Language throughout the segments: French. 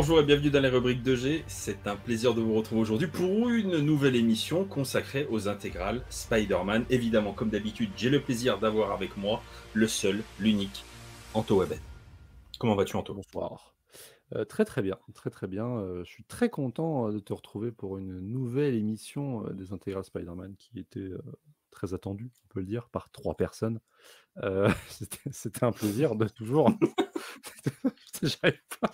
bonjour et bienvenue dans les rubriques de G. C'est un plaisir de vous retrouver aujourd'hui pour une nouvelle émission consacrée aux intégrales Spider-Man. Évidemment, comme d'habitude, j'ai le plaisir d'avoir avec moi le seul, l'unique, Anto Webben. Comment vas-tu, Anto? Bonsoir. Euh, très très bien, très très bien. Euh, je suis très content euh, de te retrouver pour une nouvelle émission des intégrales Spider-Man qui était euh, très attendue, on peut le dire, par trois personnes. C'était- C'était un plaisir de toujours. J'arrive pas.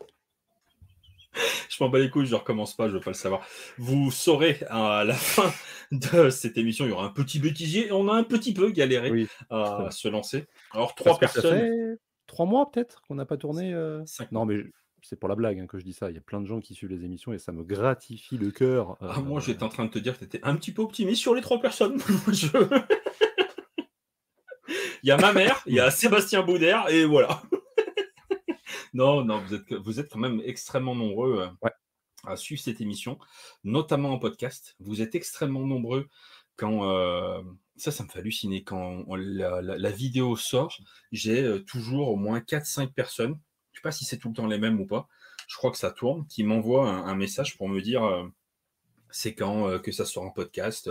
Je m'en bats les couilles, je recommence pas, je veux pas le savoir. Vous saurez à la fin de cette émission, il y aura un petit bêtisier on a un petit peu galéré Oui. à se lancer. Alors, trois Parce que ça personnes. fait trois mois peut-être qu'on n'a pas tourné. euh, Cinq Non mais c'est pour la blague hein, que je dis ça. Il y a plein de gens qui suivent les émissions et ça me gratifie le cœur. Ah, euh, moi, j'étais en train de te dire que tu étais un petit peu optimiste sur les trois personnes. Je- il y a ma mère, il y a Sébastien Boudère, et voilà. Non, non, vous êtes, vous êtes quand même extrêmement nombreux euh, Ouais. à suivre cette émission, notamment en podcast. Vous êtes extrêmement nombreux quand. euh, ça, ça me fait halluciner. Quand on- la, la- la vidéo sort, j'ai euh, toujours au moins 4-5 personnes. Je sais pas si c'est tout le temps les mêmes ou pas. Je crois que ça tourne, qui m'envoient un, un message pour me dire. c'est quand que ça sort en podcast,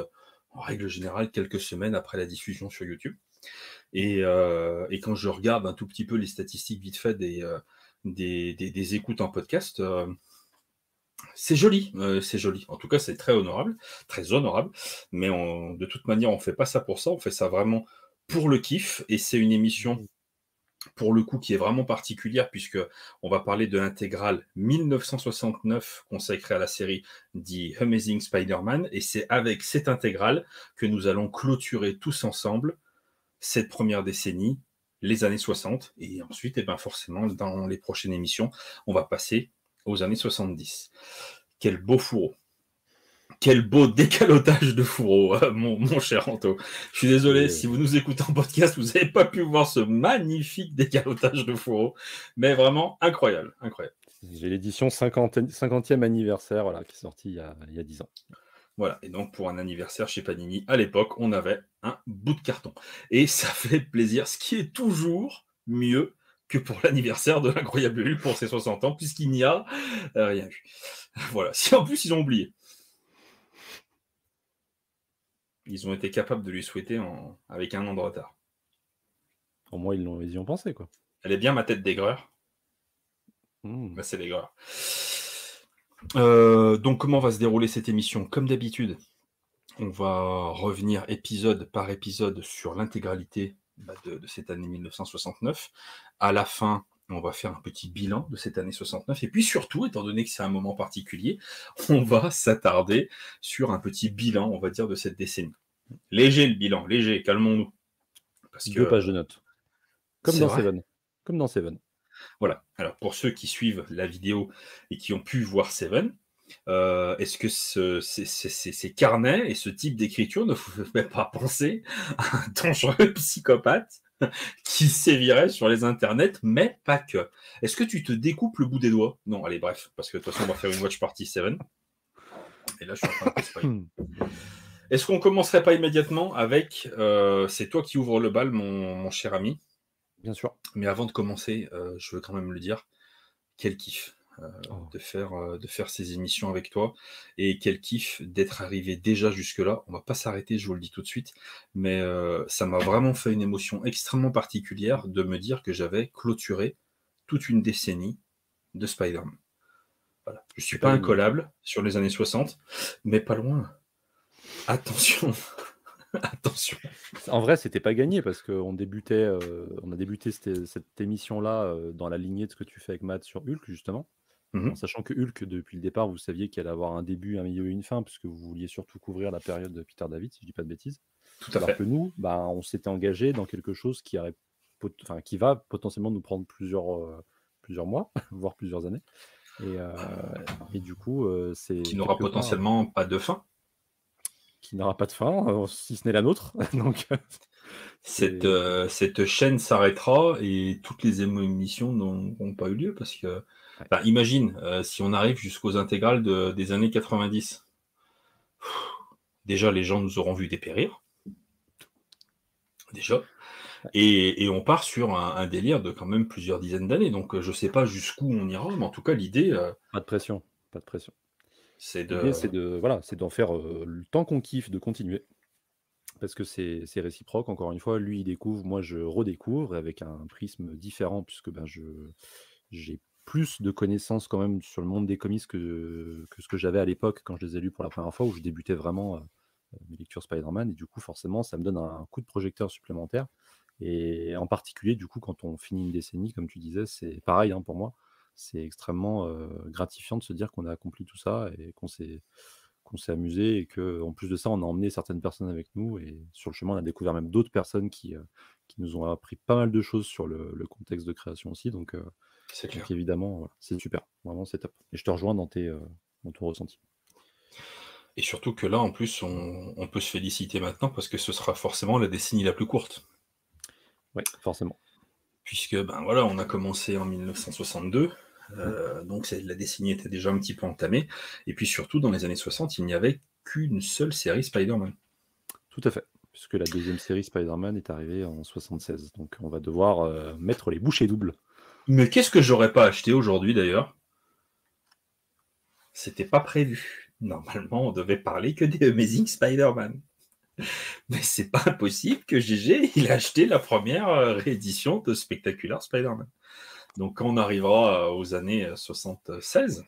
en règle générale, quelques semaines après la diffusion sur YouTube. Et, euh, et quand je regarde un tout petit peu les statistiques vite fait des, euh, des, des, des écoutes en podcast, euh, c'est joli, euh, c'est joli. En tout cas, c'est très honorable, très honorable. Mais on, de toute manière, on fait pas ça pour ça, on fait ça vraiment pour le kiff. Et c'est une émission pour le coup qui est vraiment particulière puisque on va parler de l'intégrale 1969 consacrée à la série The Amazing Spider-Man et c'est avec cette intégrale que nous allons clôturer tous ensemble cette première décennie, les années 60 et ensuite et ben forcément dans les prochaines émissions, on va passer aux années 70. Quel beau fourreau. Quel beau décalotage de fourreau, euh, mon, mon cher Anto. Je suis désolé, si vous nous écoutez en podcast, vous n'avez pas pu voir ce magnifique décalotage de fourreau, mais vraiment incroyable, incroyable. J'ai l'édition 50, 50e anniversaire voilà, qui est sortie il y, a, il y a 10 ans. Voilà, et donc pour un anniversaire chez Panini, à l'époque, on avait un bout de carton. Et ça fait plaisir, ce qui est toujours mieux que pour l'anniversaire de l'incroyable Hulk pour ses 60 ans, puisqu'il n'y a euh, rien eu. Voilà, si en plus ils ont oublié. Ils ont été capables de lui souhaiter en... avec un an de retard. Au moins, ils, l'ont- ils y ont pensé. quoi. Elle est bien ma tête d'aigreur. Mmh. C'est l'aigreur. Euh, donc, comment va se dérouler cette émission? Comme d'habitude, on va revenir épisode par épisode sur l'intégralité bah, de, de cette année 1969. À la fin, on va faire un petit bilan de cette année 69. Et puis surtout, étant donné que c'est un moment particulier, on va s'attarder sur un petit bilan, on va dire, de cette décennie. Léger le bilan, léger, calmons-nous. Parce Deux pages de notes. Comme dans vrai Seven. Comme dans Seven. Voilà. Alors, pour ceux qui suivent la vidéo et qui ont pu voir Seven, euh, est-ce que ce- ces, carnets et ce type d'écriture ne vous fait pas penser à un dangereux psychopathe qui sévirait sur les internets, mais pas que? Est-ce que tu te découpes le bout des doigts? Non, allez, bref, parce que de toute façon, on va faire une watch party Seven. Et là, je suis en train de. Est-ce qu'on commencerait pas immédiatement avec... euh, c'est toi qui ouvres le bal, mon cher ami? Bien sûr. Mais avant de commencer, euh, je veux quand même le dire, quel kiff euh, Oh. de, faire, euh, de faire ces émissions avec toi et quel kiff d'être arrivé déjà jusque-là. On va pas s'arrêter, je vous le dis tout de suite, mais ça m'a vraiment fait une émotion extrêmement particulière de me dire que j'avais clôturé toute une décennie de Spider-Man. Voilà. Je suis Pas incollable sur les années 60, mais pas loin. Attention, attention. En vrai, c'était pas gagné parce qu'on débutait, euh, on a débuté cette, cette émission-là euh, dans la lignée de ce que tu fais avec Matt sur Hulk, justement. Mhm. En sachant que Hulk, depuis le départ, vous saviez qu'il allait avoir un début, un milieu et une fin, puisque vous vouliez surtout couvrir la période de Peter David, si je dis pas de bêtises. Tout à Alors fait. que nous, bah, on s'était engagé dans quelque chose qui, aurait enfin, qui va potentiellement nous prendre plusieurs, euh, plusieurs mois, voire plusieurs années. Et, et du coup, c'est. Qui n'aura part- potentiellement pas de fin. Qui n'aura pas de fin, euh, si ce n'est la nôtre. Donc, euh, Cette, euh, cette chaîne s'arrêtera et toutes les émissions n'auront pas eu lieu parce que, imagine euh, si on arrive jusqu'aux intégrales de- des années 90. Pff, Déjà, les gens nous auront vu dépérir. Déjà. Et, on part sur un, délire de quand même plusieurs dizaines d'années. Donc je ne sais pas jusqu'où on ira, mais en tout cas l'idée. Pas de pression, pas de pression. C'est de. C'est de voilà, c'est d'en faire le temps qu'on kiffe, de continuer parce que c'est réciproque. Encore une fois, lui, il découvre, moi, je redécouvre avec un prisme différent, puisque ben, j'ai plus de connaissances quand même sur le monde des comics que, que ce que j'avais à l'époque quand je les ai lus pour la première fois, où je débutais vraiment euh, mes lectures Spider-Man. Et du coup, forcément, ça me donne un coup de projecteur supplémentaire. Et en particulier, du coup, quand on finit une décennie, comme tu disais, c'est pareil hein, pour moi. C'est extrêmement gratifiant de se dire qu'on a accompli tout ça et qu'on s'est qu'on s'est amusé et que en plus de ça, on a emmené certaines personnes avec nous et sur le chemin, on a découvert même d'autres personnes qui, euh, qui nous ont appris pas mal de choses sur le, contexte de création aussi. Donc, euh, c'est évidemment, c'est super, vraiment c'est top. Et je te rejoins dans, tes, euh, dans ton ressenti. Et surtout que là, en plus, on, on, peut se féliciter maintenant parce que ce sera forcément la décennie la plus courte. Oui, forcément. Puisque, ben voilà, on a commencé en 1962. Euh, donc la décennie était déjà un petit peu entamée. Et puis surtout, dans les années 60, il n'y avait qu'une seule série Spider-Man. Tout à fait, puisque la deuxième série Spider-Man est arrivée en 76. Donc on va devoir euh, mettre les bouchées doubles. Mais qu'est-ce que j'aurais pas acheté aujourd'hui d'ailleurs? C'était pas prévu. Normalement, on devait parler que des Amazing Spider-Man. Mais c'est pas impossible que GG il a acheté la première euh, réédition de Spectacular Spider-Man. Donc quand on arrivera euh, aux années 76,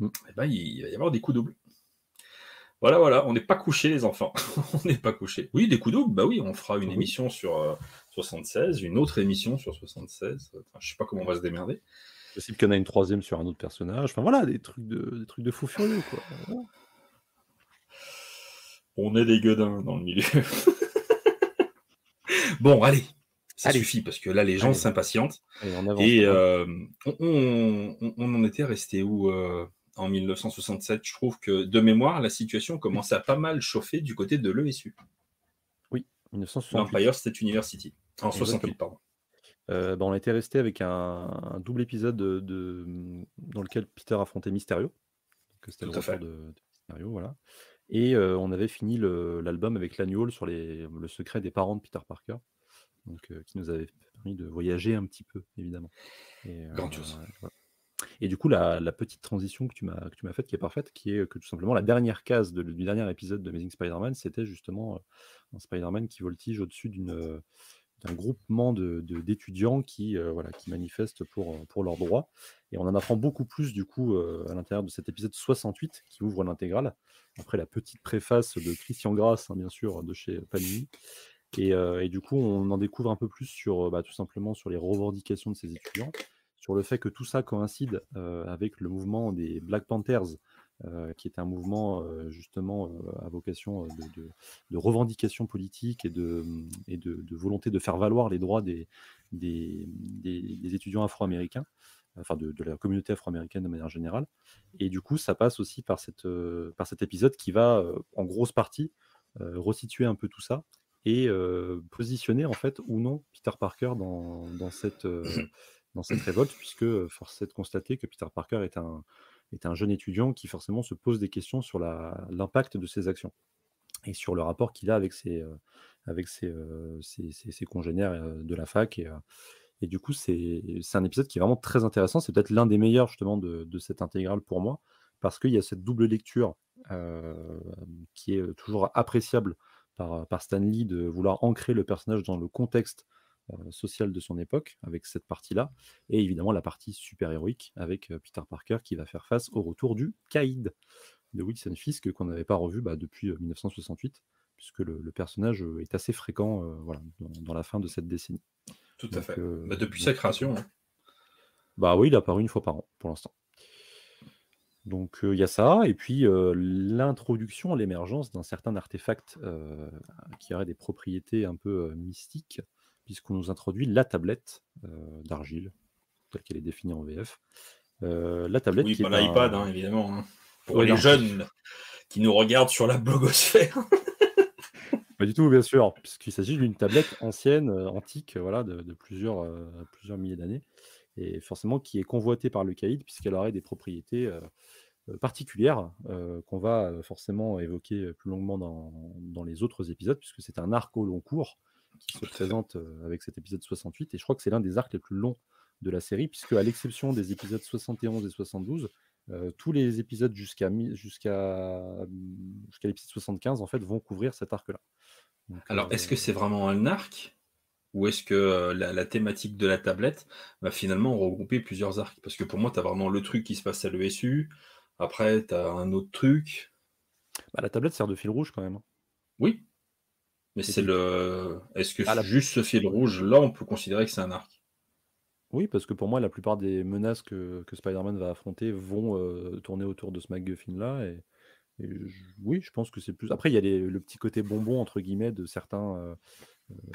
euh, mm. eh ben, il va y avoir des coups doubles. Voilà, voilà, on n'est pas couché les enfants. on n'est pas couché. Oui, des coups doubles, bah oui, on fera une émission sur 76, euh, une autre émission sur 76. Enfin, je sais pas comment on va se démerder. Possible qu'il y en ait une troisième sur un autre personnage. Enfin voilà, des trucs de, des trucs de fou furieux, quoi. On est des gueudins dans le milieu. bon, allez, ça suffit parce que là, les gens s'impatientent. Et euh, on, en était resté où euh, en 1967 Je trouve que de mémoire, la situation commençait à pas mal chauffer du côté de l'ESU. Oui, 1968. L'Empire State University. En 68, pardon. Euh, bah, on était resté avec un, double épisode de, dans lequel Peter affrontait Mysterio. C'était le retour de, de, Mysterio, voilà. Et on avait fini l'album avec l'annual sur les, le secret des parents de Peter Parker donc, qui nous avait permis de voyager un petit peu, évidemment. Et, Et du coup, la, petite transition que tu m'as que tu m'as faite, qui est parfaite, qui est que tout simplement la dernière case du dernier épisode de Amazing Spider-Man, c'était justement un Spider-Man qui voltige au-dessus d'une d'un groupement d'étudiants de, qui, voilà, qui manifestent pour, pour leurs droits. Et on en apprend beaucoup plus du coup à l'intérieur de cet épisode 68 qui ouvre l'intégrale, après la petite préface de Christian Grasse, hein, bien sûr, de chez Panini. Et, du coup, on en découvre un peu plus sur, bah, tout simplement, sur les revendications de ces étudiants, sur le fait que tout ça coïncide avec le mouvement des Black Panthers, qui est un mouvement justement à vocation de, revendication politique et, de, et de, volonté de faire valoir les droits des, étudiants afro-américains, enfin de, la communauté afro-américaine de manière générale. Et du coup, ça passe aussi par cet épisode qui va, en grosse partie, resituer un peu tout ça et positionner en fait ou non Peter Parker dans, cette, dans cette révolte, puisque force est de constater que Peter Parker est un, est un jeune étudiant qui forcément se pose des questions sur l'impact de ses actions et sur le rapport qu'il a avec ses, avec ses, ses, congénères de la fac. Et, et du coup, c'est un épisode qui est vraiment très intéressant. C'est peut-être l'un des meilleurs justement de, de, cette intégrale pour moi, parce qu'il y a cette double lecture qui est toujours appréciable par, par Stan Lee de vouloir ancrer le personnage dans le contexte social de son époque, avec cette partie-là, et évidemment la partie super-héroïque avec Peter Parker qui va faire face au retour du Caïd de Wilson Fisk qu'on n'avait pas revu bah, depuis 1968, puisque le, personnage est assez fréquent voilà, dans, la fin de cette décennie. Tout à fait. Bah, depuis sa création. Hein. Bah oui, il a apparu une fois par an pour l'instant. Donc il y a ça, et puis l'introduction, l'émergence d'un certain artefact qui aurait des propriétés un peu mystiques, puisqu'on nous introduit la tablette d'argile, telle qu'elle est définie en VF. la tablette oui, pas l'iPad, hein, évidemment. Hein. Pour les jeunes qui nous regardent sur la blogosphère. pas du tout, bien sûr, puisqu'il s'agit d'une tablette ancienne, antique, voilà, de, de plusieurs, plusieurs milliers d'années et forcément qui est convoitée par le caïd puisqu'elle aurait des propriétés particulières qu'on va forcément évoquer plus longuement dans, dans, les autres épisodes puisque c'est un arc au long cours qui se présente avec cet épisode 68. Et je crois que c'est l'un des arcs les plus longs de la série, puisque à l'exception des épisodes 71 et 72, tous les épisodes jusqu'à jusqu'à jusqu'à l'épisode 75 en fait vont couvrir cet arc-là. Alors, est-ce que c'est vraiment un arc? Ou est-ce que la, thématique de la tablette va finalement regrouper plusieurs arcs? Parce que pour moi, tu as vraiment le truc qui se passe à l'ESU, après, tu as un autre truc. Bah, la tablette sert de fil rouge quand même. Hein. Oui. Mais c'est le. Est-ce que ah, juste ce fil rouge, là, on peut considérer que c'est un arc? Oui, parce que pour moi, la plupart des menaces que, Spider-Man va affronter vont tourner autour de ce MacGuffin-là. Et, oui, je pense que c'est plus. Après, il y a le petit côté bonbon, entre guillemets, de certains,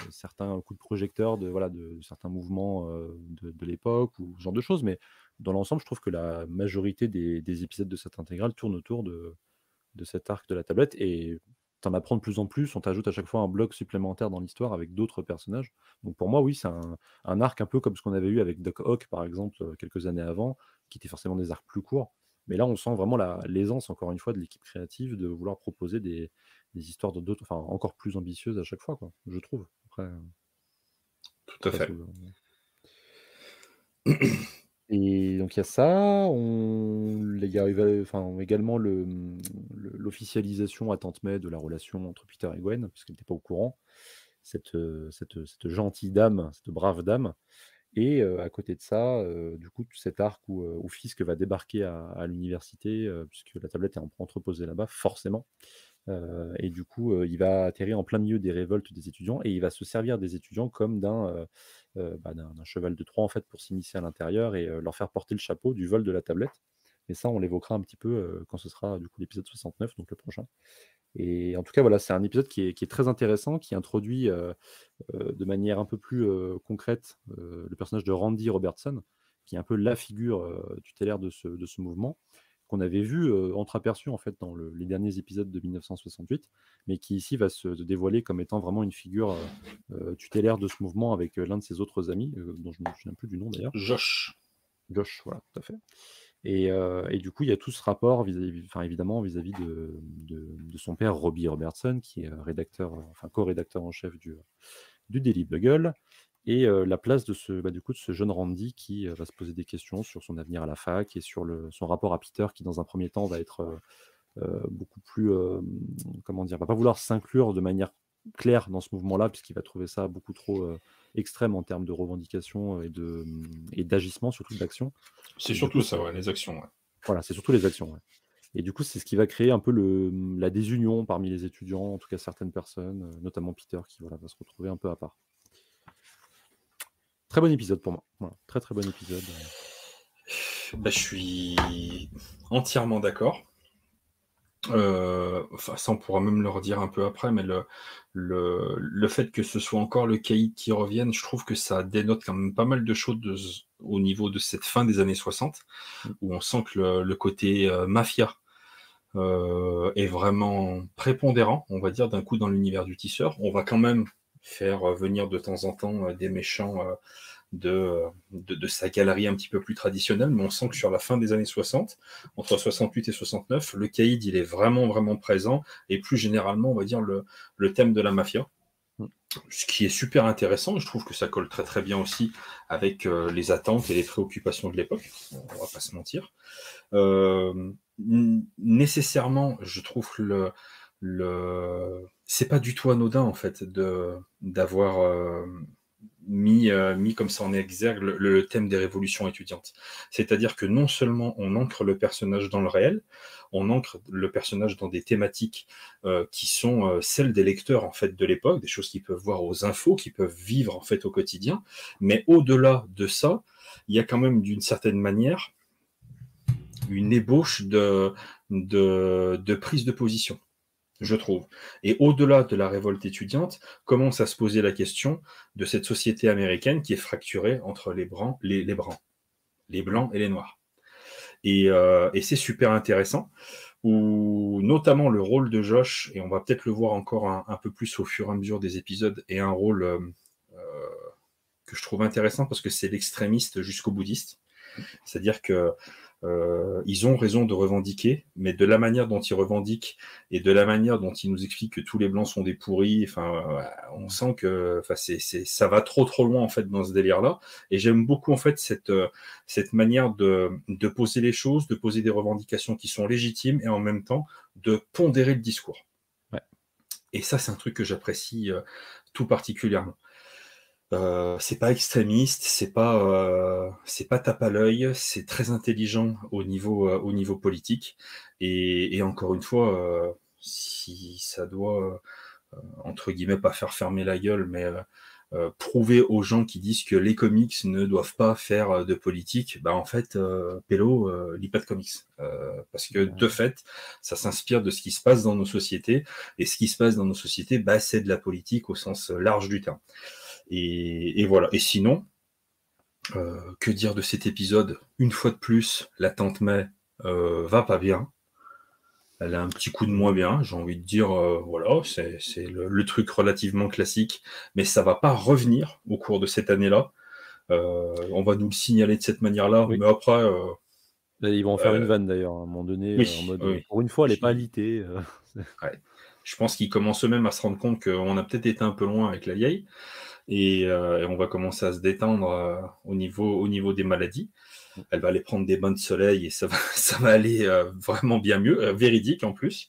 certains coups de projecteur, de, voilà, de, certains mouvements de, l'époque ou ce genre de choses. Mais dans l'ensemble, je trouve que la majorité des, épisodes de cette intégrale tournent autour de, de cet arc de la tablette. Et tu en apprends de plus en plus, on t'ajoute à chaque fois un bloc supplémentaire dans l'histoire avec d'autres personnages. Donc pour moi, oui, c'est un, arc un peu comme ce qu'on avait eu avec Doc Ock, par exemple, quelques années avant, qui étaient forcément des arcs plus courts. Mais là, on sent vraiment l'aisance, encore une fois, de l'équipe créative de vouloir proposer des, histoires d'autres, enfin, encore plus ambitieuses à chaque fois, quoi, je trouve. Après, Tout à fait. Et donc il y a ça, on, il y a enfin, également l'officialisation à tante mai de la relation entre Peter et Gwen, parce qu'elle n'était pas au courant, cette, cette, cette, gentille dame, cette brave dame, et à côté de ça, du coup, cet arc où, où Fisk va débarquer à, l'université, puisque la tablette est entreposée là-bas, forcément. Et du coup, il va atterrir en plein milieu des révoltes des étudiants et il va se servir des étudiants comme d'un bah, cheval de Troie en fait pour s'immiscer à l'intérieur et leur faire porter le chapeau du vol de la tablette. Mais ça, on l'évoquera un petit peu quand ce sera du coup l'épisode 69, donc le prochain. Et en tout cas, voilà, c'est un épisode qui est, très intéressant, qui introduit euh, euh, de manière un peu plus euh, concrète le personnage de Randy Robertson, qui est un peu la figure tutélaire de ce mouvement, qu'on avait vu entreaperçu en fait dans les derniers épisodes de 1968, mais qui ici va se dévoiler comme étant vraiment une figure tutélaire de ce mouvement avec l'un de ses autres amis, dont je ne me souviens plus du nom d'ailleurs. Josh. Josh, voilà, tout à fait. Et, du coup, il y a tout ce rapport, vis-à-vis, enfin, évidemment, vis-à-vis de, de, son père, Robbie Robertson, qui est rédacteur, enfin, co-rédacteur en chef du, du Daily Bugle, et la place de ce, bah, du coup, de ce jeune Randy qui va se poser des questions sur son avenir à la fac et sur le, son rapport à Peter, qui, dans un premier temps, va être beaucoup plus, comment dire, va pas vouloir s'inclure de manière claire dans ce mouvement-là, puisqu'il va trouver ça beaucoup trop extrême en termes de revendication et de et d'agissement, surtout d'action. C'est surtout ça, ouais, les actions. Voilà, c'est surtout les actions. Et du coup, c'est ce qui va créer un peu le, la désunion parmi les étudiants, en tout cas certaines personnes, notamment Peter, qui voilà, va se retrouver un peu à part. Très bon épisode pour moi. très très bon épisode. Bah, je suis entièrement d'accord. Euh, enfin, ça, on pourra même le redire un peu après, mais le, le, le fait que ce soit encore le caïd qui revienne, je trouve que ça dénote quand même pas mal de choses au niveau de cette fin des années 60, mm. où on sent que le, côté euh, mafia euh, est vraiment prépondérant, on va dire, d'un coup dans l'univers du tisseur. On va quand même faire venir de temps en temps des méchants de, de, sa galerie un petit peu plus traditionnelle, mais on sent que sur la fin des années 60, entre 68 et 69, le caïd, il est vraiment, vraiment présent, et plus généralement, on va dire, le, le thème de la mafia. Ce qui est super intéressant, je trouve que ça colle très très bien aussi avec euh, les attentes et les préoccupations de l'époque, on va pas se mentir. Euh, nécessairement, je trouve le, le... c'est pas du tout anodin en fait de d'avoir euh, mis, euh, mis comme ça en exergue le, thème des révolutions étudiantes. C'est-à-dire que non seulement on ancre le personnage dans le réel, on ancre le personnage dans des thématiques euh, qui sont euh, celles des lecteurs en fait de l'époque, des choses qu'ils peuvent voir aux infos, qu'ils peuvent vivre en fait au quotidien. Mais au-delà de ça, il y a quand même d'une certaine manière une ébauche de, de, de prise de position je trouve. Et au-delà de la révolte étudiante, commence à se poser la question de cette société américaine qui est fracturée entre les, blancs, les, les blancs et les noirs. Et, euh, et c'est super intéressant, où notamment le rôle de Josh, et on va peut-être le voir encore un, peu plus au fur et à mesure des épisodes, est un rôle euh, euh, que je trouve intéressant parce que c'est l'extrémiste jusqu'au bouddhiste. C'est-à-dire que euh, ils ont raison de revendiquer, mais de la manière dont ils revendiquent et de la manière dont ils nous expliquent que tous les blancs sont des pourris, enfin, on sent que, enfin, c'est, ça va trop trop loin en fait dans ce délire-là. Et j'aime beaucoup en fait cette cette manière de, de poser les choses, de poser des revendications qui sont légitimes et en même temps de pondérer le discours. Et ça, c'est un truc que j'apprécie tout particulièrement. Euh, c'est pas extrémiste, c'est pas euh, c'est pas tape à l'œil, c'est très intelligent au niveau euh, au niveau politique et, encore une fois, si ça doit entre guillemets pas faire fermer la gueule, mais prouver aux gens qui disent que les comics ne doivent pas faire de politique, bah en fait, euh, Pello lit pas de comics. parce que de fait, ça s'inspire de ce qui se passe dans nos sociétés, et ce qui se passe dans nos sociétés, bah, c'est de la politique au sens large du terme. Et, voilà. Et sinon, euh, que dire de cet épisode? Une fois de plus, la tante May euh, va pas bien. Elle a un petit coup de moins bien, j'ai envie de dire, euh, voilà, c'est le, truc relativement classique, mais ça va pas revenir au cours de cette année-là. on va nous le signaler de cette manière-là, mais après. ils vont en faire une vanne d'ailleurs, à un moment donné, en mode, pour une fois, elle n'est pas alitée. Je pense qu'ils commencent eux-mêmes à se rendre compte qu'on a peut-être été un peu loin avec la vieille. Euh, et, on va commencer à se détendre euh, au, niveau, au niveau des maladies. Elle va aller prendre des bains de soleil et ça va, ça va aller euh, vraiment bien mieux, véridique en plus.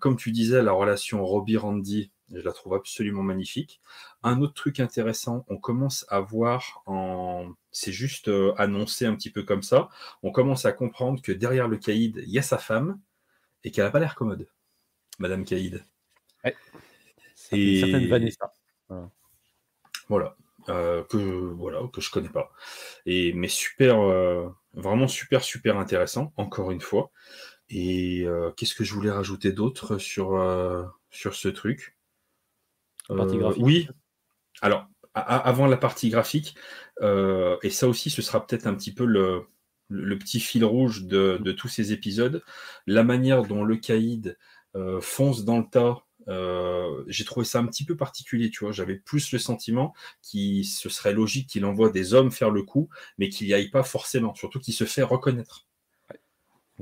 comme tu disais, la relation Robbie-Randy, je la trouve absolument magnifique. Un autre truc intéressant, on commence à voir en. C'est juste annoncé un petit peu comme ça. On commence à comprendre que derrière le Caïd, il y a sa femme et qu'elle n'a pas l'air commode, Madame Caïd. Ouais. Et... Certaine Vanessa. Voilà. Voilà. Euh, que voilà que je connais pas. Et mais super euh, vraiment super super intéressant encore une fois. Et euh, qu'est-ce que je voulais rajouter d'autre sur sur ce truc? Partie graphique. oui. Alors avant la partie graphique et ça aussi ce sera peut-être un petit peu le, le petit fil rouge de, de, tous ces épisodes. La manière dont le caïd fonce dans le tas euh, j'ai trouvé ça un petit peu particulier, tu vois. J'avais plus le sentiment qu'il ce serait logique qu'il envoie des hommes faire le coup, mais qu'il n'y aille pas forcément, surtout qu'il se fait reconnaître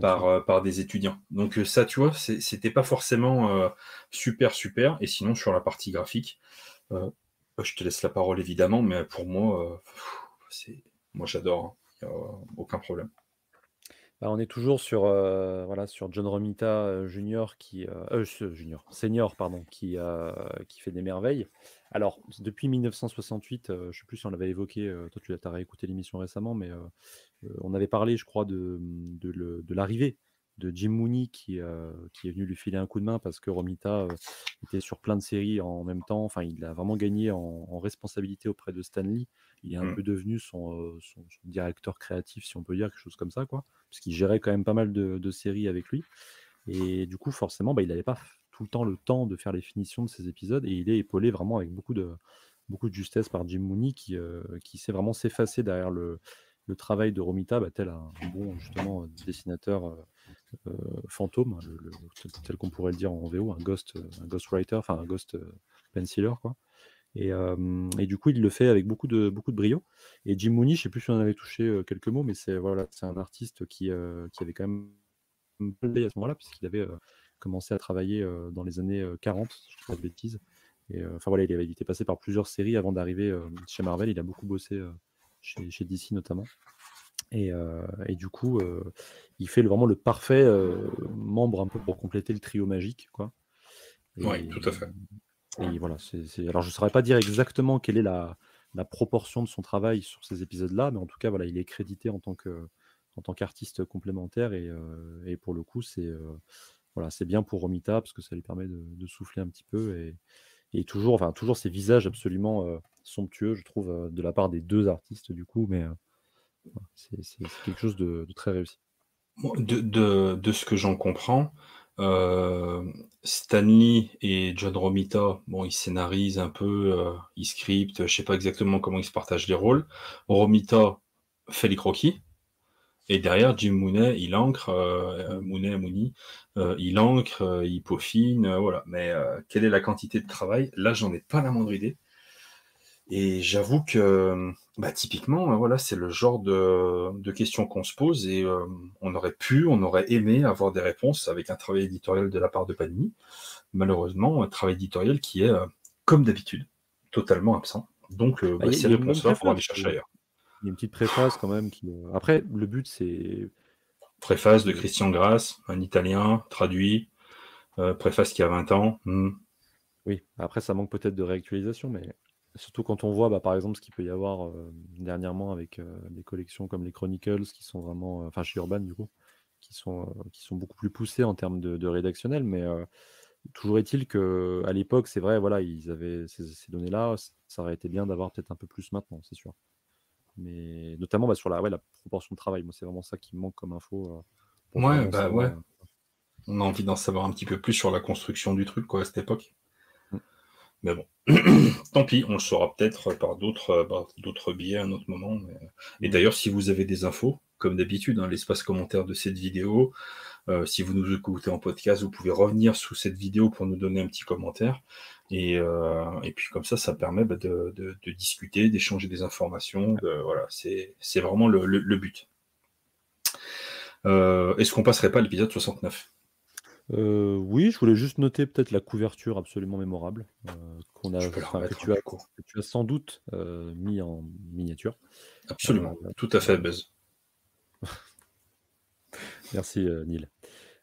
par, euh, par des étudiants. Donc euh, ça, tu vois, c'était pas forcément super, super. Et sinon, sur la partie graphique, je te laisse la parole évidemment, mais pour moi, c'est moi j'adore, hein. aucun problème. Bah, on est toujours sur, voilà, sur John Romita euh, junior qui, euh, junior, senior pardon, qui, qui fait des merveilles. Alors, depuis 1968, je ne sais plus si on l'avait évoqué, toi tu as réécouté l'émission récemment, mais on avait parlé, je crois, de, de l'arrivée de Jim Mooney qui, qui est venu lui filer un coup de main parce que Romita était sur plein de séries en même temps. Enfin, il a vraiment gagné en, responsabilité auprès de Stanley. Il est un mmh. peu devenu son, son, directeur créatif, si on peut dire quelque chose comme ça, quoi qu'il gérait quand même pas mal de, séries avec lui. Et du coup, forcément, bah, il n'avait pas tout le temps le temps de faire les finitions de ces épisodes, et il est épaulé vraiment avec beaucoup de, beaucoup de justesse par Jim Mooney, qui, euh, qui sait vraiment s'effacer derrière le, le, travail de Romita, bah, tel un bon justement dessinateur euh, euh, fantôme, tel qu'on pourrait le dire en VO, un ghost, un ghost writer, enfin un ghost penciler, quoi. Et, du coup, il le fait avec beaucoup de, beaucoup de brio. Et Jim Mooney, je ne sais plus si on avait touché quelques mots, mais c'est voilà, un artiste qui, qui avait quand même à ce moment-là, puisqu'il avait commencé à travailler dans les années 40, je ne pas de bêtises. Enfin voilà, il, avait, été passé par plusieurs séries avant d'arriver chez Marvel. Il a beaucoup bossé chez, chez, DC notamment. Et, et du coup, il fait vraiment le parfait membre un peu pour compléter le trio magique. Quoi. Oui, tout à fait. Et voilà, c'est, alors je ne saurais pas dire exactement quelle est la, proportion de son travail sur ces épisodes-là, mais en tout cas, voilà, il est crédité en tant que en tant qu'artiste complémentaire et, euh, pour le coup, c'est euh, voilà, c'est bien pour Romita parce que ça lui permet de, souffler un petit peu et, et, toujours, ces visages absolument euh, somptueux, je trouve, de la part des deux artistes du coup, mais c'est, quelque chose de, très réussi. De, ce que j'en comprends, euh, Stanley et John Romita, bon, ils scénarisent un peu, euh, ils scriptent, je sais pas exactement comment ils se partagent les rôles. Romita fait les croquis. Et derrière, Jim Mooney, il ancre, euh, Mooney, Mooney, euh, il ancre, il peaufine, voilà. Mais quelle est la quantité de travail? Là, j'en ai pas la moindre idée. Et j'avoue que bah, typiquement, voilà, c'est le genre de, questions qu'on se pose et on aurait pu, on aurait aimé avoir des réponses avec un travail éditorial de la part de Panini. Malheureusement, un travail éditorial qui est, comme d'habitude, totalement absent. Donc, bah, ces réponses-là, il faudra les chercher ailleurs. Il y a une petite préface quand même. Qui... Après, le but, c'est. Préface de Christian Grasse, un italien, traduit. préface qui a 20 ans. Hmm. Oui, après, ça manque peut-être de réactualisation, mais surtout quand on voit, bah, par exemple, ce qu'il peut y avoir dernièrement avec des collections comme les Chronicles, qui sont vraiment. Enfin, chez Urban, du coup, qui sont, qui sont beaucoup plus poussées en termes de, rédactionnel, mais. Toujours est-il que à l'époque, c'est vrai, voilà, ils avaient ces, données-là. Ça aurait été bien d'avoir peut-être un peu plus maintenant, c'est sûr mais notamment bah, sur la, ouais, la proportion de travail. Moi, c'est vraiment ça qui me manque comme info. Euh, ouais, bah ouais. Euh, On a envie d'en savoir un petit peu plus sur la construction du truc, quoi, à cette époque. Mm. Mais bon, tant pis, on le saura peut-être par d'autres, euh, d'autres biais à un autre moment. Et mm. d'ailleurs, si vous avez des infos, comme d'habitude, hein, l'espace commentaire de cette vidéo, si vous nous écoutez en podcast, vous pouvez revenir sous cette vidéo pour nous donner un petit commentaire. Euh, et, puis comme ça, ça permet bah, de, discuter, d'échanger des informations. voilà, c'est vraiment le, but. Euh, est-ce qu'on passerait pas à l'épisode 69 euh, oui, je voulais juste noter peut-être la couverture absolument mémorable qu'on a, que, tu as, sans doute mis en miniature. Absolument, tout à fait, Buzz. Merci, Neil.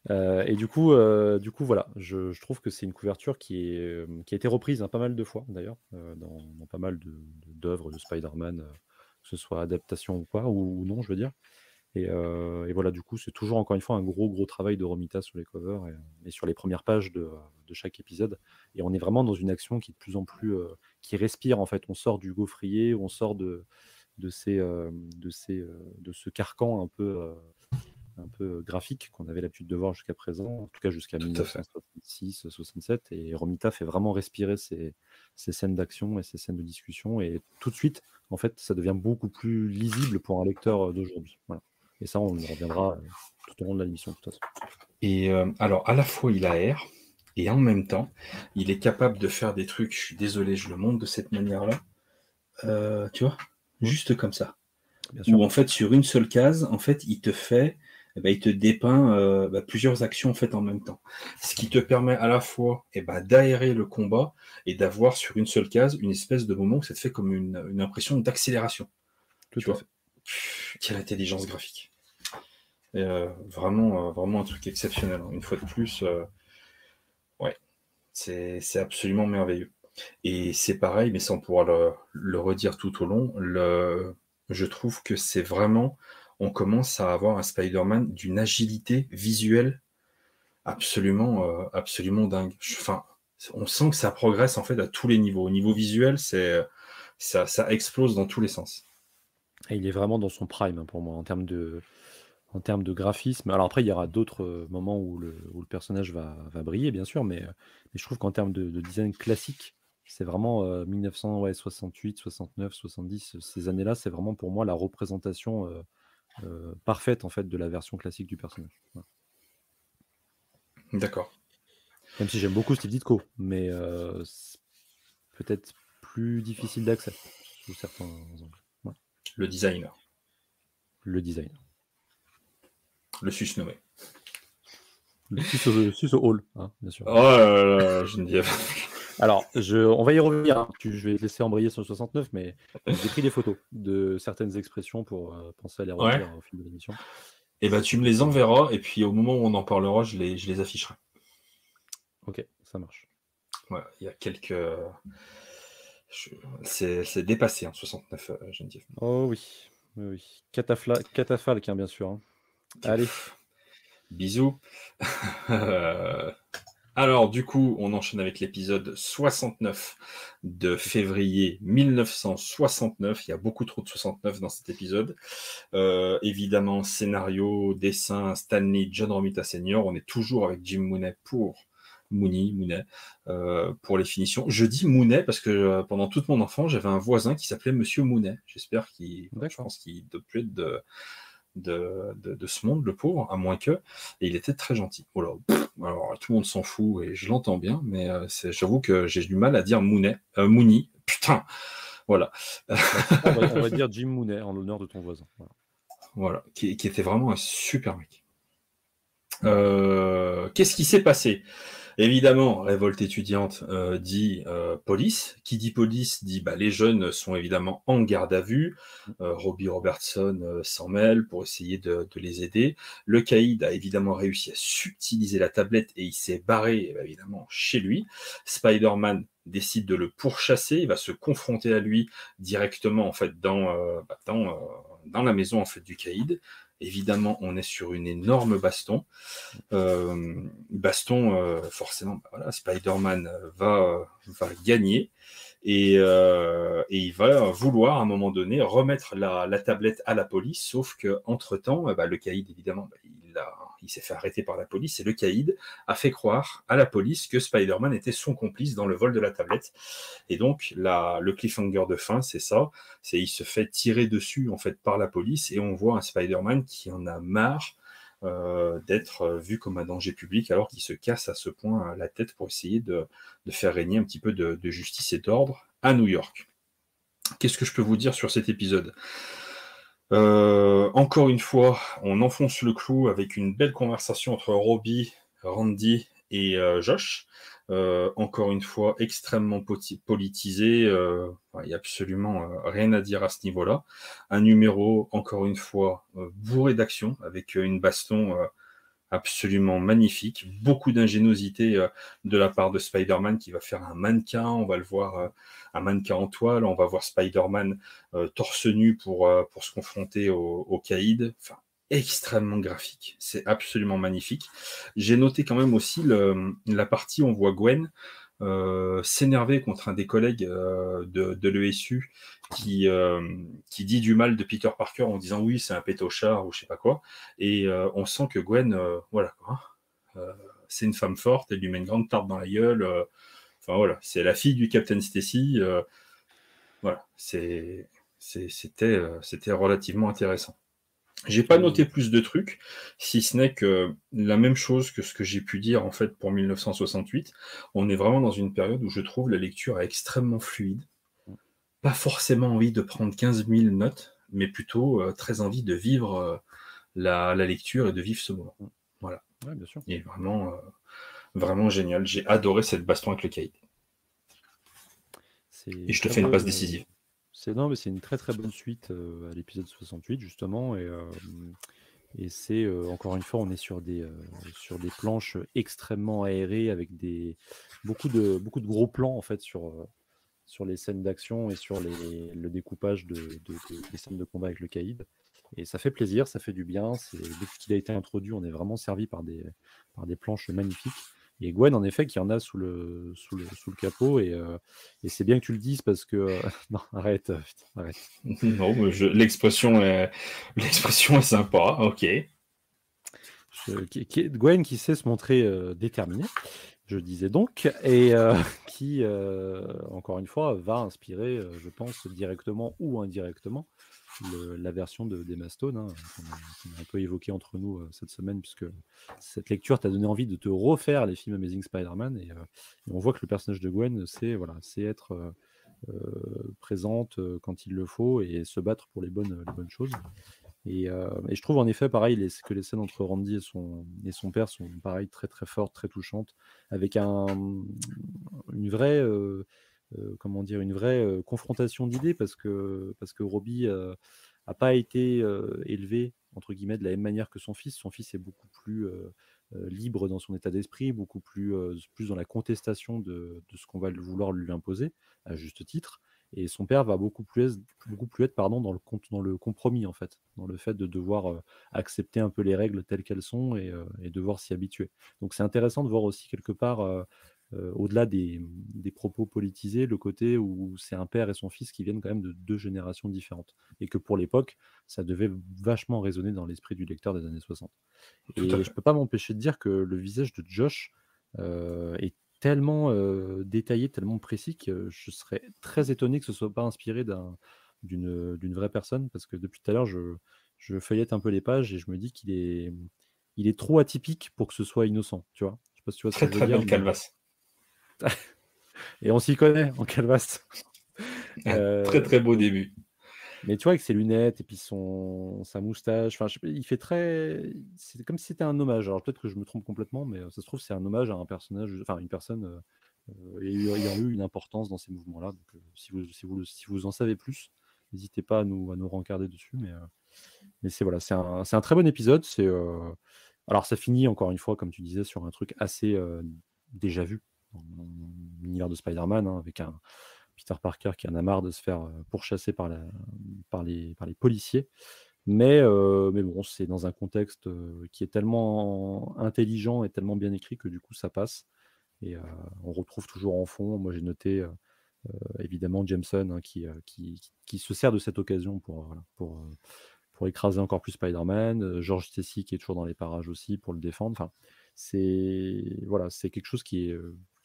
Euh, et du coup, euh, du coup, voilà, je, trouve que c'est une couverture euh, qui a été reprise hein, pas mal de fois d'ailleurs, dans, pas mal d'œuvres de, Spider-Man, que ce soit adaptation ou pas, ou, non, je veux dire. Et, voilà, du coup, c'est toujours encore une fois un gros, gros travail de Romita sur les covers et, sur les premières pages de, chaque épisode. Et on est vraiment dans une action qui est de plus en plus, qui respire en fait. On sort du gaufrier, on sort de, de, ces, de, ces, de ce carcan un peu un peu graphique qu'on avait l'habitude de voir jusqu'à présent, en tout cas jusqu'à 1966-67. Et Romita fait vraiment respirer ces, scènes d'action et ces scènes de discussion. Et tout de suite, en fait, ça devient beaucoup plus lisible pour un lecteur d'aujourd'hui. Et ça, on y reviendra tout au long de la mission, de toute façon. Et alors, à la fois, il a air, et en même temps, il est capable de faire des trucs, je suis désolé, je le montre de cette manière-là. tu vois. Juste comme ça. Ou en fait, sur une seule case, en fait, il te fait eh ben, il te dépeint euh, bah, plusieurs actions faites en même temps. Ce qui te permet à la fois eh ben, d'aérer le combat et d'avoir sur une seule case une espèce de moment où ça te fait comme une, impression d'accélération. Tu vois? Quelle intelligence graphique. Euh, vraiment, euh, vraiment un truc exceptionnel. Hein. Une fois de plus, ouais, c'est absolument merveilleux. Et c'est pareil, mais sans pouvoir le, le redire tout au long, le, je trouve que c'est vraiment on commence à avoir un Spider-Man d'une agilité visuelle absolument, euh, absolument dingue. Enfin, on sent que ça progresse en fait à tous les niveaux. Au niveau visuel, c'est ça, explose dans tous les sens. Et il est vraiment dans son prime hein, pour moi en termes de, en termes de graphisme. Alors après, il y aura d'autres euh, moments où le, personnage va, briller, bien sûr, mais, je trouve qu'en termes de, design classique, c'est vraiment 1968, 69, 70, ces années-là, c'est vraiment pour moi la représentation euh, euh, parfaite en fait de la version classique du personnage. D'accord. Même si j'aime beaucoup Steve Ditko, mais euh, peut-être plus difficile d'accès sous certains angles. Le designer. Le designer. Le susnommé. Le sus au, hall, hein, bien sûr. Oh là là, je ne dis alors, je, on va y revenir. Hein. je vais te laisser embrayer sur le 69, mais j'ai pris des photos de certaines expressions pour euh, penser à les retenir au fil de l'émission. Et eh bah, ben, tu me les enverras, et puis au moment où on en parlera, je les, je les afficherai. Ok, ça marche. il y a quelques. C'est dépassé, hein, 69, euh, Geneviève. Oh oui, oui, oui. Catafalque, hein, bien sûr. Hein. Allez. Bisous. Alors, du coup, on enchaîne avec l'épisode 69 de février 1969. Il y a beaucoup trop de 69 dans cet épisode. Euh, évidemment, scénario, dessin, Stanley, John Romita Senior. On est toujours avec Jim Mooney pour Mooney, Mooney, euh, pour les finitions. Je dis Mooney parce que euh, pendant toute mon enfance, j'avais un voisin qui s'appelait Monsieur Mooney. J'espère qu'il, je pense qu'il doit plus être de de, de, ce monde, le pauvre, à moins que. Et il était très gentil. Oh alors, tout le monde s'en fout et je l'entends bien, mais euh, j'avoue que j'ai du mal à dire Mounet, euh, Mouni. Putain, Voilà. on, va, dire Jim Mooney en l'honneur de ton voisin. Voilà, qui, était vraiment un super mec. Euh, qu'est-ce qui s'est passé? Évidemment, révolte étudiante euh, dit euh, police. Qui dit police dit bah, les jeunes sont évidemment en garde à vue. Euh, Robbie Robertson s'en mêle pour essayer de, les aider. Le caïd a évidemment réussi à subtiliser la tablette et il s'est barré évidemment chez lui. Spider-Man décide de le pourchasser. Il va se confronter à lui directement en fait dans, bah, dans, dans la maison en fait du caïd. Évidemment, on est sur une énorme baston. Euh, baston, euh, forcément, bah Spider-Man va, va gagner et, euh, il va vouloir à un moment donné remettre la, tablette à la police, sauf que entre temps, bah, le caïd évidemment, bah, il a il s'est fait arrêter par la police et le caïd a fait croire à la police que Spider-Man était son complice dans le vol de la tablette. Et donc, le cliffhanger de fin, c'est ça, c'est il se fait tirer dessus en fait par la police et on voit un Spider-Man qui en a marre euh, d'être vu comme un danger public alors qu'il se casse à ce point la tête pour essayer de, faire régner un petit peu de justice et d'ordre à New York. Qu'est-ce que je peux vous dire sur cet épisode? Euh, encore une fois, on enfonce le clou avec une belle conversation entre Robbie, Randy et euh, Josh. Euh, encore une fois, extrêmement politisé. Il n'y a absolument rien à dire à ce niveau-là. Un numéro, encore une fois, bourré d'action, avec une baston absolument magnifique. Beaucoup d'ingéniosité de la part de Spider-Man qui va faire un mannequin. On va le voir un mannequin en toile, on va voir Spider-Man euh, torse nu pour, euh, se confronter au, caïd. Enfin, extrêmement graphique. C'est absolument magnifique. J'ai noté quand même aussi la partie où on voit Gwen euh, s'énerver contre un des collègues de, de l'ESU qui, qui dit du mal de Peter Parker en disant oui, c'est un pétochard ou je sais pas quoi. Et on sent que Gwen, voilà quoi. c'est une femme forte, elle lui met une grande tarte dans la gueule. Enfin voilà, c'est la fille du Captain Stacy. Euh, voilà, euh, c'était relativement intéressant. J'ai pas noté plus de trucs, si ce n'est que la même chose que ce que j'ai pu dire en fait pour 1968. On est vraiment dans une période où je trouve la lecture extrêmement fluide. Pas forcément envie de prendre 15 000 notes, mais plutôt euh, très envie de vivre la, lecture et de vivre ce moment. Voilà. Ouais, bien sûr. Et vraiment, Vraiment génial. J'ai adoré cette baston avec le Kaïd. Et je te fais une passe décisive. C'est non, mais c'est une très très bonne suite euh, à l'épisode 68 justement et, euh, c'est euh, encore une fois on est sur des sur des planches extrêmement aérées avec des beaucoup de beaucoup de gros plans en fait sur sur les scènes d'action et sur les, le découpage de, des scènes de combat avec le caïd. Et ça fait plaisir, ça fait du bien. Depuis qu'il a été introduit, on est vraiment servi par des, par des planches magnifiques. Et Gwen, en effet, qui en a sous le, sous le, sous le capot. Et, euh, et c'est bien que tu le dises parce que. Euh, non, arrête, euh, arrête. Non, l'expression est... est sympa, ok. Gwen qui sait se montrer déterminée, je disais donc, et qui, encore une fois, va inspirer, je pense, directement ou indirectement, la version de, Stone, hein, qu'on, a, un peu évoqué entre nous euh, cette semaine, puisque cette lecture t'a donné envie de te refaire les films Amazing Spider-Man. Et, euh, on voit que le personnage de Gwen, c'est, voilà, être euh, présente quand il le faut et se battre pour les bonnes, les bonnes choses. Et, je trouve en effet, pareil, les, que les scènes entre Randy et son, et son père sont pareil, très très fortes, très touchantes, avec un, une vraie comment dire, une vraie euh, confrontation d'idées parce que, parce que Robbie n'a euh, pas été élevé entre guillemets de la même manière que son fils. Son fils est beaucoup plus libre dans son état d'esprit, beaucoup plus, plus dans la contestation de, de ce qu'on va vouloir lui imposer, à juste titre. Et son père va beaucoup plus, beaucoup plus être pardon, dans, le, dans le compromis, en fait, dans le fait de devoir accepter un peu les règles telles qu'elles sont et, et devoir s'y habituer. Donc c'est intéressant de voir aussi quelque part euh, au-delà des, propos politisés, le côté où c'est un père et son fils qui viennent quand même de deux générations différentes. Et que pour l'époque, ça devait vachement résonner dans l'esprit du lecteur des années 60. et je ne peux pas m'empêcher de dire que le visage de Josh euh, est tellement euh, détaillé, tellement précis que je serais très étonné que ce ne soit pas inspiré d'une vraie personne, parce que depuis tout à l'heure, je, je, feuillette un peu les pages et je me dis qu'il est, il est trop atypique pour que ce soit innocent, tu vois. Je sais pas si tu vois ce que je veux dire, Et on s'y connaît en calvasse. très très beau début. Mais tu vois, avec ses lunettes et puis son, sa moustache, enfin, il fait très. C'est comme si c'était un hommage. Alors peut-être que je me trompe complètement, mais ça se trouve, c'est un hommage à un personnage, enfin, une personne ayant eu une importance dans ces mouvements-là. Donc, si, vous, si, vous, si vous en savez plus, n'hésitez pas à nous, à nous rencarder dessus. Mais, mais c'est voilà, c'est un, un, très bon épisode. C'est. Alors, ça finit encore une fois, comme tu disais, sur un truc assez déjà vu dans l'univers de Spider-Man, hein, avec un, Peter Parker qui en a marre de se faire pourchasser par, par, les, par les policiers. Mais, mais bon, c'est dans un contexte qui est tellement intelligent et tellement bien écrit que du coup, ça passe. Et on retrouve toujours en fond, moi j'ai noté évidemment Jameson hein, qui, qui, qui, se sert de cette occasion pour, pour, pour écraser encore plus Spider-Man. George Stacy qui est toujours dans les parages aussi pour le défendre. Enfin, c'est voilà, c'est quelque chose qui est,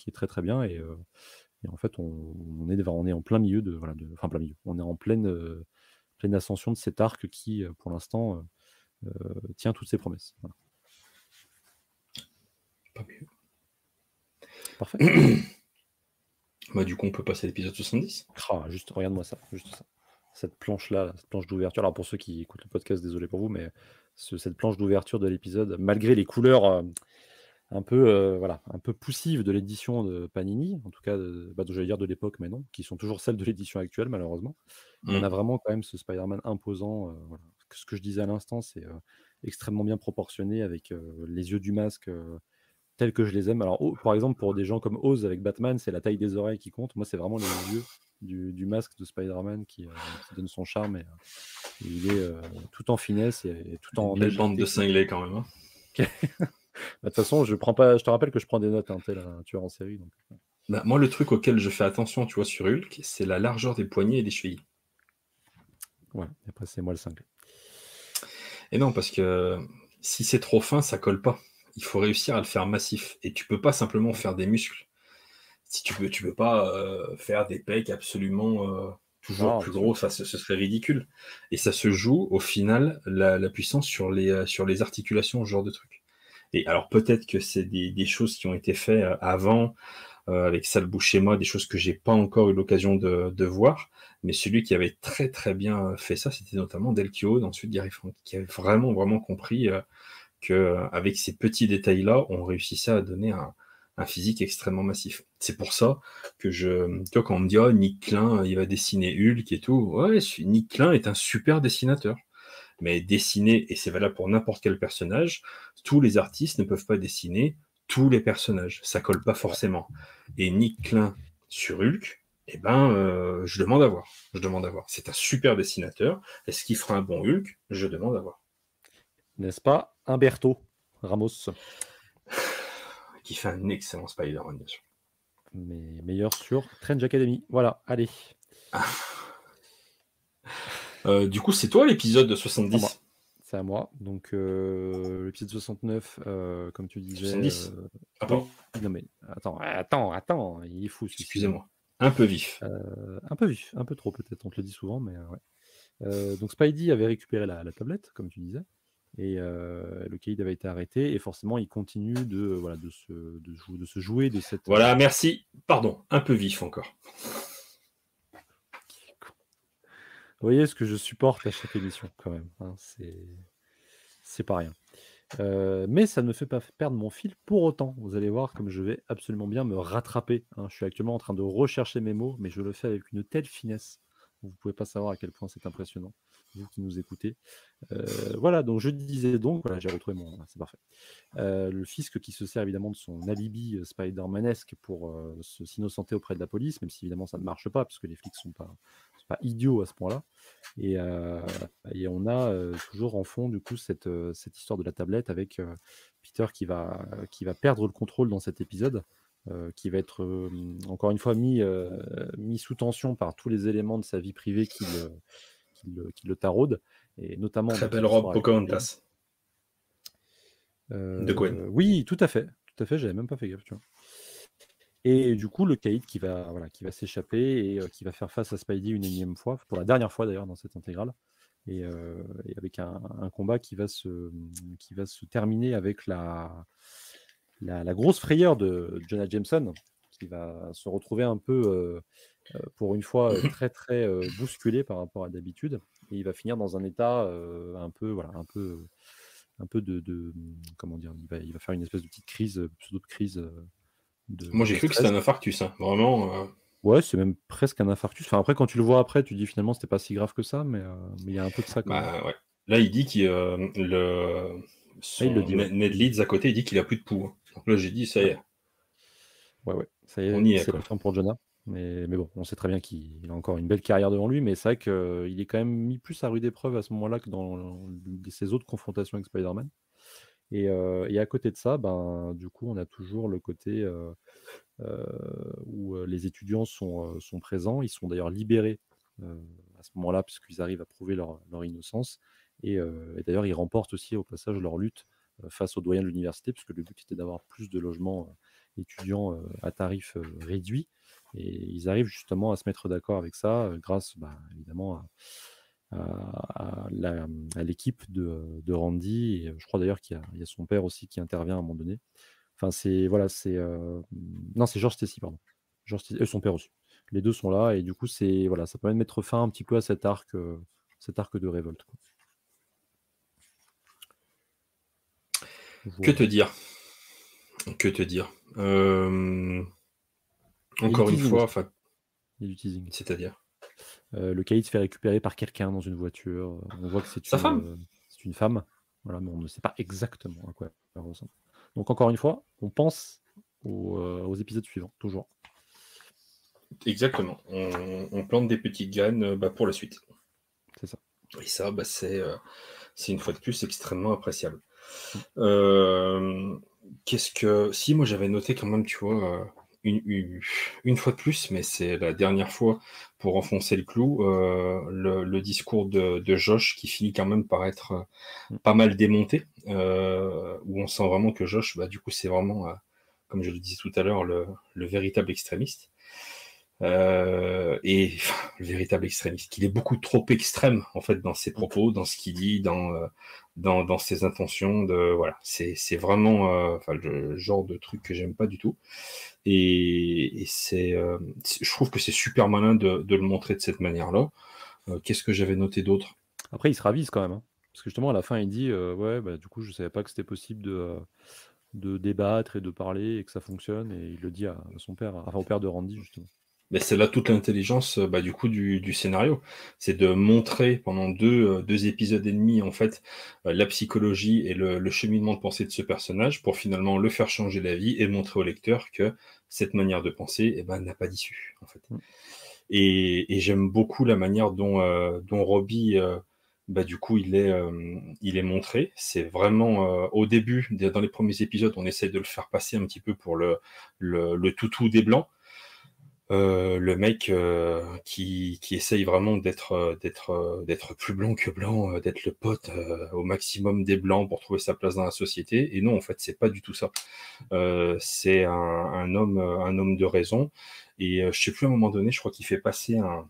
qui est très très bien. Et, et en fait, on, est, on est en plein milieu de, voilà, de, enfin plein milieu. On est en pleine, pleine ascension de cet arc qui, pour l'instant, tient toutes ses promesses. Pas mieux. Parfait. bah, du coup, on peut passer à l'épisode 70. Ah, juste, regarde-moi ça, juste ça. Cette planche-là, cette planche d'ouverture. Alors, pour ceux qui écoutent le podcast, désolé pour vous, mais cette planche d'ouverture de l'épisode, malgré les couleurs un peu, euh, voilà, un peu poussive de l'édition de Panini, en tout cas, de, bah, j'allais dire de l'époque, mais non, qui sont toujours celles de l'édition actuelle, malheureusement. On a mmh. vraiment quand même ce Spider-Man imposant. Euh, voilà. Ce que je disais à l'instant, c'est euh, extrêmement bien proportionné avec les yeux du masque tels que je les aime. Alors, par exemple, pour des gens comme Oz avec Batman, c'est la taille des oreilles qui compte. Moi, c'est vraiment les yeux du, masque de Spider-Man qui, donne son charme. Et, il est tout en finesse et, tout en. Une bande de cinglés quand même. Hein. Bah, de toute façon, je prends pas. Je te rappelle que je prends des notes, hein, tel un tueur en série. Donc... Euh. Bah, moi, le truc auquel je fais attention, tu vois, sur Hulk, c'est la largeur des poignets et des chevilles. Ouais, et après, c'est moi le cinglé. Et non, parce que si c'est trop fin, ça colle pas. Il faut réussir à le faire massif. Et tu peux pas simplement faire des muscles. Si tu peux, tu peux pas euh, faire des pecs absolument euh, toujours plus gros, ça, ce, serait ridicule. Et ça se joue au final la, la puissance sur les, sur les articulations, ce genre de truc. Et alors peut-être que c'est des, choses qui ont été faites euh, avant euh, avec Sal chez des choses que j'ai pas encore eu l'occasion de, voir. Mais celui qui avait très très bien fait ça, c'était notamment Del ensuite Gary Frank, qui avait vraiment vraiment compris euh, que avec ces petits détails-là, on réussissait à donner un, physique extrêmement massif. C'est pour ça que je, tu quand on me dit oh, Nick Klein, il va dessiner Hulk et tout, ouais, Nick Klein est un super dessinateur mais dessiner, et c'est valable pour n'importe quel personnage, tous les artistes ne peuvent pas dessiner tous les personnages. Ça colle pas forcément. Et Nick Klein sur Hulk, eh ben, euh, je demande à voir. Je demande à voir. C'est un super dessinateur. Est-ce qu'il fera un bon Hulk? Je demande à voir. N'est-ce pas Humberto Ramos? Qui fait un excellent Spider-Man, bien sûr. Mais meilleur sur Strange Academy. Voilà, allez. Euh, du coup, c'est toi l'épisode de 70 C'est à moi. Donc, euh, l'épisode 69, euh, comme tu disais. 70 Attends. Non, mais attends, attends, attends, il est fou. Excusez-moi. Un peu vif. un peu vif, un peu trop peut-être, on te le dit souvent, mais ouais. donc, Spidey avait récupéré la, tablette, comme tu disais. Et le caïd avait été arrêté, et forcément, il continue de, voilà, de, se, de, de se jouer de cette. Voilà, merci. Pardon, un peu vif encore. Vous voyez ce que je supporte à chaque émission, quand même. Hein, c'est pas rien. Euh, mais ça ne me fait pas perdre mon fil pour autant. Vous allez voir comme je vais absolument bien me rattraper. Hein. Je suis actuellement en train de rechercher mes mots, mais je le fais avec une telle finesse. Vous ne pouvez pas savoir à quel point c'est impressionnant, vous qui nous écoutez. Euh, voilà, donc je disais donc, voilà, j'ai retrouvé mon. C'est parfait. Euh, le fisc qui se sert évidemment de son alibi Spider-Manesque pour se s'innocenter auprès de la police, même si évidemment ça ne marche pas, parce que les flics ne sont pas, pas idiot à ce point-là. Et, euh, et, on a euh, toujours en fond du coup cette, euh, cette histoire de la tablette avec Peter qui va, qui va perdre le contrôle dans cet épisode. qui va être encore une fois mis, mis sous tension par tous les éléments de sa vie privée qui le, qui le, qui le taraudent, et notamment. s'appelle Rob Pocahontas. de Gwen. Oui, tout à fait. Tout à fait, j'avais même pas fait gaffe. Tu vois. Et du coup, le caïd qui va, voilà, qui va s'échapper et euh, qui va faire face à Spidey une énième fois, pour la dernière fois d'ailleurs dans cette intégrale, et, euh, avec un, combat qui va, se, qui va se terminer avec la, la, grosse frayeur de Jonah Jameson, il va se retrouver un peu, pour une fois, très très bousculé par rapport à d'habitude, et il va finir dans un état un peu, voilà, un peu, un peu de, comment dire, il va, faire une espèce de petite crise, pseudo crise. De, Moi j'ai cru que c'était un infarctus, hein. vraiment. Ouais, c'est même presque un infarctus. Enfin, après, quand tu le vois après, tu dis finalement c'était pas si grave que ça, mais il y a un peu de ça. Quand bah, Ouais. Là, il dit qu'il le ah, il le dit, Ned Leeds à côté, il dit qu'il a plus de pouls. Donc là, j'ai dit, ça y est. Ouais, ouais, ça y est, on y est. C'est la fin pour Jonah. Mais, mais, bon, on sait très bien qu'il a encore une belle carrière devant lui, mais c'est vrai qu'il est quand même mis plus à rude épreuve à ce moment-là que dans ses autres confrontations avec Spider-Man. Et, à côté de ça, ben, du coup, on a toujours le côté où les étudiants sont, présents. Ils sont d'ailleurs libérés à ce moment-là, puisqu'ils arrivent à prouver leur, innocence. Et, d'ailleurs, ils remportent aussi au passage leur lutte face aux doyens de l'université, puisque le but était d'avoir plus de logements étudiants à tarif réduit. Et ils arrivent justement à se mettre d'accord avec ça, grâce bah, évidemment à, l'équipe de, Randy. Et je crois d'ailleurs qu'il y, a son père aussi qui intervient à un moment donné. Enfin, c'est voilà, c'est non, c'est George Stacy, pardon. George et son père aussi. Les deux sont là et du coup, c'est voilà, ça permet de mettre fin un petit peu à cet arc, cet arc de révolte. Que te dire? Que te dire? Euh, Encore une fois, enfin. C'est-à-dire? Euh, Le caïd se fait récupérer par quelqu'un dans une voiture. On voit que c'est une, femme. Euh, c'est une femme. Voilà, mais on ne sait pas exactement à quoi elle ressemble. Donc encore une fois, on pense aux, épisodes suivants, toujours. Exactement. On, plante des petites graines bah, pour la suite. C'est ça. Et ça, bah, c'est, c'est une fois de plus extrêmement appréciable. Euh, qu'est-ce que. Si, moi j'avais noté quand même, tu vois, euh, une, fois de plus, mais c'est la dernière fois pour enfoncer le clou, euh, le, discours de, de, Josh qui finit quand même par être pas mal démonté, où on sent vraiment que Josh, bah, du coup, c'est vraiment, comme je le disais tout à l'heure, le véritable extrémiste. Euh, et le véritable extrémiste, qu'il est beaucoup trop extrême en fait dans ses propos, dans ce qu'il dit, dans, euh, dans, ses intentions. De voilà, c'est vraiment euh, le genre de truc que j'aime pas du tout. Et, et c'est, je trouve que c'est super malin de, de, le montrer de cette manière-là. Qu'est-ce que j'avais noté d'autre? Après, il se ravise quand même, hein. parce que justement à la fin, il dit ouais, bah, du coup, je savais pas que c'était possible de de débattre et de parler et que ça fonctionne et il le dit à son père, enfin au père de Randy justement. Mais c'est là toute l'intelligence euh, bah, du coup du, scénario. C'est de montrer pendant deux, euh, deux, épisodes et demi en fait euh, la psychologie et le, cheminement de pensée de ce personnage pour finalement le faire changer d'avis et montrer au lecteur que cette manière de penser eh ben, n'a pas d'issue en fait. Mm. Et, j'aime beaucoup la manière dont, dont Robbie bah, du coup il est, il est montré. C'est vraiment au début, dans les premiers épisodes, on essaye de le faire passer un petit peu pour le, le, le toutou des blancs. Euh, le mec euh, qui, qui, essaye vraiment d'être euh, d'être d'être plus blanc que blanc, d'être le pote au maximum des blancs pour trouver sa place dans la société. Et non, en fait, c'est pas du tout ça. c'est un, homme un homme de raison. Et je sais plus à un moment donné, je crois qu'il fait passer un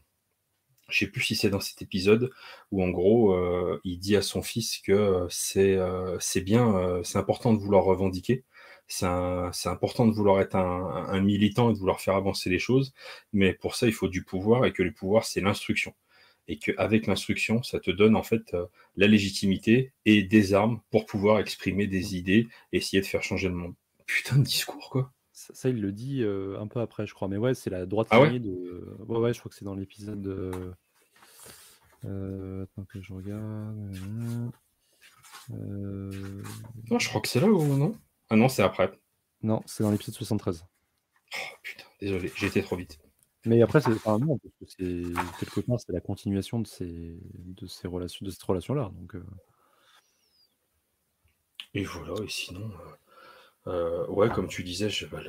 je sais plus si c'est dans cet épisode où en gros il dit à son fils que c'est c'est bien, c'est important de vouloir revendiquer, c'est important de vouloir être un, militant et de vouloir faire avancer les choses, mais pour ça, il faut du pouvoir et que le pouvoir, c'est l'instruction. Et qu'avec l'instruction, ça te donne en fait euh, la légitimité et des armes pour pouvoir exprimer des idées et essayer de faire changer le monde. Putain de discours, quoi. Ça, il le dit euh, un peu après, je crois. Mais ouais, c'est la droite ah de. Ouais, ouais, je crois que c'est dans l'épisode de. Euh, attends que je regarde. Non, je crois que c'est là où non? Ah non, c'est après. Non, c'est dans l'épisode 73. Oh putain, désolé, j'ai été trop vite. Mais après, c'est enfin, non, parce que c'est quelque part, c'est la continuation de ces, de ces relations, de cette relation-là. Donc, euh. Et voilà, et sinon, euh, euh, ouais, comme tu disais, je, bah,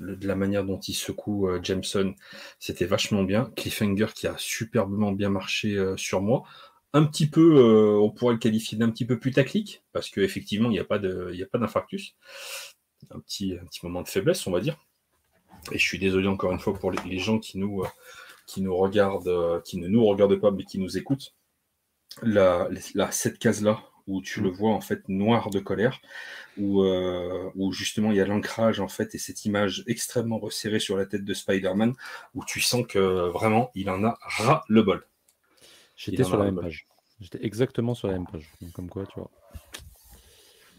le, de la manière dont il secoue Jameson, c'était vachement bien. Cliffhanger qui a superbement bien marché sur moi un petit peu, euh, on pourrait le qualifier d'un petit peu putaclic, parce qu'effectivement, il n'y a pas d'infarctus. Un petit, un petit moment de faiblesse, on va dire. Et je suis désolé encore une fois pour les, gens qui nous, euh, qui nous regardent, euh, qui ne nous regardent pas, mais qui nous écoutent. La, cette case-là, où tu le vois en fait noir de colère, où, euh, où justement il y a l'ancrage en fait et cette image extrêmement resserrée sur la tête de Spider-Man, où tu sens que vraiment il en a ras le bol. J'étais sur la même page. J'étais exactement sur la même page. comme quoi, tu vois.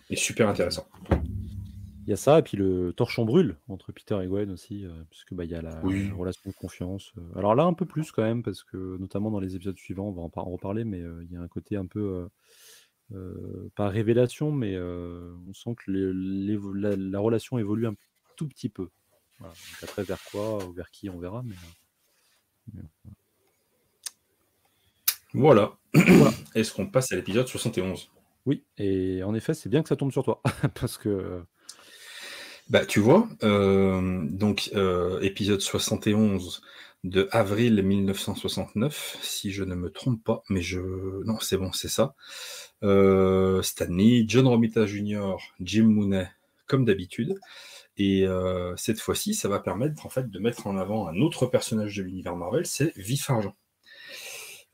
Et super intéressant. Il y a ça, et puis le torchon brûle entre Peter et Gwen aussi, euh, puisque bah, il y a la, relation de confiance. Euh. Alors là, un peu plus quand même, parce que notamment dans les épisodes suivants, on va en, reparler, mais euh, il y a un côté un peu, pas révélation, mais on sent que la, relation évolue un tout petit peu. Voilà. après, vers quoi ou vers qui, on verra, mais, voilà. Est-ce qu'on passe à l'épisode 71 Oui, et en effet, c'est bien que ça tombe sur toi, parce que bah, tu vois, euh, donc euh, épisode 71 de avril 1969, si je ne me trompe pas, mais je... Non, c'est bon, c'est ça. Euh, Stanley, John Romita Jr., Jim Mooney, comme d'habitude. Et cette fois-ci, ça va permettre en fait de mettre en avant un autre personnage de l'univers Marvel, c'est Vif Argent.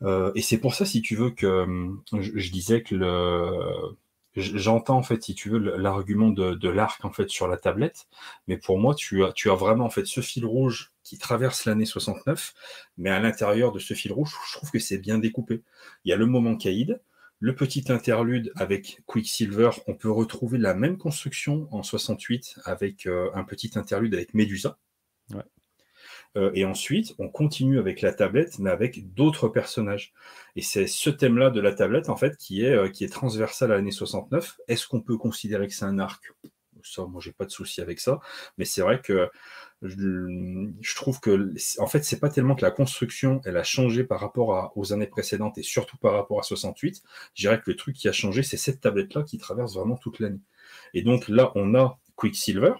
Et c'est pour ça, si tu veux, que je disais que le, j'entends en fait, si tu veux, l'argument de, l'arc en fait sur la tablette, mais pour moi, tu as, tu as vraiment en fait ce fil rouge qui traverse l'année 69, mais à l'intérieur de ce fil rouge, je trouve que c'est bien découpé. Il y a le moment Caïd, le petit interlude avec Quicksilver, on peut retrouver la même construction en 68 avec euh, un petit interlude avec Medusa. Ouais. Euh, et ensuite, on continue avec la tablette, mais avec d'autres personnages. Et c'est ce thème-là de la tablette, en fait, qui est, euh, transversal à l'année 69. Est-ce qu'on peut considérer que c'est un arc? Ça, moi, j'ai pas de souci avec ça. Mais c'est vrai que je, trouve que, en fait, c'est pas tellement que la construction, elle a changé par rapport aux années précédentes et surtout par rapport à 68. Je dirais que le truc qui a changé, c'est cette tablette-là qui traverse vraiment toute l'année. Et donc là, on a Quicksilver,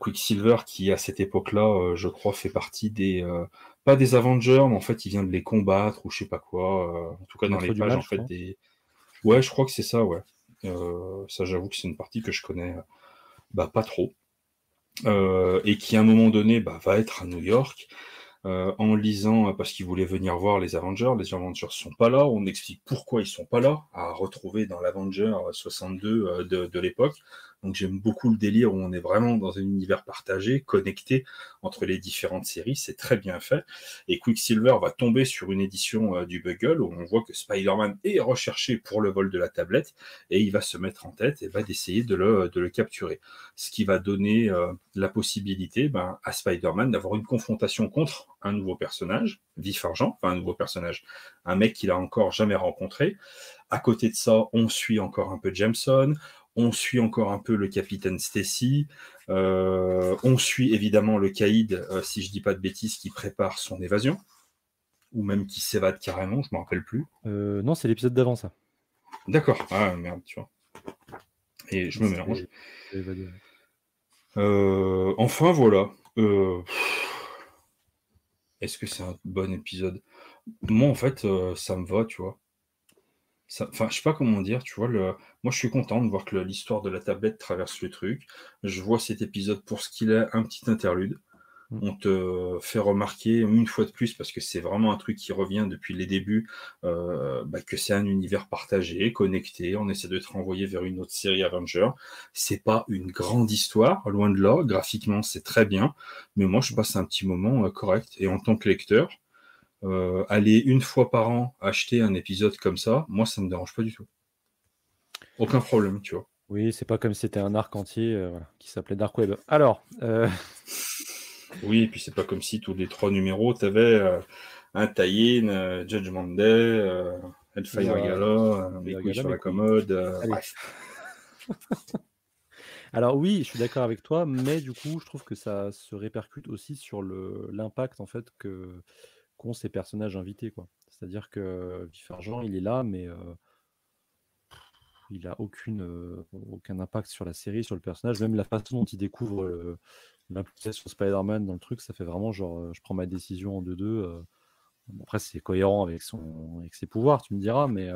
Quicksilver qui à cette époque-là, euh, je crois, fait partie des euh, pas des Avengers, mais en fait, il vient de les combattre ou je sais pas quoi. en tout cas, dans les pages, en fait, des. Ouais, je crois que c'est ça, ouais. ça, j'avoue que c'est une partie que je connais bah, pas trop. et qui, à un moment donné, bah, va être à New York. en lisant parce qu'il voulait venir voir les Avengers. Les Avengers sont pas là. On explique pourquoi ils sont pas là, à retrouver dans l'Avenger 62 de, de l'époque. Donc j'aime beaucoup le délire où on est vraiment dans un univers partagé, connecté entre les différentes séries. C'est très bien fait. Et Quicksilver va tomber sur une édition euh, du Bugle où on voit que Spider-Man est recherché pour le vol de la tablette et il va se mettre en tête et va d'essayer de le, capturer. Ce qui va donner euh, la possibilité ben, à Spider-Man d'avoir une confrontation contre un nouveau personnage, Vif Argent, un nouveau personnage, un mec qu'il a encore jamais rencontré. À côté de ça, on suit encore un peu Jameson, on suit encore un peu le capitaine Stacy. Euh, on suit évidemment le caïd, euh, si je dis pas de bêtises, qui prépare son évasion. Ou même qui s'évade carrément, je ne me rappelle plus. Euh, non, c'est l'épisode d'avant ça. D'accord. Ah merde, tu vois. Et je me mélange. enfin voilà. Est-ce que c'est un bon épisode? Moi en fait, ça me va, tu vois enfin, je sais pas comment dire, tu vois, le, moi je suis content de voir que l'histoire de la tablette traverse le truc. Je vois cet épisode pour ce qu'il est, un petit interlude. Mm. On te fait remarquer une fois de plus, parce que c'est vraiment un truc qui revient depuis les débuts, euh, bah, que c'est un univers partagé, connecté. On essaie de te renvoyer vers une autre série Avenger. C'est pas une grande histoire, loin de là. Graphiquement, c'est très bien, mais moi je passe un petit moment euh, correct. Et en tant que lecteur, euh, aller une fois par an acheter un épisode comme ça, moi, ça me dérange pas du tout. Aucun problème, tu vois. Oui, c'est pas comme si c'était un arc entier euh, qui s'appelait Dark Web. Alors. Euh, oui, et puis c'est pas comme si tous les trois numéros, tu avais un tie-in, Judgment Day, Hellfire Gala, mes couilles sur la commode. Alors oui, je suis d'accord avec toi, mais du coup, je trouve que ça se répercute aussi sur l'impact en fait que ces personnages invités. quoi. C'est-à-dire que Vif Argent, il est là, mais il a aucune, aucun impact sur la série, sur le personnage. Même la façon dont il découvre l'implication Spider-Man dans le truc, ça fait vraiment genre, je prends ma décision en 2-2. après, c'est cohérent avec, son, avec ses pouvoirs, tu me diras, mais,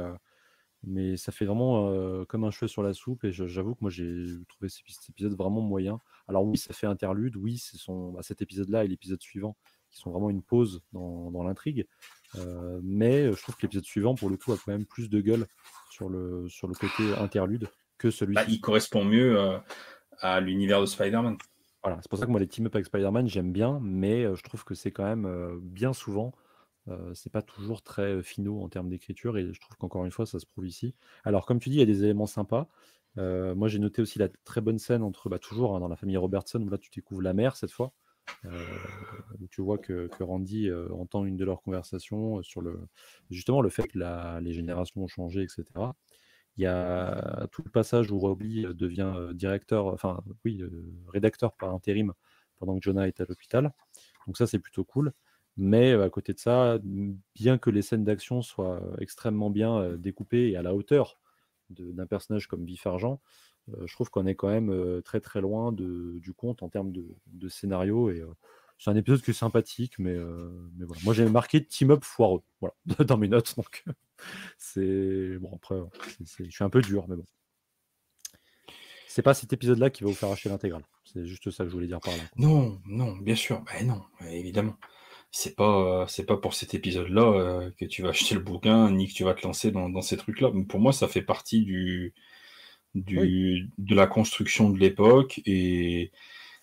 mais ça fait vraiment comme un cheveu sur la soupe. Et j'avoue que moi, j'ai trouvé cet épisode vraiment moyen. Alors oui, ça fait interlude, oui, c'est son, bah, cet épisode-là et l'épisode suivant qui sont vraiment une pause dans, l'intrigue. mais je trouve que l'épisode suivant, pour le coup, a quand même plus de gueule sur le, sur le côté interlude que celui-ci. Bah, il correspond mieux à l'univers de Spider-Man. Voilà, c'est pour ça que moi, les team-up avec Spider-Man, j'aime bien, mais je trouve que c'est quand même bien souvent, c'est pas toujours très finaux en termes d'écriture, et je trouve qu'encore une fois, ça se prouve ici. Alors, comme tu dis, il y a des éléments sympas. moi, j'ai noté aussi la très bonne scène entre, bah, toujours hein, dans la famille Robertson, où là, tu découvres la mère cette fois. Où tu vois que, Randy entend une de leurs conversations sur le, justement le fait que les générations ont changé, etc. Il y a tout le passage où Robbie devient directeur, enfin oui, rédacteur par intérim pendant que Jonah est à l'hôpital. Donc ça, c'est plutôt cool. Mais à côté de ça, bien que les scènes d'action soient extrêmement bien découpées et à la hauteur d'un personnage comme Biff Argent, je trouve qu'on est quand même très très loin du compte en termes de, scénario. Et c'est un épisode qui est sympathique, mais, mais. Moi, j'ai marqué team up foireux dans mes notes. Donc, c'est bon, après, je suis un peu dur, mais bon. C'est pas cet épisode-là qui va vous faire acheter l'intégrale. C'est juste ça que je voulais dire par là. Non, non, bien sûr. Ben non, évidemment. C'est pas, c'est pas pour cet épisode-là euh, que tu vas acheter le bouquin, ni que tu vas te lancer dans, ces trucs-là. Pour moi, ça fait partie du, du de la construction de l'époque et,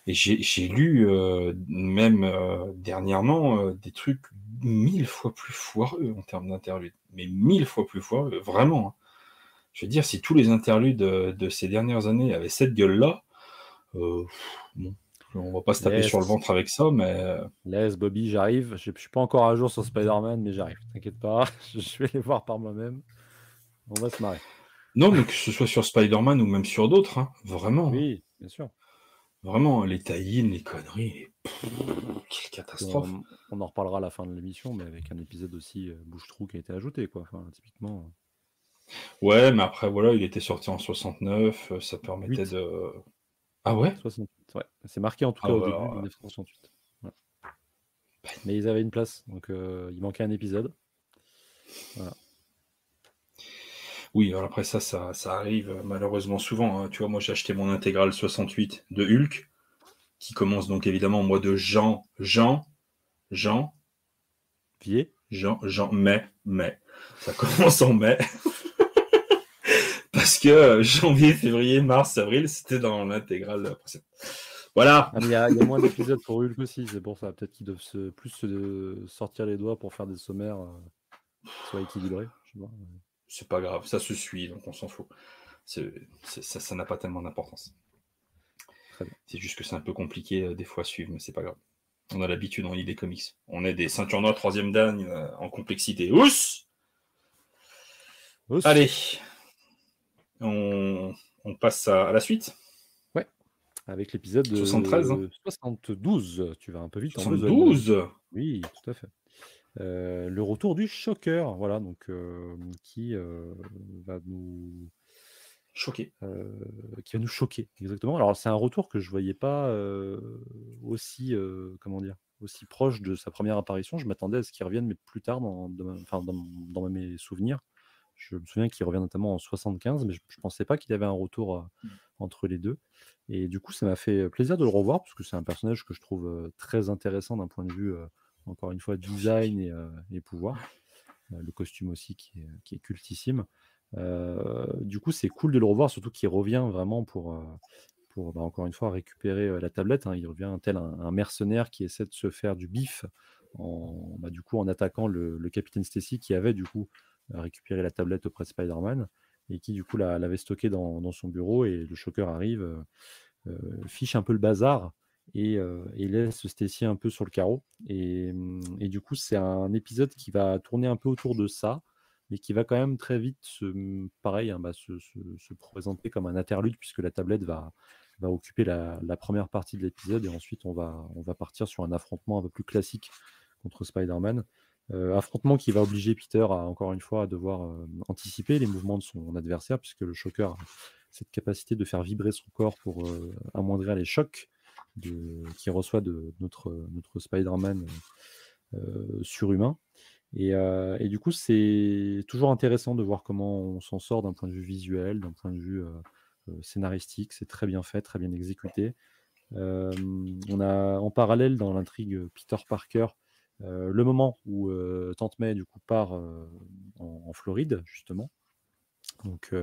j'ai lu euh, même euh, dernièrement des trucs mille fois plus foireux en termes d'interlude mais mille fois plus fort, vraiment. Hein. Je veux dire, si tous les interludes de, ces dernières années avaient cette gueule-là, euh, bon, on va pas se taper sur le ventre avec ça, mais. Euh, Laisse, Bobby, j'arrive. Je, ne suis pas encore à jour sur Spider-Man, mais j'arrive. T'inquiète pas, je vais les voir par moi-même. On va se marrer. Non, mais que ce soit sur Spider-Man ou même sur d'autres, hein, vraiment. Oui, bien sûr. Vraiment, les taillines, les conneries, quelle catastrophe. On, en reparlera à la fin de l'émission, mais avec un épisode aussi euh, bouche-trou qui a été ajouté, quoi. Enfin, typiquement. Euh. Ouais, mais après, voilà, il était sorti en 69, euh, ça permettait de. Ah ouais, ouais. C'est marqué en tout ah cas au début, 1968. Mais ils avaient une place, donc il manquait un épisode. Voilà. Oui, alors après ça, ça, arrive euh, malheureusement souvent. Hein. Tu vois, moi j'ai acheté mon intégrale 68 de Hulk, qui commence donc évidemment au mois de Jean, Jean, Jean, Vier, Jean, Jean, mai, mai. Ça commence en mai. Parce que euh, janvier, février, mars, avril, c'était dans l'intégrale Voilà. Ah, il y, a moins d'épisodes pour Hulk aussi, c'est pour ça. Peut-être qu'ils doivent se, plus se sortir les doigts pour faire des sommaires euh, soit équilibrés. Je sais pas c'est pas grave, ça se suit, donc on s'en fout. ça n'a pas tellement d'importance. C'est juste que c'est un peu compliqué euh, des fois à suivre, mais c'est pas grave. On a l'habitude, on lit des comics. On est des ceintures noires troisième dan euh, en complexité. Ous Allez, on, passe à, la suite. Ouais, avec l'épisode 73. 72. Tu vas un peu vite. 72 Oui, tout à fait. Euh, le retour du Shocker, voilà, donc euh, qui euh, va nous choquer, qui va nous choquer, exactement. Alors c'est un retour que je voyais pas aussi, comment dire, aussi proche de sa première apparition. Je m'attendais à ce qu'il revienne, mais plus tard dans, dans, mes souvenirs. Je me souviens qu'il revient notamment en 75, mais je, ne pensais pas qu'il y avait un retour mmh. entre les deux. Et du coup, ça m'a fait plaisir de le revoir parce que c'est un personnage que je trouve très intéressant d'un point de vue encore une fois, design et, euh, pouvoir. Euh, le costume aussi qui est, cultissime. Euh, du coup, c'est cool de le revoir, surtout qu'il revient vraiment pour, pour bah, encore une fois récupérer la tablette. Hein. Il revient tel un, mercenaire qui essaie de se faire du bif en, bah, du coup, en attaquant le, capitaine Stacy qui avait du coup récupéré la tablette auprès de Spider-Man et qui du coup l'avait stocké dans, dans, son bureau et le choqueur arrive, fiche un peu le bazar et, laisse Stacy un peu sur le carreau. Mmh, et, du coup, c'est un épisode qui va tourner un peu autour de ça, mais qui va quand même très vite se, mmh, pareil, hein, bah, se, présenter comme un interlude, puisque la tablette va, occuper la, première partie de l'épisode, et ensuite on va, partir sur un affrontement un peu plus classique contre Spider-Man. affrontement qui va obliger Peter à encore une fois à devoir anticiper les mouvements de son adversaire, puisque le choqueur a cette capacité de faire vibrer son corps pour amoindrir les chocs qui reçoit de notre, notre Spider-Man euh, surhumain. Et, euh, et, du coup, c'est toujours intéressant de voir comment on s'en sort d'un point de vue visuel, d'un point de vue euh, scénaristique. C'est très bien fait, très bien exécuté. on a en parallèle dans l'intrigue Peter Parker le moment où Tante du coup part en, Floride justement. Donc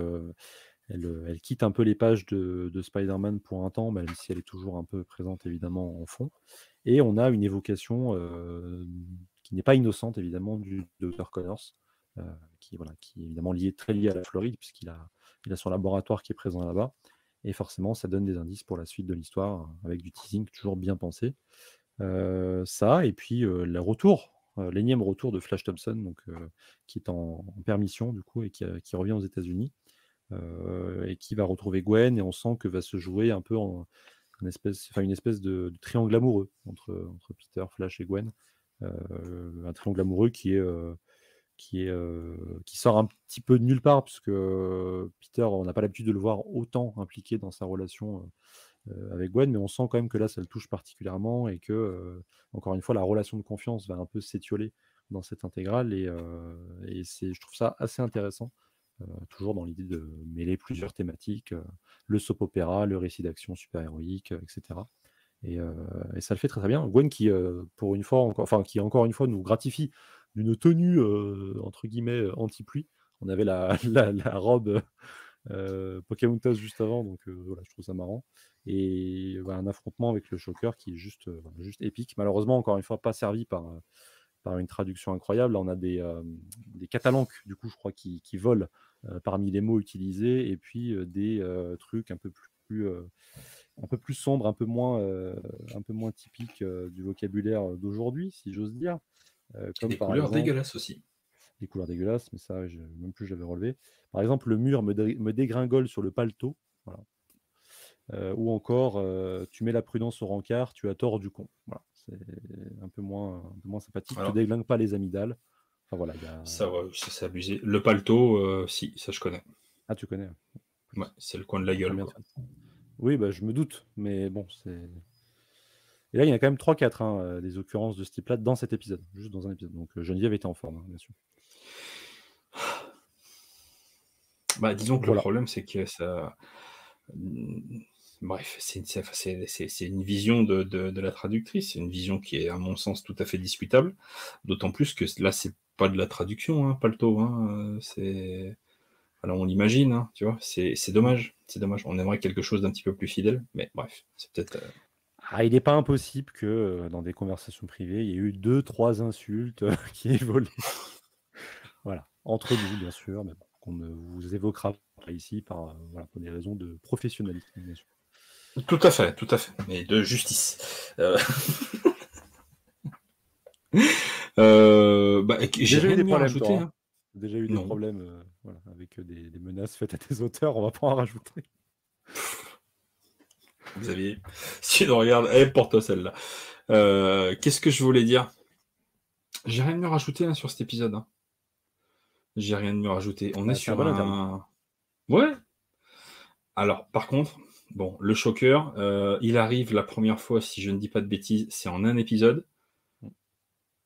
elle, quitte un peu les pages de, Spider-Man pour un temps, même si elle est toujours un peu présente évidemment en fond. Et on a une évocation qui n'est pas innocente évidemment du Dr Connors, qui, voilà, qui est évidemment très lié à la Floride puisqu'il a, son laboratoire qui est présent là-bas. Et forcément, ça donne des indices pour la suite de l'histoire, avec du teasing toujours bien pensé. ça, et puis le retour, l'énième retour de Flash Thompson, qui est en, permission du coup, et qui, revient aux États-Unis, et qui va retrouver Gwen, et on sent que va se jouer un peu une espèce de, triangle amoureux entre, Peter, Flash et Gwen. un triangle amoureux qui est est, qui sort un petit peu de nulle part, puisque Peter, on n'a pas l'habitude de le voir autant impliqué dans sa relation avec Gwen, mais on sent quand même que là, ça le touche particulièrement et que, encore une fois, la relation de confiance va un peu s'étioler dans cette intégrale, et, je trouve ça assez intéressant. Toujours dans l'idée de mêler plusieurs thématiques, le soap opéra, le récit d'action super-héroïque, etc. Et, ça le fait très très bien. Gwen qui, pour une fois, encore, enfin, qui encore une fois nous gratifie d'une tenue entre guillemets anti-pluie. On avait la, robe euh, Pocahontas juste avant, donc voilà, je trouve ça marrant. Et un affrontement avec le Shocker qui est juste, juste épique. Malheureusement, encore une fois, pas servi par, par une traduction incroyable. Là, on a des, des catalanques, du coup, je crois, qui, qui volent parmi les mots utilisés, et puis des trucs un peu plus, un peu plus sombres, un peu moins, un peu moins typiques du vocabulaire d'aujourd'hui, si j'ose dire. Euh, comme des couleurs dégueulasses aussi. Des couleurs dégueulasses, mais ça, je, même plus j'avais relevé. Par exemple, le mur me, me dégringole sur le paletot. Voilà. Euh, ou encore, euh, tu mets la prudence au rencard, tu as tort du con. Voilà. C'est un peu moins, un peu moins sympathique. tu déglingues pas les amygdales. Enfin, voilà, y a... Ça, c'est abusé. Le paletot, si, ça je connais. Ah, tu connais Ouais, c'est le coin de la gueule. Oui, bah, je me doute, mais bon, c'est et là, il y a quand même 3-4 hein, euh, des occurrences de ce type-là dans cet épisode, juste dans un épisode. Donc euh, Geneviève était en forme, hein, bien sûr. Bah, disons que le problème, c'est que ça. Bref, c'est une, vision de, la traductrice, c'est une vision qui est, à mon sens, tout à fait discutable. D'autant plus que là, c'est pas de la traduction, hein, Palto. Hein, c'est. Alors, on l'imagine, tu vois, c'est dommage. C'est dommage. On aimerait quelque chose d'un petit peu plus fidèle, mais bref, c'est peut-être. Euh, ah, il n'est pas impossible que euh, dans des conversations privées, il y ait eu deux, trois insultes euh, qui volé. voilà, entre nous, bien sûr, mais qu'on ne vous évoquera pas ici par, euh, pour des raisons de professionnalisme, bien sûr. Tout à fait, tout à fait, mais de justice. bah, Déjà eu des problèmes, hein. Déjà eu des problèmes avec des, des menaces faites à tes auteurs, on va pas en rajouter. Xavier, si tu regardes, elle eh, pour toi celle-là. Euh, qu'est-ce que je voulais dire? J'ai rien de mieux rajouter hein, sur cet épisode. Hein. J'ai rien de mieux rajouter. On est sur un. Ouais. Alors, par contre, bon, le choker, euh, il arrive la première fois, si je ne dis pas de bêtises, c'est en un épisode.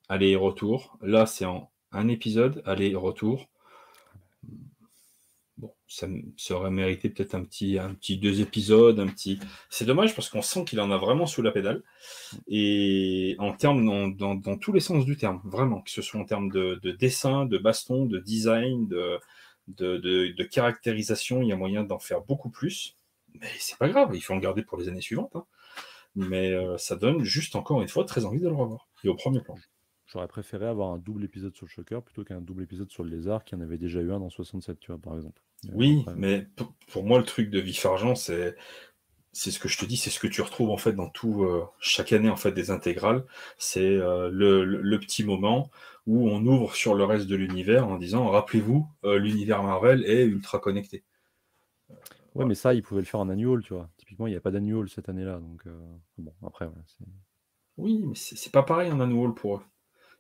Aller-retour. Là, c'est en un épisode, aller-retour ça, aurait mérité peut-être un petit, deux épisodes, un petit. C'est dommage parce qu'on sent qu'il en a vraiment sous la pédale. Et en termes, dans, dans, tous les sens du terme, vraiment, que ce soit en termes de, dessin, de baston, de design, de, de, caractérisation, il y a moyen d'en faire beaucoup plus. Mais c'est pas grave, il faut en garder pour les années suivantes. Hein. Mais euh, ça donne juste encore une fois très envie de le revoir. Et au premier plan. J'aurais préféré avoir un double épisode sur le Shocker plutôt qu'un double épisode sur le Lézard qui en avait déjà eu un dans 67, tu vois, par exemple. Oui, mais pour moi, le truc de Vif Argent, c'est c'est ce que je te dis, c'est ce que tu retrouves en fait dans tout euh, chaque année en fait des intégrales. C'est euh, le, petit moment où on ouvre sur le reste de l'univers en disant rappelez-vous, euh, l'univers Marvel est ultra connecté. Ouais, mais ça, ils pouvaient le faire en annual, tu vois. Typiquement, il n'y a pas d'annual cette année-là, donc bon, après. oui, mais c'est pas pareil en annual pour eux.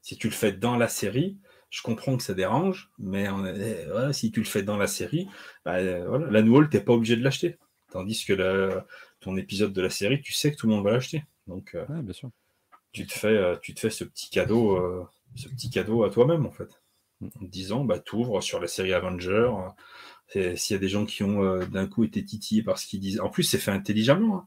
Si tu le fais dans la série, je comprends que ça dérange, mais voilà, si tu le fais dans la série, bah, voilà, l'annual, tu n'es pas obligé de l'acheter. Tandis que ton épisode de la série, tu sais que tout le monde va l'acheter. Donc, euh, bien sûr. Tu, te fais, euh, tu te fais ce petit cadeau, euh, ce petit cadeau à toi-même, en fait. Mm. En te disant, bah, ouvres sur la série Avenger. S'il y a des gens qui ont d'un coup été titillés par ce qu'ils disent. En plus, c'est fait intelligemment. Hein.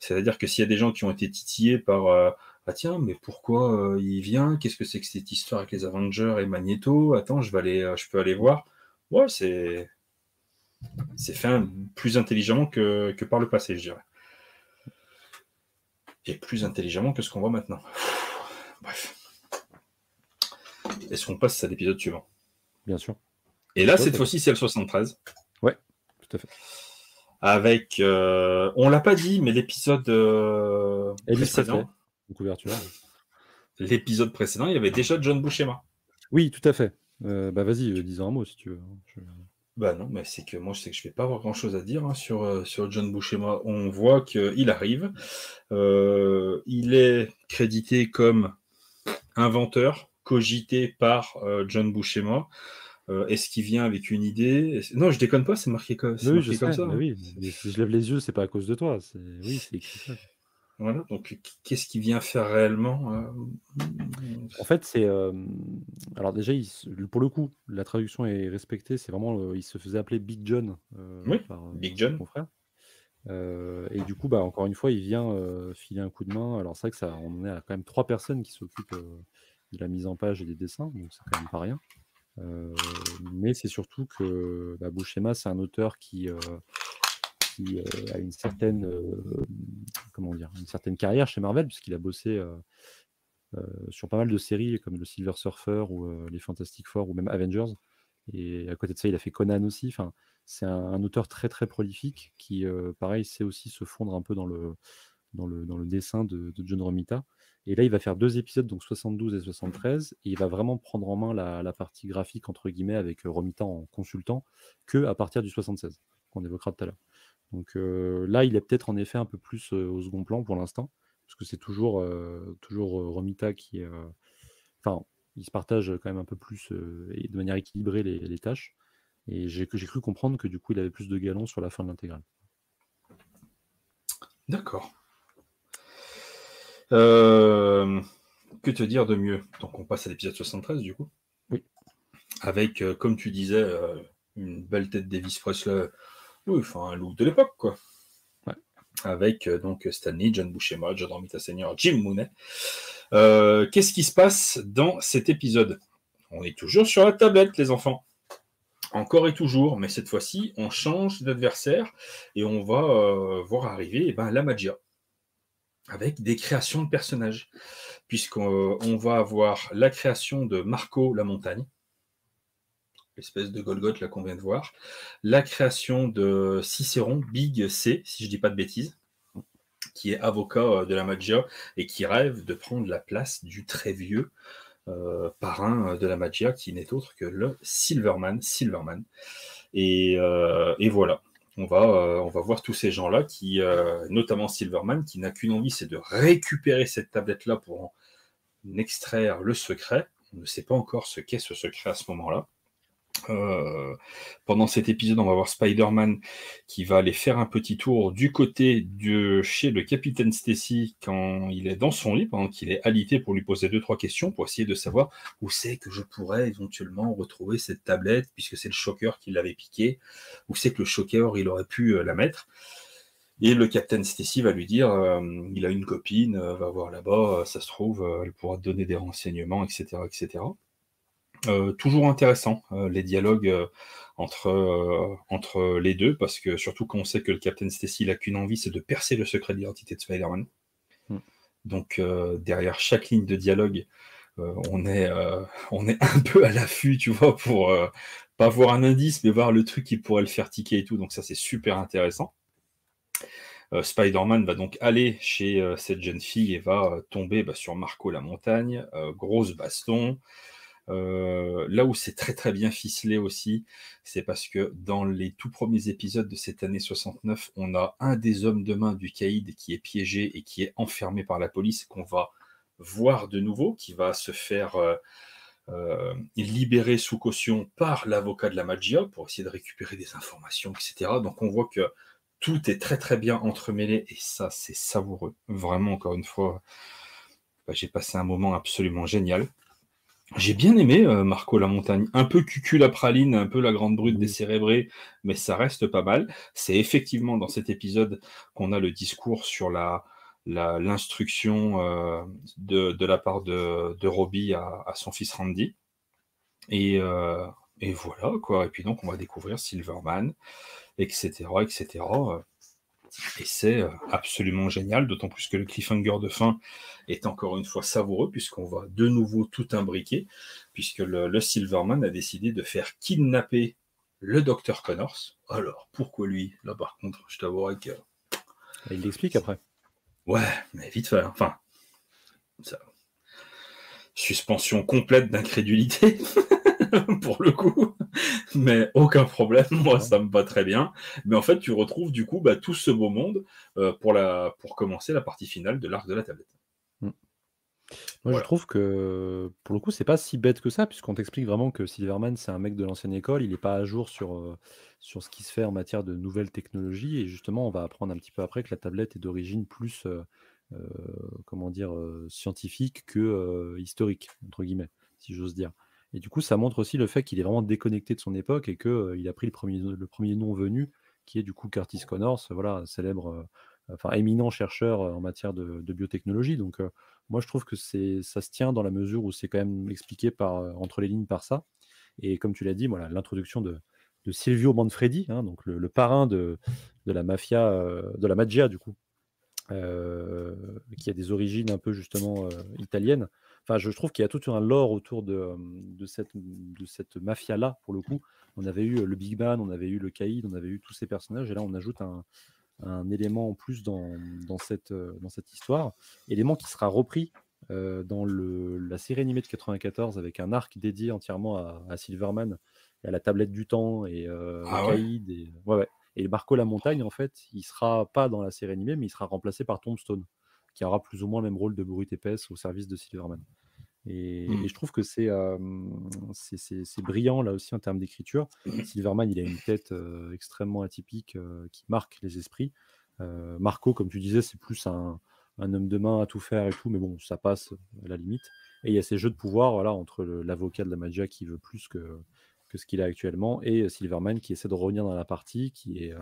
C'est-à-dire que s'il y a des gens qui ont été titillés par ah tiens, mais pourquoi euh, il vient? Qu'est-ce que c'est que cette histoire avec les Avengers et Magneto? Attends, je vais aller, euh, je peux aller voir. Ouais, c'est c'est fait plus intelligemment que, que, par le passé, je dirais. Et plus intelligemment que ce qu'on voit maintenant. Bref. Est-ce qu'on passe à l'épisode suivant? Bien sûr. Et là, cette fois-ci, c'est le 73. Ouais, tout à fait. Avec, euh, on l'a pas dit, mais l'épisode euh, précédent, couverture. L'épisode précédent, il y avait déjà John Buscema. Oui, tout à fait. Euh, bah vas-y, euh, dis-en un mot si tu veux. Hein, bah non, mais c'est que moi je sais que je vais pas avoir grand chose à dire hein, sur, euh, sur John Buscema. On voit qu'il arrive. il est crédité comme inventeur, cogité par John Buscema. Est-ce qu'il vient avec une idée? Non, je déconne pas, c'est marqué, comme, oui, je comme ça. Hein. Oui, si je lève les yeux, c'est pas à cause de toi. Oui, c'est écrit ça. Voilà, donc qu'est-ce qu'il vient faire réellement euh, En fait, c'est. Euh, alors, déjà, pour le coup, la traduction est respectée. C'est vraiment. il se faisait appeler Big John euh, oui, Big John. mon frère. et du coup, bah, encore une fois, il vient filer un coup de main. Alors, c'est vrai que ça, on est à quand même trois personnes qui s'occupent de la mise en page et des dessins, donc c'est quand même pas rien. Mais c'est surtout que bah, Bouchema, c'est un auteur qui qui euh, a une certaine, euh, comment dire, une certaine carrière chez Marvel, puisqu'il a bossé euh, sur pas mal de séries comme le Silver Surfer ou les Fantastic Four ou même Avengers. Et à côté de ça, il a fait Conan aussi. Enfin, c'est un, auteur très très prolifique qui, pareil, sait aussi se fondre un peu dans le, dans le, dans le dessin de, John Romita. Et là, il va faire deux épisodes, donc 72 et 73, et il va vraiment prendre en main la, partie graphique, entre guillemets, avec Romita en consultant, que à partir du 76, qu'on évoquera tout à l'heure. Donc là, il est peut-être en effet un peu plus au second plan pour l'instant, parce que c'est toujours, toujours Romita qui. Enfin, il se partage quand même un peu plus et de manière équilibrée les, tâches. Et j'ai cru comprendre que du coup, il avait plus de galons sur la fin de l'intégrale. D'accord. Que te dire de mieux? Donc on passe à l'épisode 73 du coup. Oui. Avec, comme tu disais, une belle tête d'Evis Presley oui, enfin, un look de l'époque, quoi. Avec euh, donc Stanley, John Buscema, John Romita Senior, Jim Mooney. Euh, qu'est-ce qui se passe dans cet épisode? On est toujours sur la tablette, les enfants. Encore et toujours, mais cette fois-ci, on change d'adversaire et on va euh, voir arriver eh ben, la magia avec des créations de personnages, puisqu'on va avoir la création de Marco la montagne, l'espèce de Golgoth là qu'on vient de voir, la création de Cicéron, Big C, si je dis pas de bêtises, qui est avocat euh, de la magia et qui rêve de prendre la place du très vieux euh, parrain de la magia, qui n'est autre que le Silverman. Silverman. Et, euh, voilà. On va, on va voir tous ces gens-là, qui, notamment Silverman, qui n'a qu'une envie, c'est de récupérer cette tablette-là pour en extraire le secret. On ne sait pas encore ce qu'est ce secret à ce moment-là. Euh, pendant cet épisode, on va voir Spider-Man qui va aller faire un petit tour du côté de chez le capitaine Stacy quand il est dans son lit, pendant qu'il est alité pour lui poser deux trois questions pour essayer de savoir où c'est que je pourrais éventuellement retrouver cette tablette puisque c'est le choker qui l'avait piqué, où c'est que le choker il aurait pu euh, la mettre. Et le capitaine Stacy va lui dire, euh, il a une copine, va voir là-bas, ça se trouve, elle pourra te donner des renseignements, etc., etc. Euh, toujours intéressant, euh, les dialogues euh, entre, entre les deux, parce que surtout quand on sait que le Captain Stacy n'a qu'une envie, c'est de percer le secret de l'identité de Spider-Man. Hmm. Donc derrière chaque ligne de dialogue, on, est, on est un peu à l'affût, tu vois, pour pas voir un indice, mais voir le truc qui pourrait le faire tiquer et tout. Donc ça, c'est super intéressant. Spider-Man va donc aller chez cette jeune fille et va tomber bah, sur Marco la montagne, grosse baston. Euh, là où c'est très très bien ficelé aussi, c'est parce que dans les tout premiers épisodes de cette année 69, on a un des hommes de main du caïd qui est piégé et qui est enfermé par la police, qu'on va voir de nouveau, qui va se faire euh, euh, libérer sous caution par l'avocat de la magia pour essayer de récupérer des informations, etc. Donc on voit que tout est très très bien entremêlé et ça c'est savoureux. Vraiment encore une fois, bah, j'ai passé un moment absolument génial. J'ai bien aimé euh, Marco la montagne, un peu cucul la praline, un peu la grande brute décérébrée, mais ça reste pas mal. C'est effectivement dans cet épisode qu'on a le discours sur la, l'instruction de, la part de, de Robbie à, son fils Randy. Et, et, voilà, quoi. Et puis donc, on va découvrir Silverman, etc., etc. Et c'est euh, absolument génial, d'autant plus que le cliffhanger de fin est encore une fois savoureux, puisqu'on va de nouveau tout imbriquer, puisque le, Silverman a décidé de faire kidnapper le docteur Connors. Alors, pourquoi lui? Là, par contre, je t'avouerai que. Il l'explique après. Ouais, mais vite fait. Hein. Enfin, ça... suspension complète d'incrédulité. pour le coup, mais aucun problème, moi ça me va très bien. Mais en fait, tu retrouves du coup bah, tout ce beau monde euh, pour, la, pour commencer la partie finale de l'arc de la tablette. Mm. Moi, je trouve que pour le coup, c'est pas si bête que ça, puisqu'on t'explique vraiment que Silverman, c'est un mec de l'ancienne école, il n'est pas à jour sur, euh, sur ce qui se fait en matière de nouvelles technologies, et justement, on va apprendre un petit peu après que la tablette est d'origine plus, euh, comment dire, scientifique que historique, entre guillemets, si j'ose dire. Et du coup, ça montre aussi le fait qu'il est vraiment déconnecté de son époque et qu'il il a pris le premier, le premier nom venu, qui est du coup Curtis Connors, voilà, célèbre, enfin éminent chercheur en matière de, biotechnologie. Donc, moi, je trouve que ça se tient dans la mesure où c'est quand même expliqué par, entre les lignes par ça. Et comme tu l'as dit, voilà, l'introduction de, de Silvio Manfredi, hein, donc le, parrain de, de, la mafia, de la magia du coup, qui a des origines un peu justement italiennes. Enfin, je trouve qu'il y a tout un lore autour de, de cette, de cette mafia-là, pour le coup. On avait eu le Big Man, on avait eu le Caïd, on avait eu tous ces personnages, et là, on ajoute un, un élément en plus dans, dans, cette, dans cette histoire. Élément qui sera repris dans le, la série animée de 94 avec un arc dédié entièrement à, Silverman et à la tablette du temps et euh, ah Caïd. Et, ouais, ouais. et Marco la montagne, en fait, il sera pas dans la série animée, mais il sera remplacé par Tombstone qui aura plus ou moins le même rôle de brute épaisse au service de Silverman. Et, mmh. je trouve que c'est c'est brillant là aussi en termes d'écriture. Silverman, il a une tête extrêmement atypique qui marque les esprits. Marco, comme tu disais, c'est plus un, un, homme de main à tout faire et tout, mais bon, ça passe à la limite. Et il y a ces jeux de pouvoir voilà, entre l'avocat de la magia qui veut plus que, que ce qu'il a actuellement et Silverman qui essaie de revenir dans la partie, qui est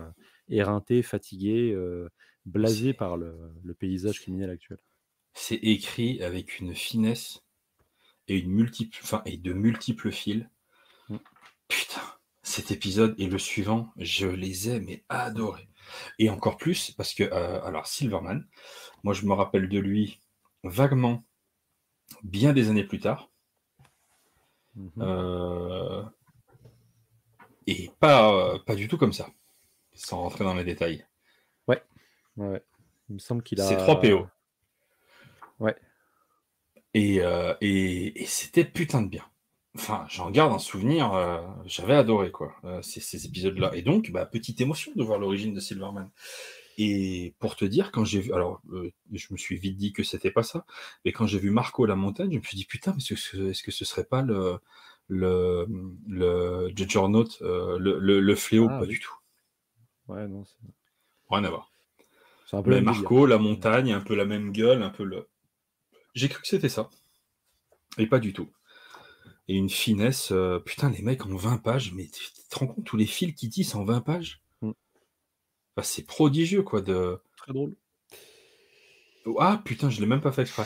éreinté, fatigué, blasé par le, paysage criminel actuel. C'est écrit avec une finesse et, une multiple, enfin, et de multiples fils. Mm. Putain, cet épisode et le suivant, je les ai mais adorés. Et encore plus parce que, euh, alors Silverman, moi je me rappelle de lui vaguement bien des années plus tard. Mm-hmm. Euh, et pas, pas du tout comme ça, sans rentrer dans les détails. Ouais. Il me semble qu'il a. C'est 3 PO. Ouais. Euh, et, et, c'était putain de bien. Enfin, j'en garde un souvenir, euh, j'avais adoré quoi, euh, ces, épisodes-là. Et donc, bah, petite émotion de voir l'origine de Silverman. Et pour te dire, quand j'ai vu, alors je me suis vite dit que c'était pas ça, mais quand j'ai vu Marco la montagne, je me suis dit putain, mais est-ce que ce serait pas le le le Juggernaut, le, le, fléau? Ah Pas du tout. Ouais, non. Rien à voir. Un peu Marco, la montagne, un peu la même gueule, un peu le. J'ai cru que c'était ça. Et pas du tout. Et une finesse. Euh, putain, les mecs en 20 pages, mais tu te rends compte tous les fils qui tissent en 20 pages mm. C'est prodigieux, quoi. De... Très drôle. Ah putain, je l'ai même pas fait exprès.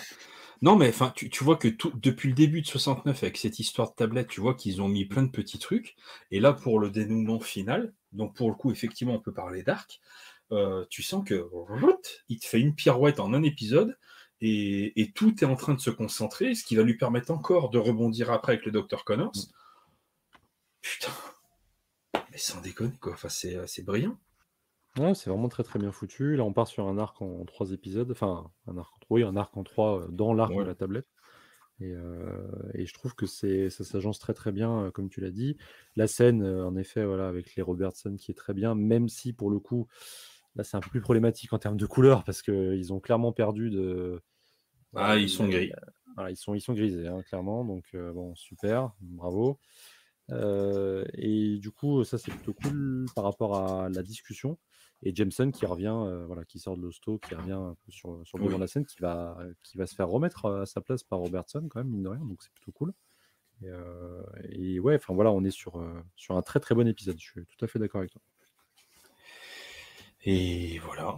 Non, mais enfin, tu, vois que tout, depuis le début de 69, avec cette histoire de tablette, tu vois qu'ils ont mis plein de petits trucs. Et là, pour le dénouement final, donc pour le coup, effectivement, on peut parler d'arc. Euh, tu sens que il te fait une pirouette en un épisode et, tout est en train de se concentrer, ce qui va lui permettre encore de rebondir après avec le Dr Connors. Putain, mais sans déconner quoi, enfin, c'est, euh, brillant. Ouais, c'est vraiment très très bien foutu. Là, on part sur un arc en, trois épisodes, enfin un arc en trois, oui, un arc en trois euh, dans l'arc de la tablette. Et, je trouve que c'est, ça s'agence très très bien, comme tu l'as dit. La scène, en effet, voilà, avec les Robertson qui est très bien, même si pour le coup, Là, c'est un peu plus problématique en termes de couleur parce qu'ils ont clairement perdu de. Ah, ils sont gris. ils sont, ils sont grisés, hein, clairement. Donc, euh, bon, super, bravo. Euh, et du coup, ça, c'est plutôt cool par rapport à la discussion. Et Jameson qui revient, euh, voilà, qui sort de l'hosto, qui revient un peu sur, sur le devant de la scène, qui va, qui va se faire remettre à sa place par Robertson, quand même, mine de rien. Donc, c'est plutôt cool. Et, et ouais, enfin voilà, on est sur, sur un très très bon épisode. Je suis tout à fait d'accord avec toi. Et voilà.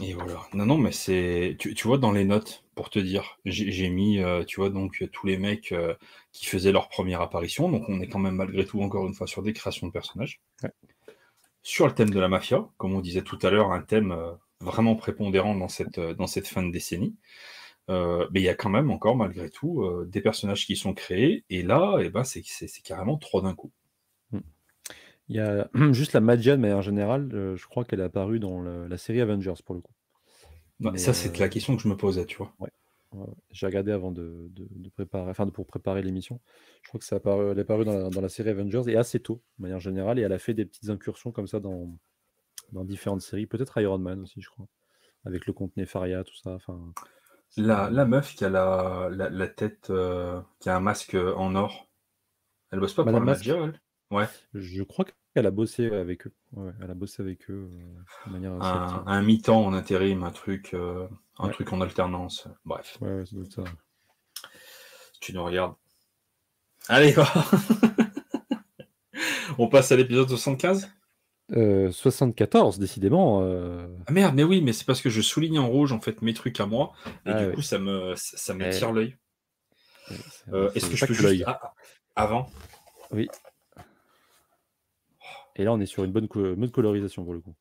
Et voilà. Non, non, mais c'est. Tu, tu vois, dans les notes, pour te dire, j'ai mis, euh, tu vois, donc tous les mecs euh, qui faisaient leur première apparition. Donc on est quand même malgré tout, encore une fois, sur des créations de personnages. Ouais. Sur le thème de la mafia, comme on disait tout à l'heure, un thème euh, vraiment prépondérant dans cette, euh, dans cette fin de décennie. Euh, mais il y a quand même encore, malgré tout, euh, des personnages qui sont créés. Et là, eh ben, c'est c'est- c'est carrément trop d'un coup. Il y a juste la Magia de manière générale, euh, je crois qu'elle est apparue dans le- la série Avengers pour le coup. Non, Mais ça, c'est euh, la question que je me posais, tu vois. ouais. J'ai regardé avant de, de- de préparer, enfin de- pour préparer l'émission. Je crois que ça a apparu, elle est apparue dans la, dans la série Avengers et assez tôt, de manière générale, et elle a fait des petites incursions comme ça dans, dans différentes séries, peut-être Iron Man aussi, je crois, avec le comte Nefaria, tout ça. Enfin, c'est- La, la meuf qui a la, la, la tête, euh, qui a un masque en or, elle bosse pas pour Madame la Masque, Magia, elle Ouais. je crois qu'elle a bossé avec eux. Ouais, elle a bossé avec eux euh, de manière assez Un, mi-temps en intérim, un truc, euh, un Ouais, truc en alternance. Bref, ouais, ouais, ça ça. tu nous regardes. Allez, va. On passe à l'épisode 75 Euh, 74, décidément. euh, Ah merde, mais oui, mais c'est parce que je souligne en rouge en fait mes trucs à moi, et Ah du oui. coup ça me, ça ça me Eh, tire l'œil. ouais, c'est Euh, c'est Est-ce que je peux que juste... l'œil. ah, avant? Oui. Et là, on est sur une bonne, co- bonne colorisation pour le coup.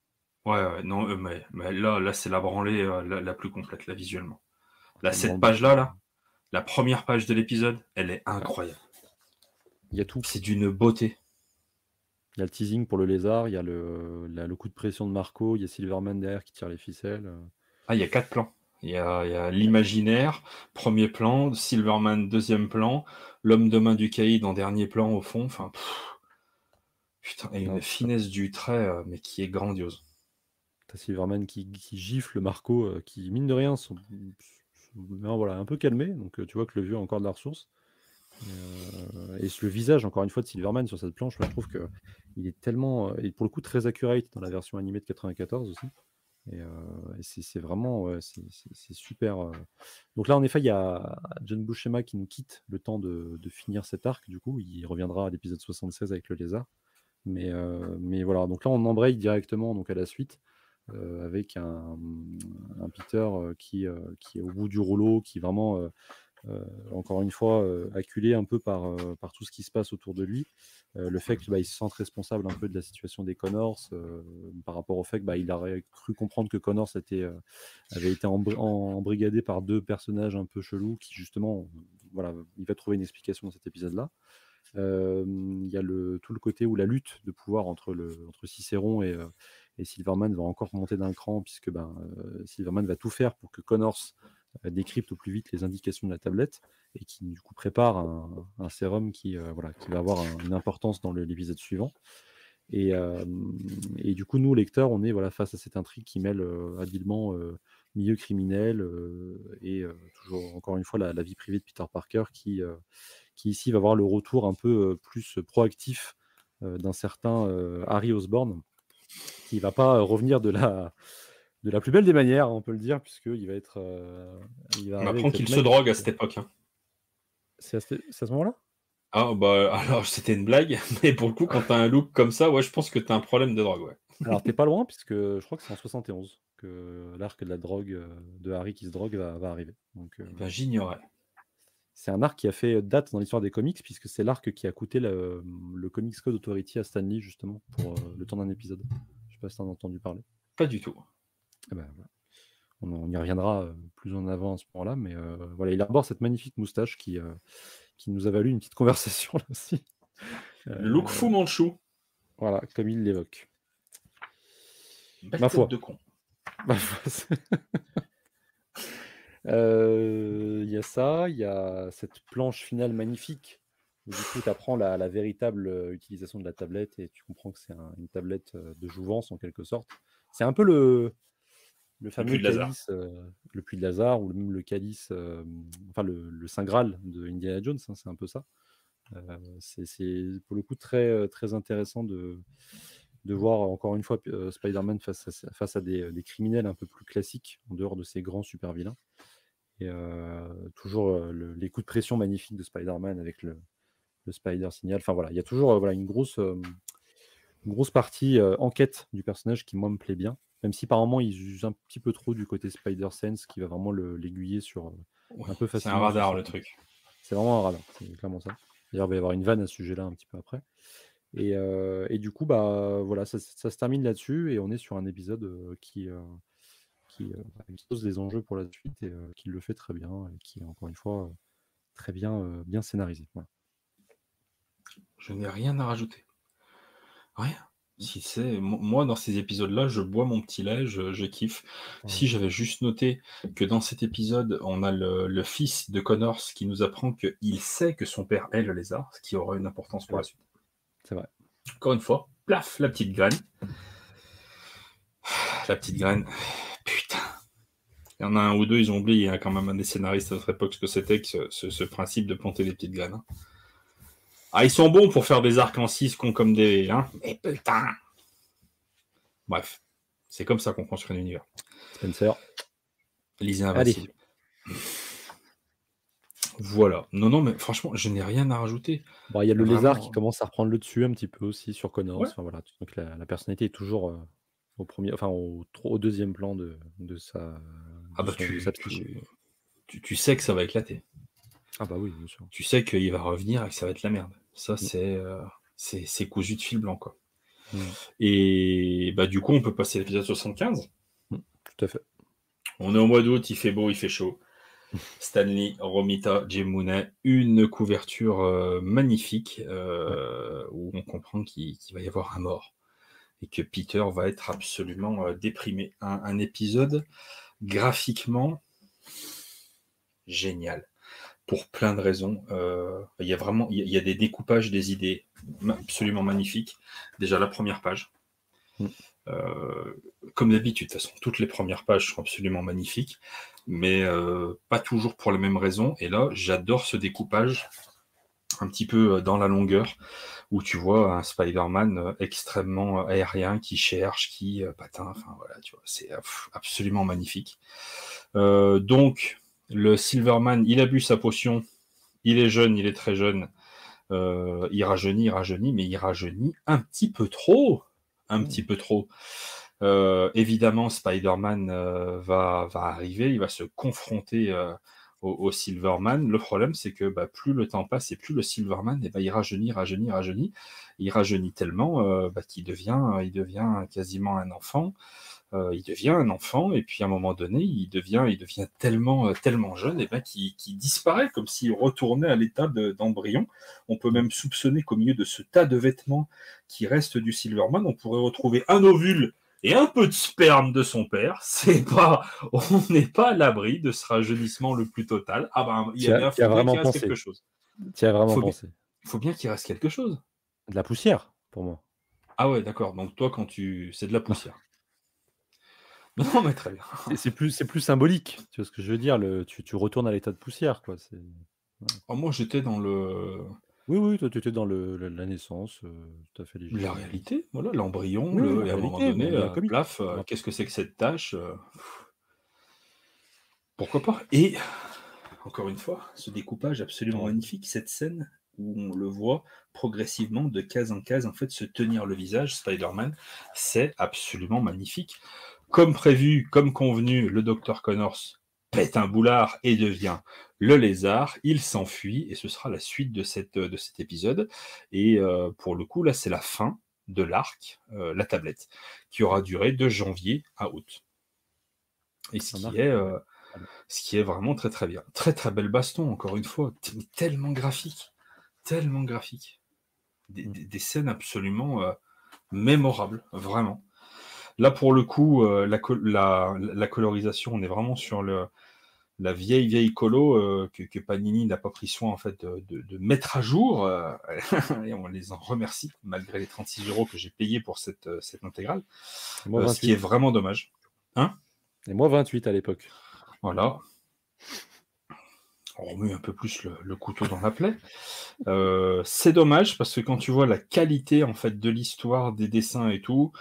Ouais, ouais, non, euh, mais, mais là, là c'est la branlée euh, la, la plus complète, là, visuellement. Là, Ça cette page-là, là, la première page de l'épisode, elle est incroyable. Il y a tout. C'est d'une beauté. Il y a le teasing pour le lézard, il y a le, la- le coup de pression de Marco, il y a Silverman derrière qui tire les ficelles. Ah, il y a quatre plans. Il y a, il y a l'imaginaire, premier plan, Silverman, deuxième plan, l'homme de main du caïd en dernier plan au fond. Enfin, pff, putain, et Non, une finesse du trait, euh, mais qui est grandiose. T'as Silverman qui, qui gifle Marco, euh, qui, mine de rien, sont, sont- non, voilà, un peu calmé. Donc, euh, tu vois que le vieux a encore de la ressource. Et, euh, et le visage, encore une fois, de Silverman sur cette planche, je trouve que il est tellement, et pour le coup, très accurate dans la version animée de 94 aussi. Et, euh, et c'est vraiment, ouais, c'est super. euh. Donc là, en effet, il y a John Buscema qui nous quitte le temps de, de finir cet arc. Du coup, il reviendra à l'épisode 76 avec le lézard. Mais, euh, mais voilà, donc là, on embraye directement donc, à la suite euh, avec un, Peter euh, qui, est au bout du rouleau, qui vraiment, encore une fois, acculé un peu par, tout ce qui se passe autour de lui. Le fait qu'il bah, se sente responsable un peu de la situation des Connors par rapport au fait qu'il bah, aurait cru comprendre que Connors avait été embr- embrigadé par deux personnages un peu chelous qui, justement, voilà, il va trouver une explication dans cet épisode-là. Il y a tout le côté où la lutte de pouvoir entre, Cicéron et, euh, et Silverman va encore monter d'un cran, puisque ben, euh, Silverman va tout faire pour que Connors euh, décrypte au plus vite les indications de la tablette et qui du coup prépare un, sérum qui, va avoir un- une importance dans l'épisode suivant. Et, du coup, nous, lecteurs, on est face à cette intrigue qui mêle euh, habilement milieu criminel et encore une fois, la, la vie privée de Peter Parker qui, qui ici va voir le retour un peu plus proactif d'un certain Harry Osborn qui va pas revenir de la, de la plus belle des manières, on peut le dire, puisqu'il va être. il va On apprend qu'il se drogue à cette époque. hein. C'est à, ce- c'est à ce moment-là? Ah, bah, alors, c'était une blague, mais pour le coup, quand t'as un look comme ça, ouais, je pense que t'as un problème de drogue, ouais. Alors, t'es pas loin, puisque je crois que c'est en 71 que l'arc de la drogue de Harry qui se drogue va, va arriver. Donc, euh, Ben, j'ignorais. C'est un arc qui a fait date dans l'histoire des comics, puisque c'est l'arc qui a coûté le, le Comics Code Authority à Stanley, justement, pour euh, le temps d'un épisode. Je sais pas si t'en as entendu parler. Pas du tout. Eh ben, on, on y reviendra euh, plus en avant à ce moment-là, mais euh, voilà, il arbore cette magnifique moustache qui, euh, qui nous a valu une petite conversation là aussi. Look fou manchou. Voilà, comme il l'évoque. Ma foi. de con. Euh, Il y a ça, il y a cette planche finale magnifique. Où, du coup, tu apprends la, la véritable euh, utilisation de la tablette et tu comprends que c'est un- une tablette euh, de jouvence en quelque sorte. C'est un peu le, le fameux puits de Lazare. calice, euh, le puits de Lazare ou même le calice, euh, enfin le, le Saint Graal de Indiana Jones, hein, c'est un peu ça. Euh, c'est pour le coup très, euh, très intéressant de, de voir encore une fois euh, Spider-Man face à, face à des, des criminels un peu plus classiques en dehors de ces grands super vilains. Et toujours le- les coups de pression magnifiques de Spider-Man avec le, le Spider Signal. Enfin voilà, il y a toujours voilà, une, grosse, une grosse partie enquête du personnage qui, moi, me plaît bien. Même si par moment, ils usent un petit peu trop du côté Spider-Sense qui va vraiment l'aiguiller sur un peu C'est un radar le truc. C'est vraiment un radar, c'est clairement ça. D'ailleurs, il va y avoir une vanne à ce sujet-là un petit peu après. Et, et du coup, bah voilà, ça, ça se termine là-dessus et on est sur un épisode qui, qui pose des enjeux pour la suite et qui le fait très bien et qui est encore une fois très bien, bien scénarisé. Je n'ai rien à rajouter. Rien. Si c'est moi dans ces épisodes-là, je bois mon petit lait, je, kiffe. Si j'avais juste noté que dans cet épisode, on a le, fils de Connors qui nous apprend qu'il sait que son père est le lézard, ce qui aura une importance pour la suite. C'est vrai. Encore une fois, plaf, la petite graine. La petite graine. Il y en a un ou deux, ils ont oublié, il y a quand même un des scénaristes à notre époque ce que c'était que ce, principe de planter des petites graines. Hein. Ah, ils sont bons pour faire des arcs en 6 con comme des. Hein Mais putain Bref, c'est comme ça qu'on construit un univers. Spencer. Lisez Invincible. Voilà. Non, non, mais franchement, je n'ai rien à rajouter. Bon, il y a le lézard qui commence à reprendre le dessus un petit peu aussi sur Connors. voilà. Donc la, personnalité est toujours euh, au premier, enfin au, au, deuxième plan de, de sa. Ah bah tu, tu, tu, sais que ça va éclater. Ah bah oui, bien sûr. Tu sais qu'il va revenir et que ça va être la merde. Ça, mm. c'est euh, c'est cousu de fil blanc, quoi. Mm. Et bah du coup, on peut passer à l'épisode 75. Mm, tout à fait. On est au mois d'août, il fait beau, il fait chaud. Stanley, Romita, Jim Mooney, une couverture euh, magnifique euh, où on comprend qu'il va y avoir un mort et que Peter va être absolument déprimé. un, épisode graphiquement génial pour plein de raisons. Euh, il y a vraiment il y a des découpages des idées absolument magnifiques. Déjà la première page. Mm. Euh, comme d'habitude, de toute façon, toutes les premières pages sont absolument magnifiques, mais euh, pas toujours pour les mêmes raisons. Et là, j'adore ce découpage un petit peu dans la longueur, où tu vois un Spider-Man extrêmement aérien qui cherche, qui patin, enfin voilà, tu vois, c'est absolument magnifique. donc, le Silverman, il a bu sa potion. Il est jeune, il est très jeune. Euh, il rajeunit, il rajeunit, mais il rajeunit un petit peu trop. Un petit peu trop. Euh, évidemment, Spider-Man euh, va, va, arriver, il va se confronter au, Silverman. Le problème, c'est que bah, plus le temps passe et plus le Silverman, eh ben, il rajeunit, rajeunit, rajeunit. Il rajeunit tellement bah, qu'il devient, il devient quasiment un enfant. Euh, il devient un enfant et puis à un moment donné, il devient, il devient tellement, euh, tellement jeune et ben, qu'il disparaît comme s'il retournait à l'état d'embryon. on peut même soupçonner qu'au milieu de ce tas de vêtements qui restent du Silverman, on pourrait retrouver un ovule et un peu de sperme de son père. C'est pas, on n'est pas à l'abri de ce rajeunissement le plus total. Ah ben, il y a, bien, vraiment pensé. quelque chose. Tu as vraiment pensé. Il faut bien qu'il reste quelque chose. De la poussière, pour moi. Ah ouais, d'accord. Donc toi, quand tu, c'est de la poussière. Non, mais très bien. C'est plus, c'est plus symbolique. Tu vois ce que je veux dire? Le, tu, tu retournes à l'état de poussière, quoi. C'est... Oh, moi, j'étais dans le. Oui, oui, toi, tu étais dans le, la, naissance, euh, tout à fait légitime. La réalité, voilà, l'embryon, le, et à un moment donné, euh, plaf, euh, qu'est-ce que c'est que cette tâche Pourquoi pas? Et, encore une fois, ce découpage absolument magnifique, cette scène où on le voit progressivement de case en case en fait se tenir le visage, Spider-Man, c'est absolument magnifique. Comme prévu, comme convenu, le docteur Connors pète un boulard et devient le lézard. Il s'enfuit et ce sera la suite de, cette, de cet épisode. Et euh, pour le coup, là, c'est la fin de l'arc, euh, la tablette, qui aura duré de janvier à août. Et ce qui, est, euh, ce qui est vraiment très très bien. Très très belle baston, encore une fois, tellement graphique, tellement graphique. Des, mm. des scènes absolument mémorables, vraiment. Là, pour le coup, euh, la, colorisation, on est vraiment sur le, la vieille, vieille colo euh, que, Panini n'a pas pris soin en fait, de, mettre à jour. Euh, et on les en remercie, malgré les 36 euros que j'ai payés pour cette, cette intégrale. ce qui est vraiment dommage. Hein? Et moi, 28 à l'époque. Voilà. On remet un peu plus le, couteau dans la plaie. c'est dommage parce que quand tu vois la qualité en fait de l'histoire, des dessins et tout,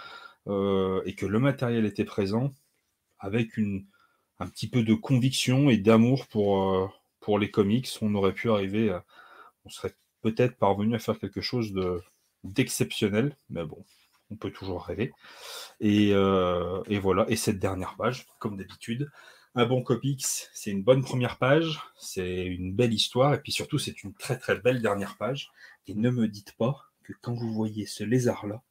euh, et que le matériel était présent, avec un petit peu de conviction et d'amour pour, euh, les comics, on aurait pu arriver, on serait peut-être parvenu à faire quelque chose de, d'exceptionnel, mais bon, on peut toujours rêver. Et, euh, et voilà, et cette dernière page, comme d'habitude, un bon comics, c'est une bonne première page, c'est une belle histoire, et puis surtout, c'est une très très belle dernière page. Et ne me dites pas que quand vous voyez ce lézard-là,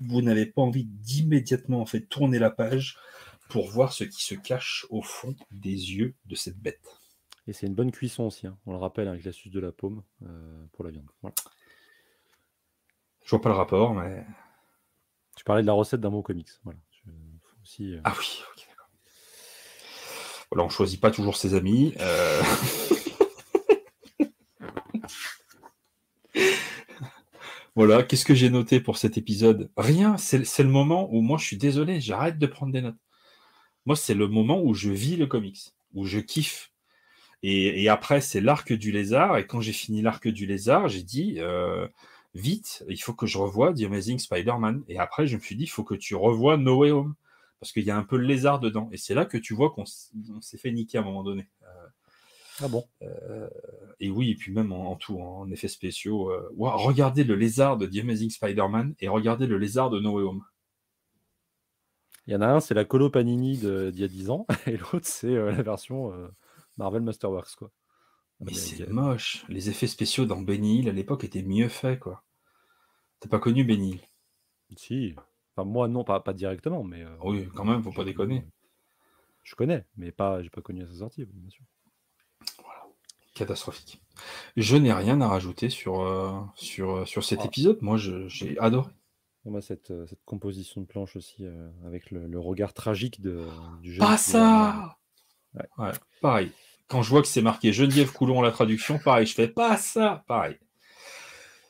vous n'avez pas envie d'immédiatement en fait tourner la page pour voir ce qui se cache au fond des yeux de cette bête. Et c'est une bonne cuisson aussi, hein. on le rappelle, avec l'astuce de la paume euh, pour la viande. Voilà. Je vois pas le rapport, mais. Tu parlais de la recette d'un mot comics. Voilà. aussi, euh, Ah oui, ok, d'accord. Voilà, on choisit pas toujours ses amis. Euh. voilà, qu'est-ce que j'ai noté pour cet épisode? Rien, c'est le moment où moi je suis désolé, j'arrête de prendre des notes. Moi, c'est le moment où je vis le comics, où je kiffe. Et, après, c'est l'arc du lézard. Et quand j'ai fini l'arc du lézard, j'ai dit, euh, vite, il faut que je revoie The Amazing Spider-Man. Et après, je me suis dit, il faut que tu revoies No Way Home. Parce qu'il y a un peu le lézard dedans. Et c'est là que tu vois qu'on s'est fait niquer à un moment donné. Euh, ah bon? Euh, Et oui, et puis même en, tout, en effets spéciaux. Euh, regardez le lézard de The Amazing Spider-Man et regardez le lézard de No Way Home. Il y en a un, c'est la colo Panini d'il y a 10 ans, et l'autre, c'est la version Marvel Masterworks. Quoi. Mais c'est moche. Les effets spéciaux dans Benny Hill à l'époque étaient mieux faits, quoi. T'as pas connu Benny Hill? Si. Enfin, moi, non, pas, pas directement, mais. Euh, oui, quand même, faut pas déconner. Je connais, mais pas, j'ai pas connu à sa sortie, bien sûr. Catastrophique. Je n'ai rien à rajouter sur, euh, sur, euh, sur cet ah. épisode. Moi, j'ai adoré. Moi, cette, cette, composition de planche aussi, avec le, regard tragique de, du jeu. Pas ça ouais. pareil. Quand je vois que c'est marqué Geneviève Coulon la traduction, pareil, je fais pas ça, pareil.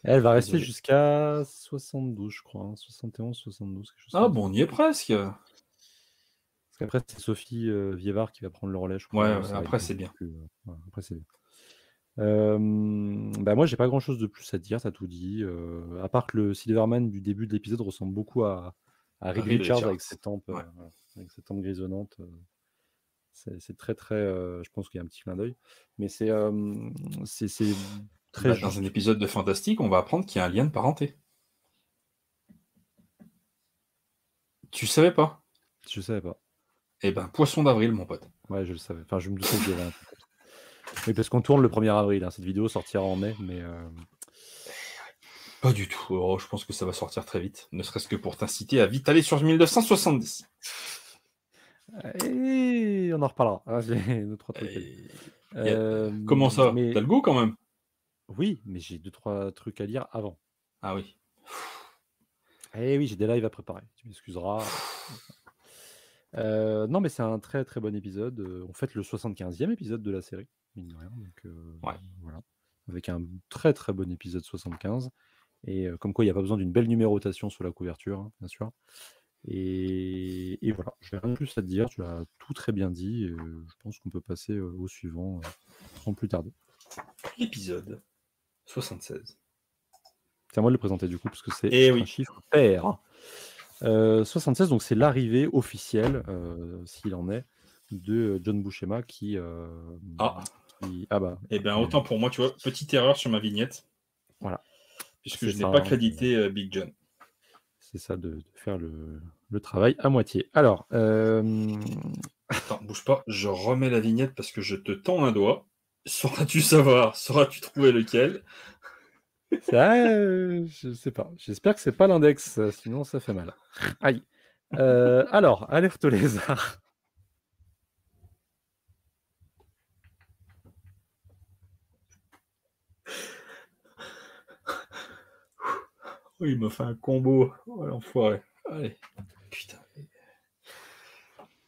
Elle va rester jusqu'à 72, je crois. 71, 72, quelque chose. Ah bon, on y est presque. Parce qu'après, c'est Sophie euh, Vievard qui va prendre le relais, je crois. Ouais, après, c'est bien. Euh, après, c'est bien. Euh, bah moi, j'ai pas grand chose de plus à dire, t'as tout dit. Euh, à part que le Silverman du début de l'épisode ressemble beaucoup à, à Rick Richards, avec ses tempes, avec ses tempes grisonnantes. C'est très, très. Euh, je pense qu'il y a un petit clin d'œil. Mais c'est c'est très. Bah, dans un épisode de Fantastique, on va apprendre qu'il y a un lien de parenté. Tu savais pas? Je savais pas. Eh ben, poisson d'avril, mon pote. Ouais, je le savais. Enfin, je me doutais qu'il y avait un Oui, parce qu'on tourne le 1er avril. Hein. Cette vidéo sortira en mai, mais. Euh, pas du tout. Oh, je pense que ça va sortir très vite. Ne serait-ce que pour t'inciter à vite aller sur 1970. Et on en reparlera. Ah, euh, Comment ça? mais... T'as le goût quand même? Oui, mais j'ai deux, trois trucs à lire avant. Ah oui. Eh oui, j'ai des lives à préparer. Tu m'excuseras. Euh, non, mais c'est un très très bon épisode. Euh, on fait le 75e épisode de la série, mine de rien. Donc, ouais. voilà. Avec un très très bon épisode 75. Et comme quoi, il n'y a pas besoin d'une belle numérotation sur la couverture, hein, bien sûr. Et, voilà, je n'ai rien de plus à te dire, tu as tout très bien dit, je pense qu'on peut passer au suivant sans plus tarder. L'épisode 76. C'est à moi de le présenter du coup, parce que c'est eh un chiffre pair. 76, donc c'est l'arrivée officielle, s'il en est, de John Buscema qui. ah. ah bah. Eh bien, autant pour moi, tu vois, petite erreur sur ma vignette. Voilà. Puisque je n'ai pas crédité Big John c'est ça, de, faire le, travail à moitié. Alors. Euh... Attends, bouge pas, je remets la vignette parce que je te tends un doigt. Sauras-tu savoir Sauras-tu trouver lequel? Ça, euh, Je sais pas. J'espère que c'est pas l'index, sinon ça fait mal. Aïe. Euh, alors, alerte au lézard. il m'a fait un combo. Oh, l'enfoiré. Allez. Putain.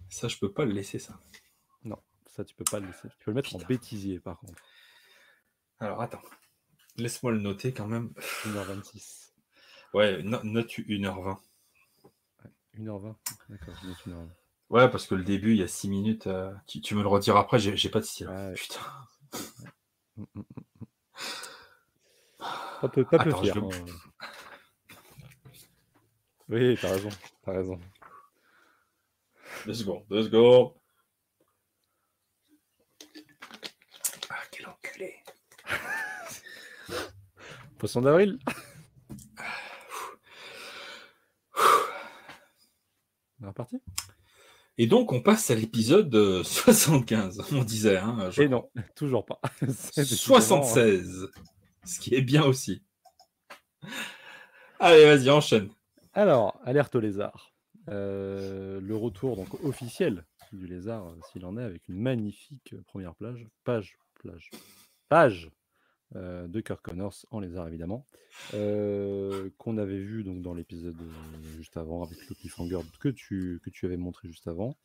Ça, je peux pas le laisser, ça. Non, ça, tu peux pas le laisser. Tu peux le mettre en bêtisier, par contre. Alors, attends. Laisse-moi le noter quand même. 1h26. Ouais, note 1h20. 1h20. D'accord, note 1h20. Ouais, parce que le début, il y a 6 minutes. Euh, tu, me le rediras après, j'ai pas de style. Putain. Mm, mm, mm, pas peu, pas Attends, fier, hein. Oui, t'as raison, t'as raison. Deux secondes, deux secondes. Poisson d'avril. On est reparti? Et donc, on passe à l'épisode euh, 75, on disait. Hein, Et non, toujours pas. 76, hein. ce qui est bien aussi. Allez, vas-y, enchaîne. Alors, alerte au lézard. Euh, le retour donc officiel du lézard, euh, s'il en est, avec une magnifique première plage. Page, plage, page euh, de Kirk Connors en lézard évidemment, euh, qu'on avait vu donc dans l'épisode euh, juste avant avec le cliffhanger que tu, que tu avais montré juste avant.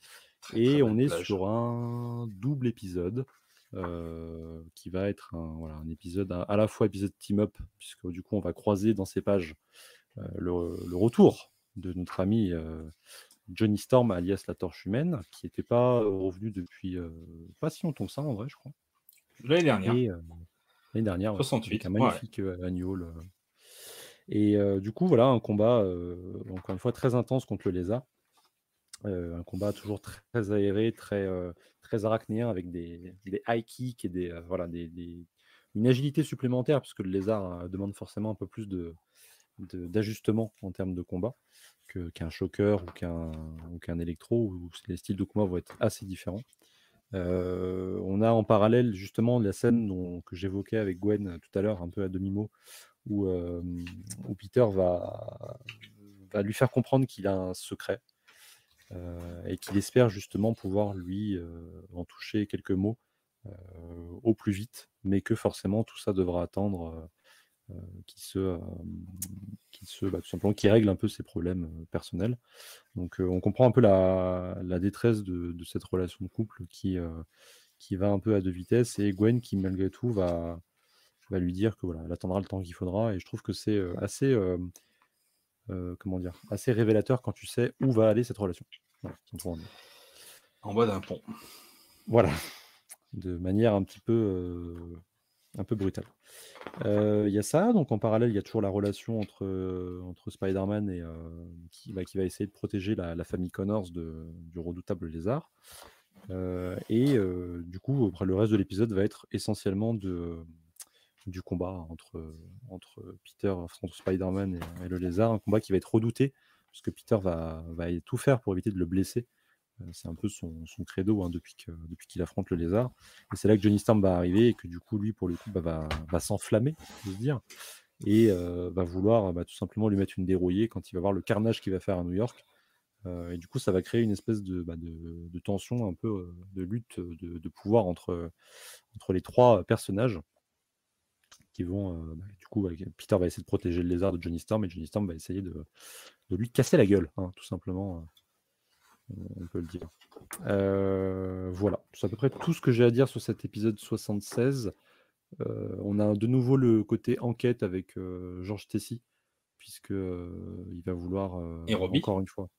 Et on est sur un double épisode qui va être un, voilà, un épisode à, la fois épisode team-up, puisque du coup on va croiser dans ces pages le, retour de notre ami Johnny Storm alias la torche humaine, qui n'était pas revenu depuis pas si longtemps que ça en vrai je crois. L'année dernière. L'année dernière, 68. un magnifique annual. Et du coup, voilà, un combat, encore une fois, très intense contre le lézard. un combat toujours très aéré, très, très arachnéen, avec des, des high kicks et des, voilà, des, une agilité supplémentaire, puisque le lézard demande forcément un peu plus de, d'ajustement en termes de combat qu'un choker ou qu'un, ou qu'un électro, où les styles de combat vont être assez différents. Euh, on a en parallèle justement la scène que j'évoquais avec Gwen tout à l'heure, un peu à demi-mot, où, euh, Peter va, lui faire comprendre qu'il a un secret euh, et qu'il espère justement pouvoir lui en toucher quelques mots au plus vite, mais que forcément tout ça devra attendre qui se, qui se bah, tout simplement qui règle un peu ses problèmes personnels. Donc on comprend un peu la, la détresse de, de, cette relation de couple qui, qui va un peu à deux vitesses et Gwen qui malgré tout va, va lui dire que voilà, elle attendra le temps qu'il faudra et je trouve que c'est assez comment dire assez révélateur quand tu sais où va aller cette relation. en bas d'un pont. Voilà, de manière un petit peu un peu brutal. Il y a ça, donc en parallèle, il y a toujours la relation entre, entre Spider-Man et qui, bah, qui, va essayer de protéger la, famille Connors de, du redoutable lézard. et du coup, le reste de l'épisode va être essentiellement de, du combat entre, entre Peter, entre Spider-Man et, et, le lézard, un combat qui va être redouté, parce que Peter va, va tout faire pour éviter de le blesser. Euh, c'est un peu son, credo hein, depuis qu'il affronte le lézard. Et c'est là que Johnny Storm va arriver et que du coup, lui, pour le coup, bah, va, s'enflammer, je dire, et euh, va vouloir bah, tout simplement lui mettre une dérouillée quand il va voir le carnage qu'il va faire à New York. Euh, et du coup, ça va créer une espèce de, bah, tension, un peu de lutte de, pouvoir entre, entre les trois personnages qui vont. du coup, Peter va essayer de protéger le lézard de Johnny Storm et Johnny Storm va essayer de, lui casser la gueule, hein, tout simplement on peut le dire. Euh, voilà, c'est à peu près tout ce que j'ai à dire sur cet épisode 76. Euh, on a de nouveau le côté enquête avec euh, Georges Tessy, puisque il va vouloir encore une fois.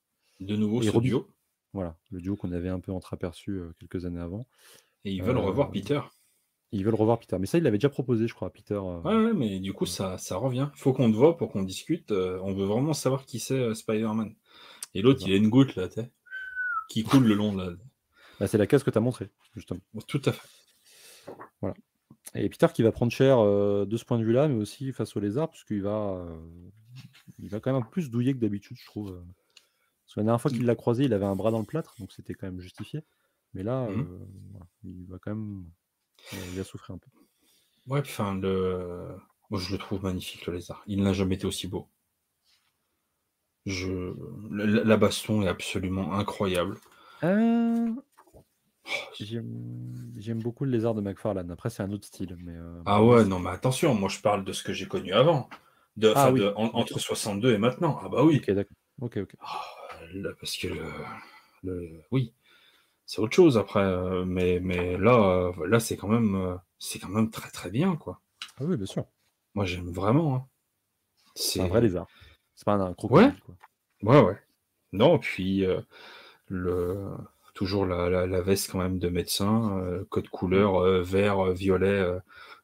De nouveau ce duo. Voilà, le duo qu'on avait un peu entreaperçu quelques années avant. Et ils veulent revoir Peter. Ils veulent revoir Peter. Mais ça, il l'avait déjà proposé, je crois, à Peter. Ouais, mais du coup, ça, ça revient. Il faut qu'on te voit pour qu'on discute. on veut vraiment savoir qui c'est Spider-Man. Et l'autre, il a une goutte là, tu qui coule le long de la. Bah, c'est la case que tu as montré, justement. Tout à fait. Voilà. Et Peter qui va prendre cher euh, de ce point de vue-là, mais aussi face au lézard, parce qu'il va, euh, il va quand même un peu plus douiller que d'habitude, je trouve. Parce que la dernière fois qu'il l'a croisé, il avait un bras dans le plâtre, donc c'était quand même justifié. Mais là, mmh. euh, il va quand même, il va souffrir un peu. Ouais, enfin, le... Moi, je le trouve magnifique, le lézard. Il n'a jamais été aussi beau. Je... La, baston est absolument incroyable. Euh, j'aime beaucoup le lézard de McFarlane. Après, c'est un autre style. Mais euh, Ah ouais, non, mais attention, moi je parle de ce que j'ai connu avant. De, ah entre 62 et maintenant. Ah bah oui. Ok, d'accord. Ok, ok. Ah, parce que le, oui, c'est autre chose après. Euh, mais, mais là, là c'est quand même, quand même très très bien, quoi. Ah oui, bien sûr. Moi, j'aime vraiment. Hein. C'est un vrai lézard. C'est pas un crocodile. Ouais. ouais, ouais. Non, puis euh, le toujours la, la, veste quand même de médecin, euh, code couleur euh, vert, violet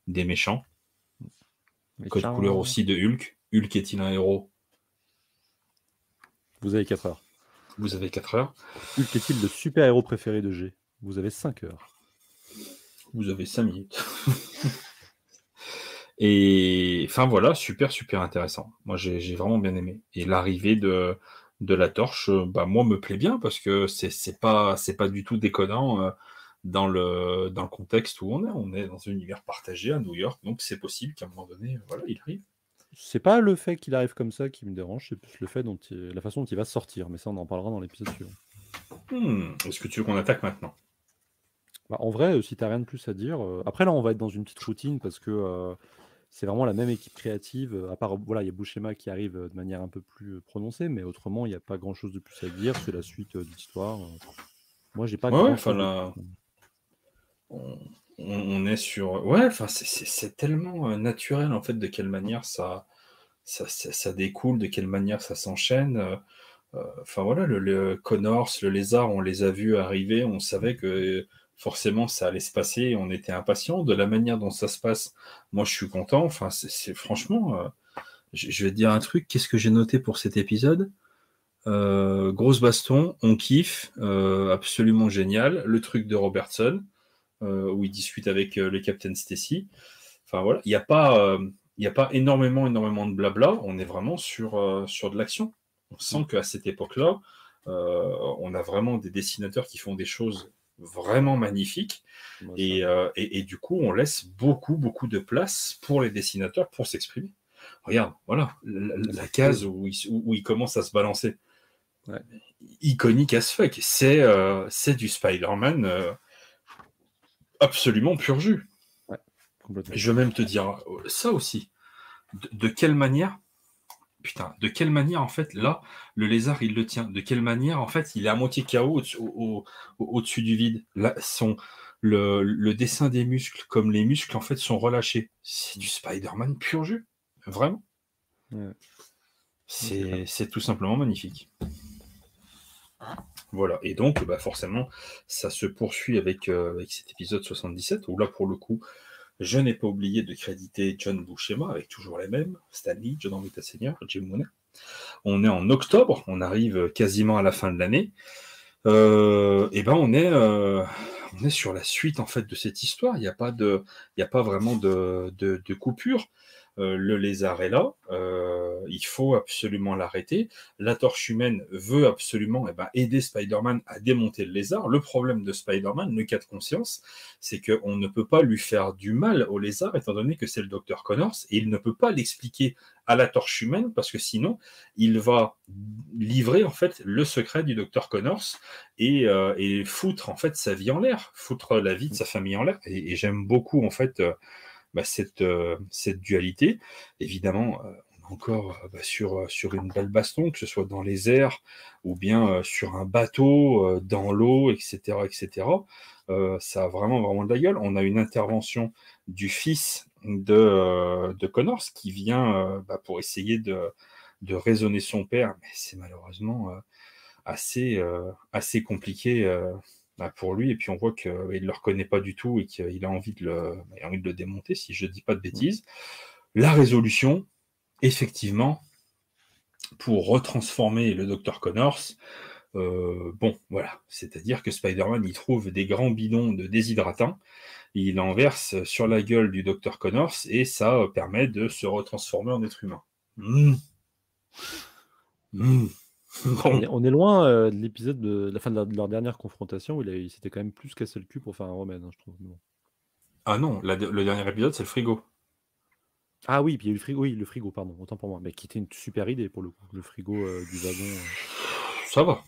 des méchants. Code couleur aussi de Hulk. Hulk est-il un héros? Vous avez 4 heures. Vous avez 4 heures. Hulk est-il le super-héros préféré de G? Vous avez 5 heures. Vous avez 5 minutes. Et enfin voilà, super, super intéressant. Moi, j'ai vraiment bien aimé. Et l'arrivée de, de la torche, bah, moi, me plaît bien parce que c'est pas, pas du tout déconnant dans, le, dans le contexte où on est. On est dans un univers partagé à New York, donc c'est possible qu'à un moment donné, voilà, il arrive. C'est pas le fait qu'il arrive comme ça qui me dérange, c'est plus le fait dont la façon dont il va sortir, mais ça on en parlera dans l'épisode suivant. Hmm, est-ce que tu veux qu'on attaque maintenant? Bah, En vrai, euh, si t'as rien de plus à dire, euh, après là on va être dans une petite routine parce que euh, c'est vraiment la même équipe créative, à part voilà, il y a Bouchema qui arrive de manière un peu plus prononcée, mais autrement il n'y a pas grand chose de plus à dire, c'est la suite de l'histoire. Moi j'ai pas ouais, enfin là... on, est sur. Ouais, enfin c'est tellement naturel en fait de quelle manière ça, ça, ça, découle, de quelle manière ça s'enchaîne. Enfin voilà, le, Connors, le lézard, on les a vus arriver, on savait que forcément ça allait se passer, on était impatient. De la manière dont ça se passe, moi je suis content. Enfin, c'est franchement, euh, je, vais te dire un truc. Qu'est-ce que j'ai noté pour cet épisode? Euh, Grosse baston, on kiffe, euh, absolument génial. Le truc de Robertson où il discute avec le Captain Stacy. Enfin voilà, il n'y a pas, il a pas énormément, énormément de blabla. On est vraiment sur sur de l'action on sent qu'à cette époque-là, on a vraiment des dessinateurs qui font des choses vraiment magnifiques. Euh, et, du coup, on laisse beaucoup, beaucoup de place pour les dessinateurs pour s'exprimer. Regarde, voilà, la, case où il, commence à se balancer. Iconique as fuck. C'est euh, du Spider-Man absolument pur jus. je vais même te dire ça aussi. de quelle manière putain, de quelle manière, en fait, là, le lézard, il le tient? De quelle manière, en fait, il est à moitié KO au-dessus du vide? Là, son, le, dessin des muscles, comme les muscles, en fait, sont relâchés. C'est du Spider-Man pur jus. Vraiment. C'est tout simplement magnifique. Voilà, et donc bah forcément, ça se poursuit avec, euh, avec cet épisode 77, où là, pour le coup, je n'ai pas oublié de créditer John Buscema avec toujours les mêmes, Stanley, John Romita Senior, Jim Mooney. On est en octobre, on arrive quasiment à la fin de l'année. Euh, et ben on est, euh, on est sur la suite en fait de cette histoire. Il n'y a pas vraiment de coupure. Euh, le lézard est là, euh, il faut absolument l'arrêter. La torche humaine veut absolument eh ben, aider Spider-Man à démonter le lézard. Le problème de Spider-Man, le cas de conscience, c'est qu'on ne peut pas lui faire du mal au lézard, étant donné que c'est le docteur Connors, et il ne peut pas l'expliquer à la torche humaine, parce que sinon, il va livrer en fait le secret du docteur Connors et, euh, foutre en fait sa vie en l'air, foutre la vie de sa famille en l'air. Et, j'aime beaucoup en fait bah, cette, euh, cette dualité. Évidemment, euh, encore euh, bah, sur, sur une belle baston, que ce soit dans les airs ou bien sur un bateau, dans l'eau, etc. etc. ça a vraiment, vraiment de la gueule. On a une intervention du fils de, de Connors qui vient bah, pour essayer de, de raisonner son père, mais c'est malheureusement assez, assez compliqué bah, pour lui. Et puis on voit qu'il ne le reconnaît pas du tout et qu'il a envie de le, envie de le démonter, si je ne dis pas de bêtises. La résolution, effectivement, pour retransformer le docteur Connors, euh, bon, voilà, c'est-à-dire que Spider-Man, il trouve des grands bidons de déshydratant, il en verse sur la gueule du docteur Connors et ça permet de se retransformer en être humain. Mmh. Mmh. On, est, loin euh, de l'épisode de, la fin de, leur dernière confrontation où il, s'était quand même plus cassé le cul pour faire un remède, hein, je trouve. Ah non, le dernier épisode, c'est le frigo. Ah oui, puis il y a eu le frigo, oui, le frigo, pardon, autant pour moi. Mais qui était une super idée pour le coup, le frigo euh, du wagon. Euh. Ça va.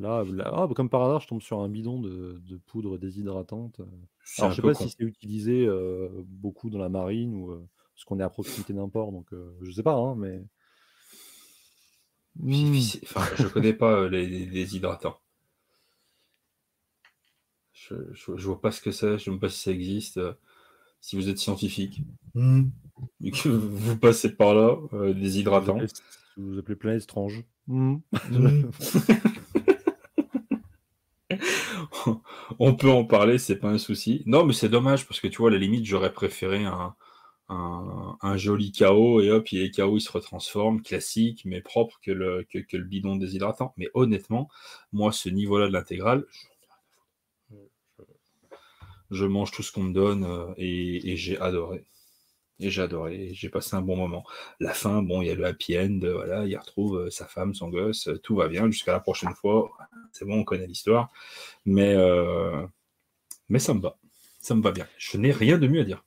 Là, ah, bah, comme par hasard, je tombe sur un bidon de, poudre déshydratante. Alors, je sais pas si c'est utilisé beaucoup dans la marine ou parce qu'on est à proximité d'un port, donc je sais pas, hein, mais. Mmh. Enfin, je connais pas euh, les, hydratants. Je, je, vois pas ce que c'est, je ne sais pas si ça existe. Euh, si vous êtes scientifique mmh. et que vous passez par là, euh, des hydratants. Vous, vous appelez plein étrange. Mmh. On peut en parler, c'est pas un souci. Non, mais c'est dommage parce que tu vois, à la limite, j'aurais préféré un, un, joli chaos et hop, il est chaos, il se retransforme, classique, mais propre que le, que, bidon déshydratant. Mais honnêtement, moi, ce niveau-là de l'intégrale, je, mange tout ce qu'on me donne euh, et, j'ai adoré. Et j'ai adoré, j'ai passé un bon moment. La fin, bon, il y a le happy end, voilà, il retrouve euh, sa femme, son gosse, euh, tout va bien jusqu'à la prochaine fois. C'est bon, on connaît l'histoire. Mais, mais ça me va. Ça me va bien. Je n'ai rien de mieux à dire.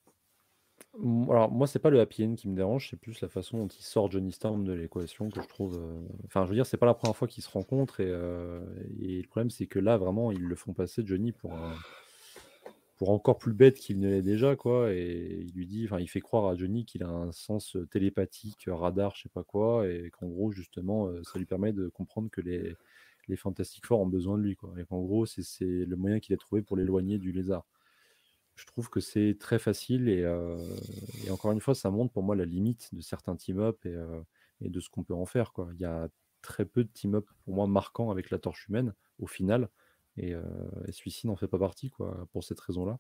Alors, moi, c'est pas le happy end qui me dérange, c'est plus la façon dont il sort Johnny Storm de l'équation que je trouve. Enfin, je veux dire, c'est pas la première fois qu'ils se rencontrent et, et le problème, c'est que là, vraiment, ils le font passer Johnny pour pour encore plus bête qu'il ne l'est déjà, quoi. Et il lui dit, enfin, il fait croire à Johnny qu'il a un sens télépathique, radar, je sais pas quoi, et qu'en gros, justement, ça lui permet de comprendre que les, les Fantastic Four ont besoin de lui, quoi. Et qu'en gros, c'est le moyen qu'il a trouvé pour l'éloigner du lézard. Je trouve que c'est très facile et, encore une fois, ça montre pour moi la limite de certains team-up et, et, de ce qu'on peut en faire, quoi. Il y a très peu de team-up pour moi marquants avec la torche humaine au final. Et, celui-ci n'en fait pas partie, quoi, pour cette raison-là.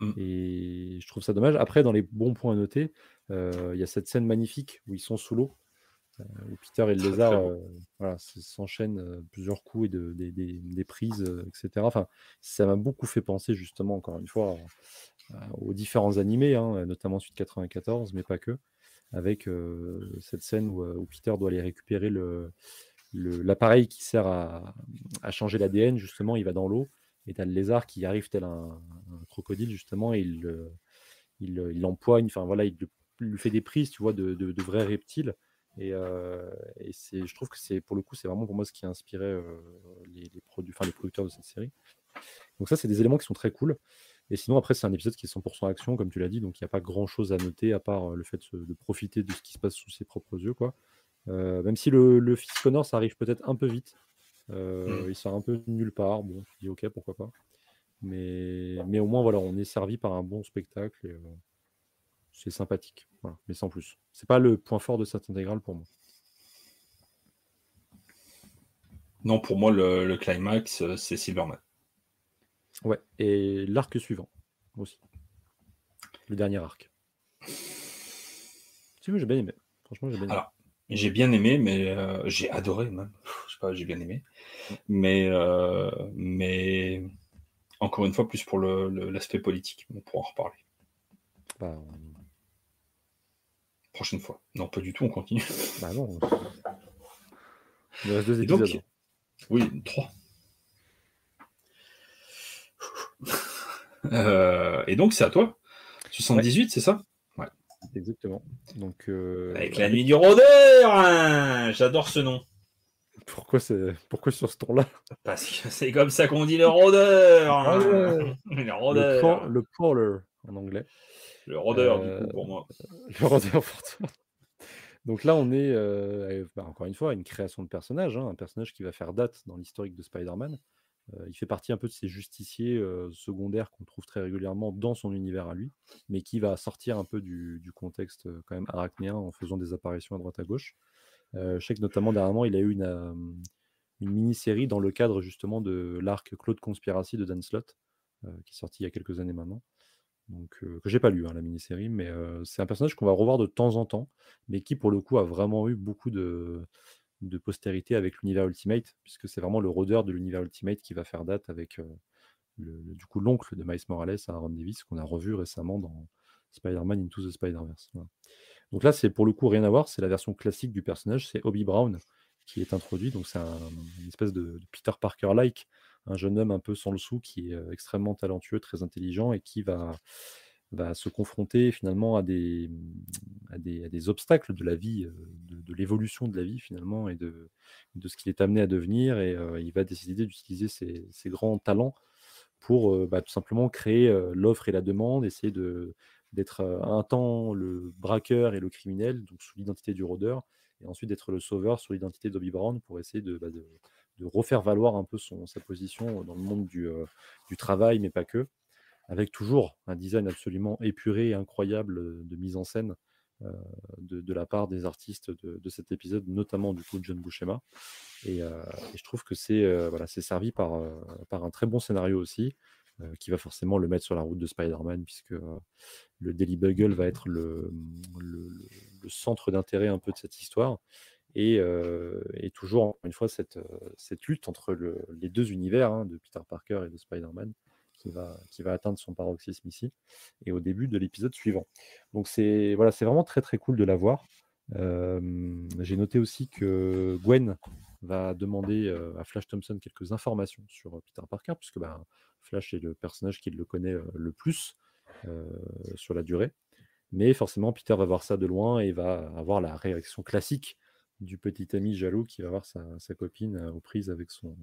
Mmh. Et je trouve ça dommage. Après, dans les bons points à noter, il y a cette scène magnifique où ils sont sous l'eau. Où Peter et le lézard voilà, s'enchaînent plusieurs coups et de, des, prises, etc. Enfin, ça m'a beaucoup fait penser, justement, encore une fois, aux différents animés, hein, notamment suite 94, mais pas que, avec cette scène où, où, Peter doit aller récupérer le, l'appareil qui sert à, changer l'ADN, justement, il va dans l'eau. Et tu as le lézard qui arrive tel un, crocodile, justement, et il, il, il empoigne, enfin voilà, il, lui fait des prises, tu vois, de, de, vrais reptiles. Et, euh, et c'est, je trouve que c'est, pour le coup, c'est vraiment pour moi ce qui a inspiré euh, les, les, produits, les producteurs de cette série. Donc ça, c'est des éléments qui sont très cool. Et sinon, après, c'est un épisode qui est 100% action, comme tu l'as dit, donc il n'y a pas grand-chose à noter à part euh, le fait de, de, profiter de ce qui se passe sous ses propres yeux, quoi. Euh, même si le, le fils Connor, ça arrive peut-être un peu vite. Euh, mm. Il sort un peu nulle part. Bon, je dis ok, pourquoi pas. Mais, mais au moins, voilà, on est servi par un bon spectacle. Et, c'est sympathique. Voilà, mais sans plus. C'est pas le point fort de cette intégrale pour moi. Non, pour moi, le, le climax, c'est Silverman. Ouais, et l'arc suivant aussi. Le dernier arc. Si, j'ai bien aimé. Franchement, j'ai bien aimé. J'ai bien aimé, mais euh, j'ai adoré même. Je sais pas, j'ai bien aimé. Mais, euh, mais encore une fois, plus pour l'aspect politique. On pourra en reparler. Bah, Prochaine fois. Non, pas du tout, on continue. Bah non. Il reste deux épisodes. oui, trois. Euh, et donc, c'est à toi. 78, c'est ça? Exactement. Donc, euh, Avec la nuit du rôdeur hein J'adore ce nom. Pourquoi, c'est... Pourquoi sur ce ton-là? Parce que c'est comme ça qu'on dit le rôdeur hein. Le rôdeur Le, crawler en anglais. Le rôdeur, du coup, pour moi. Euh, le rôdeur pour toi. Donc là, on est, euh, bah, encore une fois, à une création de personnage, hein, un personnage qui va faire date dans l'historique de Spider-Man. Euh, il fait partie un peu de ces justiciers euh, secondaires qu'on trouve très régulièrement dans son univers à lui, mais qui va sortir un peu du, contexte euh, quand même arachnéen en faisant des apparitions à droite à gauche. je sais que notamment dernièrement, il a eu une, une mini-série dans le cadre justement de l'arc Claude Conspiracy de Dan Slott, qui est sorti il y a quelques années maintenant. Que j'ai pas lu, hein, la mini-série, mais c'est un personnage qu'on va revoir de temps en temps, mais qui pour le coup a vraiment eu beaucoup de, postérité avec l'univers Ultimate, puisque c'est vraiment le rôdeur de l'univers Ultimate qui va faire date avec du coup l'oncle de Miles Morales, Aaron Davis, qu'on a revu récemment dans Spider-Man Into the Spider-Verse. Donc là, c'est pour le coup rien à voir, c'est la version classique du personnage, c'est Obi Brown qui est introduit, donc c'est un, une espèce de, Peter Parker-like, un jeune homme un peu sans le sou qui est extrêmement talentueux, très intelligent et qui va se confronter finalement à des, obstacles de la vie, de, l'évolution de la vie finalement, et de, ce qu'il est amené à devenir. Et il va décider d'utiliser ses, grands talents pour bah, tout simplement créer l'offre et la demande, essayer de, d'être un temps le braqueur et le criminel, donc sous l'identité du rôdeur, et ensuite d'être le sauveur sous l'identité d'Obi Brown pour essayer de, bah, de, refaire valoir un peu son, sa position dans le monde du, du travail, mais pas que avec toujours un design absolument épuré et incroyable euh, de mise en scène euh, de, la part des artistes de, cet épisode, notamment du coup John Buscema. Et, euh, et je trouve que c'est voilà, servi par, par un très bon scénario aussi, qui va forcément le mettre sur la route de Spider-Man, puisque le Daily Bugle va être le, le, centre d'intérêt un peu de cette histoire. Et, et, toujours, une fois, cette, lutte entre les deux univers hein, de Peter Parker et de Spider-Man qui va, atteindre son paroxysme ici, et au début de l'épisode suivant. Donc c'est voilà, vraiment très très cool de la voir. J'ai noté aussi que Gwen va demander à Flash Thompson quelques informations sur Peter Parker, puisque ben, Flash est le personnage qui le connaît le plus sur la durée. Mais forcément, Peter va voir ça de loin et va avoir la réaction classique du petit ami jaloux qui va voir sa, copine aux prises avec son,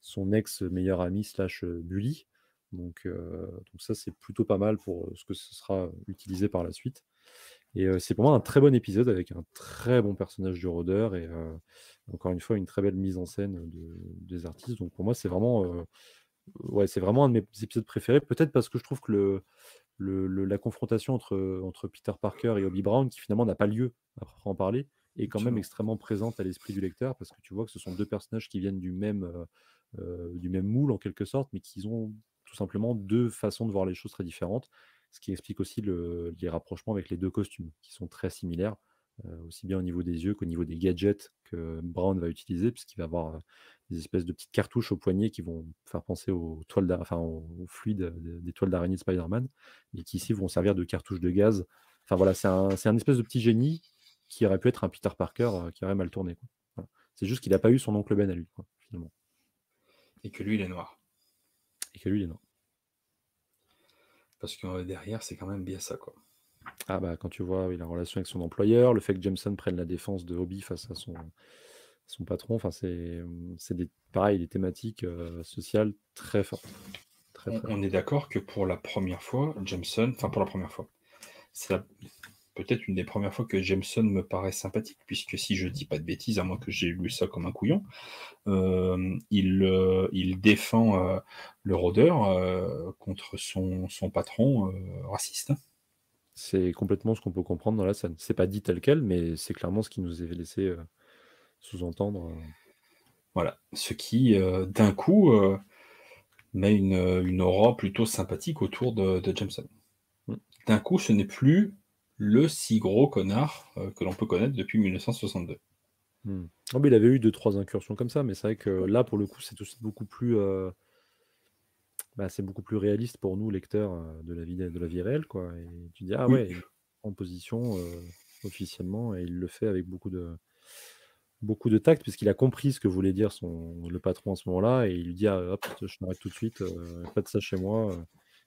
son ex meilleur ami slash bully. Donc, donc ça, c'est plutôt pas mal pour ce que ce sera utilisé par la suite. Et c'est pour moi un très bon épisode avec un très bon personnage du rôdeur et encore une fois une très belle mise en scène des artistes. Donc pour moi, c'est vraiment, ouais, vraiment un de mes épisodes préférés. Peut-être parce que je trouve que le, la confrontation entre, entre Peter Parker et Obi Brown, qui finalement n'a pas lieu à en parler, est quand même extrêmement présente à l'esprit du lecteur parce que tu vois que ce sont deux personnages qui viennent du même, du même moule en quelque sorte, mais qui ont tout simplement deux façons de voir les choses très différentes ce qui explique aussi les rapprochements avec les deux costumes, qui sont très similaires, euh, aussi bien au niveau des yeux qu'au niveau des gadgets que Brown va utiliser, puisqu'il va avoir euh, des espèces de petites cartouches au poignet qui vont faire penser aux toiles enfin, au, fluide des toiles d'araignée de Spider-Man, et qui ici vont servir de cartouches de gaz. Enfin voilà, c'est un, un, espèce de petit génie qui aurait pu être un Peter Parker euh, qui aurait mal tourné. C'est juste qu'il n'a pas eu son oncle Ben à lui, finalement. Et que lui, il est noir. Et que lui, il est noir. Parce que derrière, c'est quand même bien ça, quoi. Ah bah quand tu vois la relation avec son employeur, le fait que Jameson prenne la défense de Hobby face à son, son patron, enfin c'est des pareil des thématiques euh, sociales très fortes. on, est d'accord que pour la première fois, Jameson, enfin pour la première fois, c'est peut-être une des premières fois que Jameson me paraît sympathique, puisque si je dis pas de bêtises, à moins que j'ai lu ça comme un couillon, euh, il, euh, il, défend euh, le rôdeur contre son, son patron raciste. C'est complètement ce qu'on peut comprendre dans la scène. C'est pas dit tel quel, mais c'est clairement ce qui nous est laissé sous-entendre. Voilà, ce qui, d'un coup, met une, une, aura plutôt sympathique autour de, de Jameson. Mm. D'un coup, ce n'est plus le si gros connard euh, que l'on peut connaître depuis 1962. Hmm. Oh, il avait eu deux trois incursions comme ça, mais c'est vrai que là pour le coup c'est aussi beaucoup plus, euh, bah, c'est beaucoup plus réaliste pour nous lecteurs euh, de la vie de la vie réelle quoi. Et tu dis ah ouais, en position officiellement et il le fait avec beaucoup de beaucoup de tact puisqu'il a compris ce que voulait dire son le patron à ce moment-là et il lui dit ah, hop je m'arrête tout de suite, pas de ça chez moi.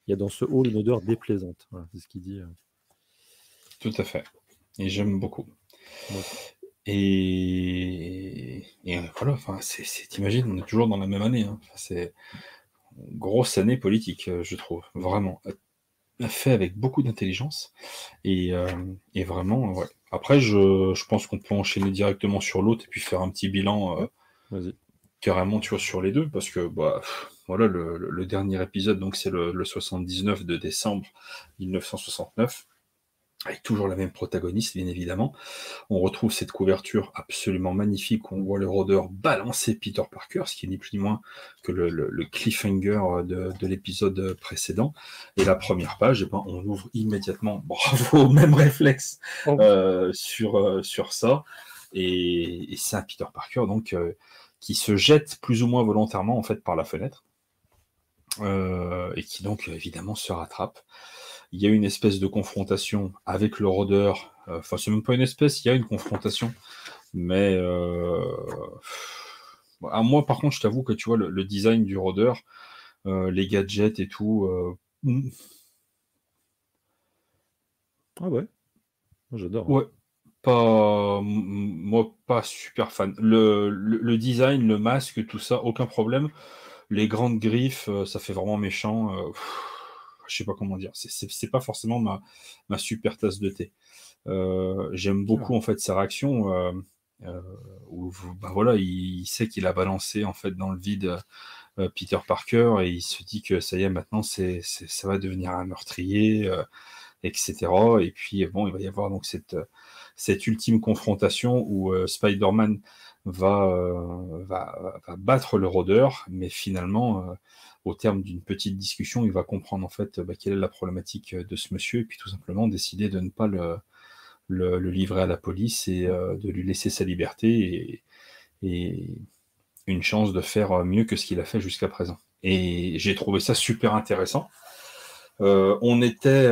Il y a dans ce hall une odeur déplaisante. c'est ce qu'il dit. Tout à fait. Et j'aime beaucoup. Et... voilà, enfin, c'est, t'imagines, on est toujours dans la même année. Hein. c'est une grosse année politique, euh, je trouve, vraiment. Fait avec beaucoup d'intelligence. Et, euh, vraiment, ouais. Après, je, pense qu'on peut enchaîner directement sur l'autre et puis faire un petit bilan euh, carrément tu vois, sur les deux, parce que bah, voilà, le, dernier épisode, donc c'est le, le 79 de décembre 1969 avec toujours la même protagoniste, bien évidemment. On retrouve cette couverture absolument magnifique où on voit le rôdeur balancer Peter Parker, ce qui n'est plus ni moins que le, cliffhanger de, l'épisode précédent. Et la première page, eh ben, on ouvre immédiatement, bravo, même réflexe oh. euh, sur, euh, sur ça. Et, c'est un Peter Parker donc euh, qui se jette plus ou moins volontairement en fait par la fenêtre et qui donc évidemment se rattrape il y a une espèce de confrontation avec le rôdeur. Euh, enfin, c'est même pas une espèce, il y a une confrontation. Mais euh... à moi, par contre, je t'avoue que tu vois, le, design du rôdeur, euh, les gadgets et tout. Euh, hmm. Ah ouais, j'adore. Ouais, pas moi pas super fan. Le, le, design, le masque, tout ça, aucun problème. Les grandes griffes, ça fait vraiment méchant je sais pas comment dire. C'est pas forcément ma, ma, super tasse de thé. Euh, j'aime beaucoup en fait sa réaction euh, euh, où bah, voilà, il, sait qu'il a balancé en fait dans le vide Peter Parker et il se dit que ça y est maintenant c'est ça va devenir un meurtrier, etc. Et puis bon, il va y avoir donc cette cette ultime confrontation où Spider-Man va, va, va, battre le rôdeur, mais finalement, au terme d'une petite discussion, il va comprendre en fait bah, quelle est la problématique euh, de ce monsieur et puis tout simplement décider de ne pas le, livrer à la police et euh, de lui laisser sa liberté et, une chance de faire mieux que ce qu'il a fait jusqu'à présent. Et j'ai trouvé ça super intéressant. on était.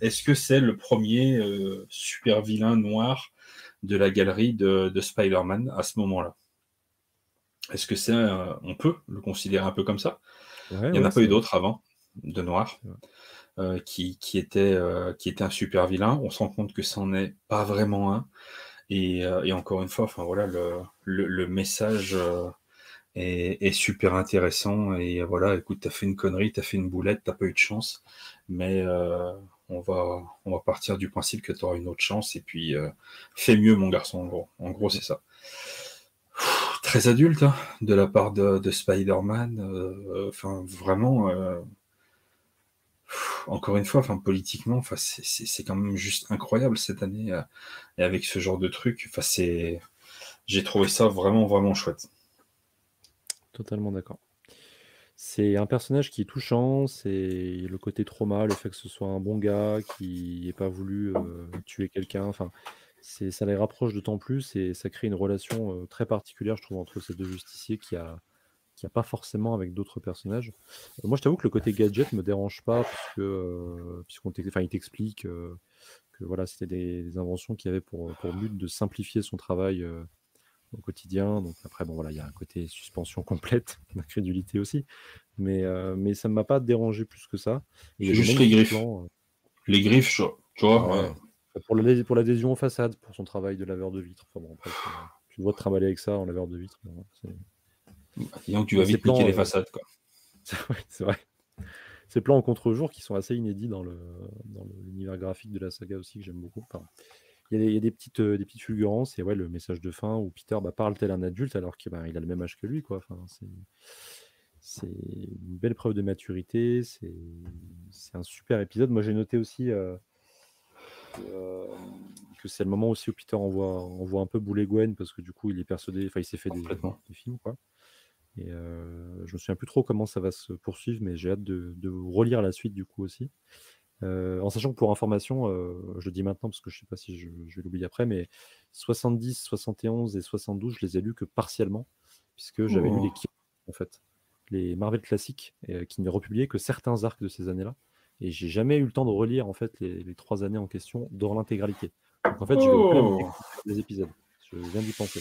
Est-ce que c'est le premier super vilain noir de la galerie de, Spider-Man à ce moment-là? Est-ce que c'est. on peut le considérer un peu comme ça? Il n'y en a pas eu d'autres avant, de noir. qui, était, qui était un super vilain. On se rend compte que ça n'en est pas vraiment un. Euh, et, encore une fois, enfin voilà, le, message euh, est, super intéressant. Et voilà, écoute, t'as fait une connerie, t'as fait une boulette, t'as pas eu de chance, mais euh, on va on va partir du principe que tu auras une autre chance. Et puis fais mieux, mon garçon. En gros, en gros, c'est ça. Très adulte hein, de la part de, de Spider-Man. Enfin, vraiment encore une fois, enfin, politiquement, c'est quand même juste incroyable cette année. Euh, et avec ce genre de truc, c'est. J'ai trouvé ça vraiment, vraiment chouette. Totalement d'accord. C'est un personnage qui est touchant, c'est le côté trauma, le fait que ce soit un bon gars qui n'ait pas voulu euh, tuer quelqu'un. Enfin, ça les rapproche d'autant plus et ça crée une relation très particulière, je trouve, entre ces deux justiciers qui a, qu'il n'y a pas forcément avec d'autres personnages. Moi, je t'avoue que le côté gadget me dérange pas, puisque, euh, puisqu'on il t'explique que voilà, c'était des, inventions qui avaient pour, pour but de simplifier son travail au quotidien. Donc après, bon voilà, il y a un côté suspension complète, d'incrédulité aussi, mais, mais ça ne m'a pas dérangé plus que ça. juste les griffes. les griffes, tu vois. Pour, l'adhésion aux façades, pour son travail de laveur de vitres. Enfin, bon, après, tu dois te trimballer avec ça en laveur de vitres. Disons que tu vas vite piquer les façades. Quoi. c'est vrai. Ces plans en contre-jour qui sont assez inédits dans, le, dans l'univers graphique de la saga aussi, que j'aime beaucoup. il, y a des, petites, euh, des petites fulgurances et ouais, le message de fin où Peter bah, parle tel un adulte alors qu'il bah, a le même âge que lui. Quoi. Enfin, c'est, c'est une belle preuve de maturité. C'est, c'est un super épisode. Moi, j'ai noté aussi euh, euh, que c'est le moment aussi où Peter envoie, envoie un peu bouler Gwen parce que du coup, il est persuadé, enfin, il s'est fait des, des films. Quoi. Et euh, je me souviens plus trop comment ça va se poursuivre, mais j'ai hâte de, relire la suite du coup aussi. Euh, en sachant que pour information, euh, je le dis maintenant parce que je sais pas si je, vais l'oublier après, mais 70, 71 et 72, je les ai lus que partiellement, puisque j'avais lu les oh. en fait, les Marvel classiques, qui ne republiaient que certains arcs de ces années-là. Et j'ai jamais eu le temps de relire en fait les, trois années en question dans l'intégralité. Donc en fait, je vais oh. les épisodes. Je viens d'y penser.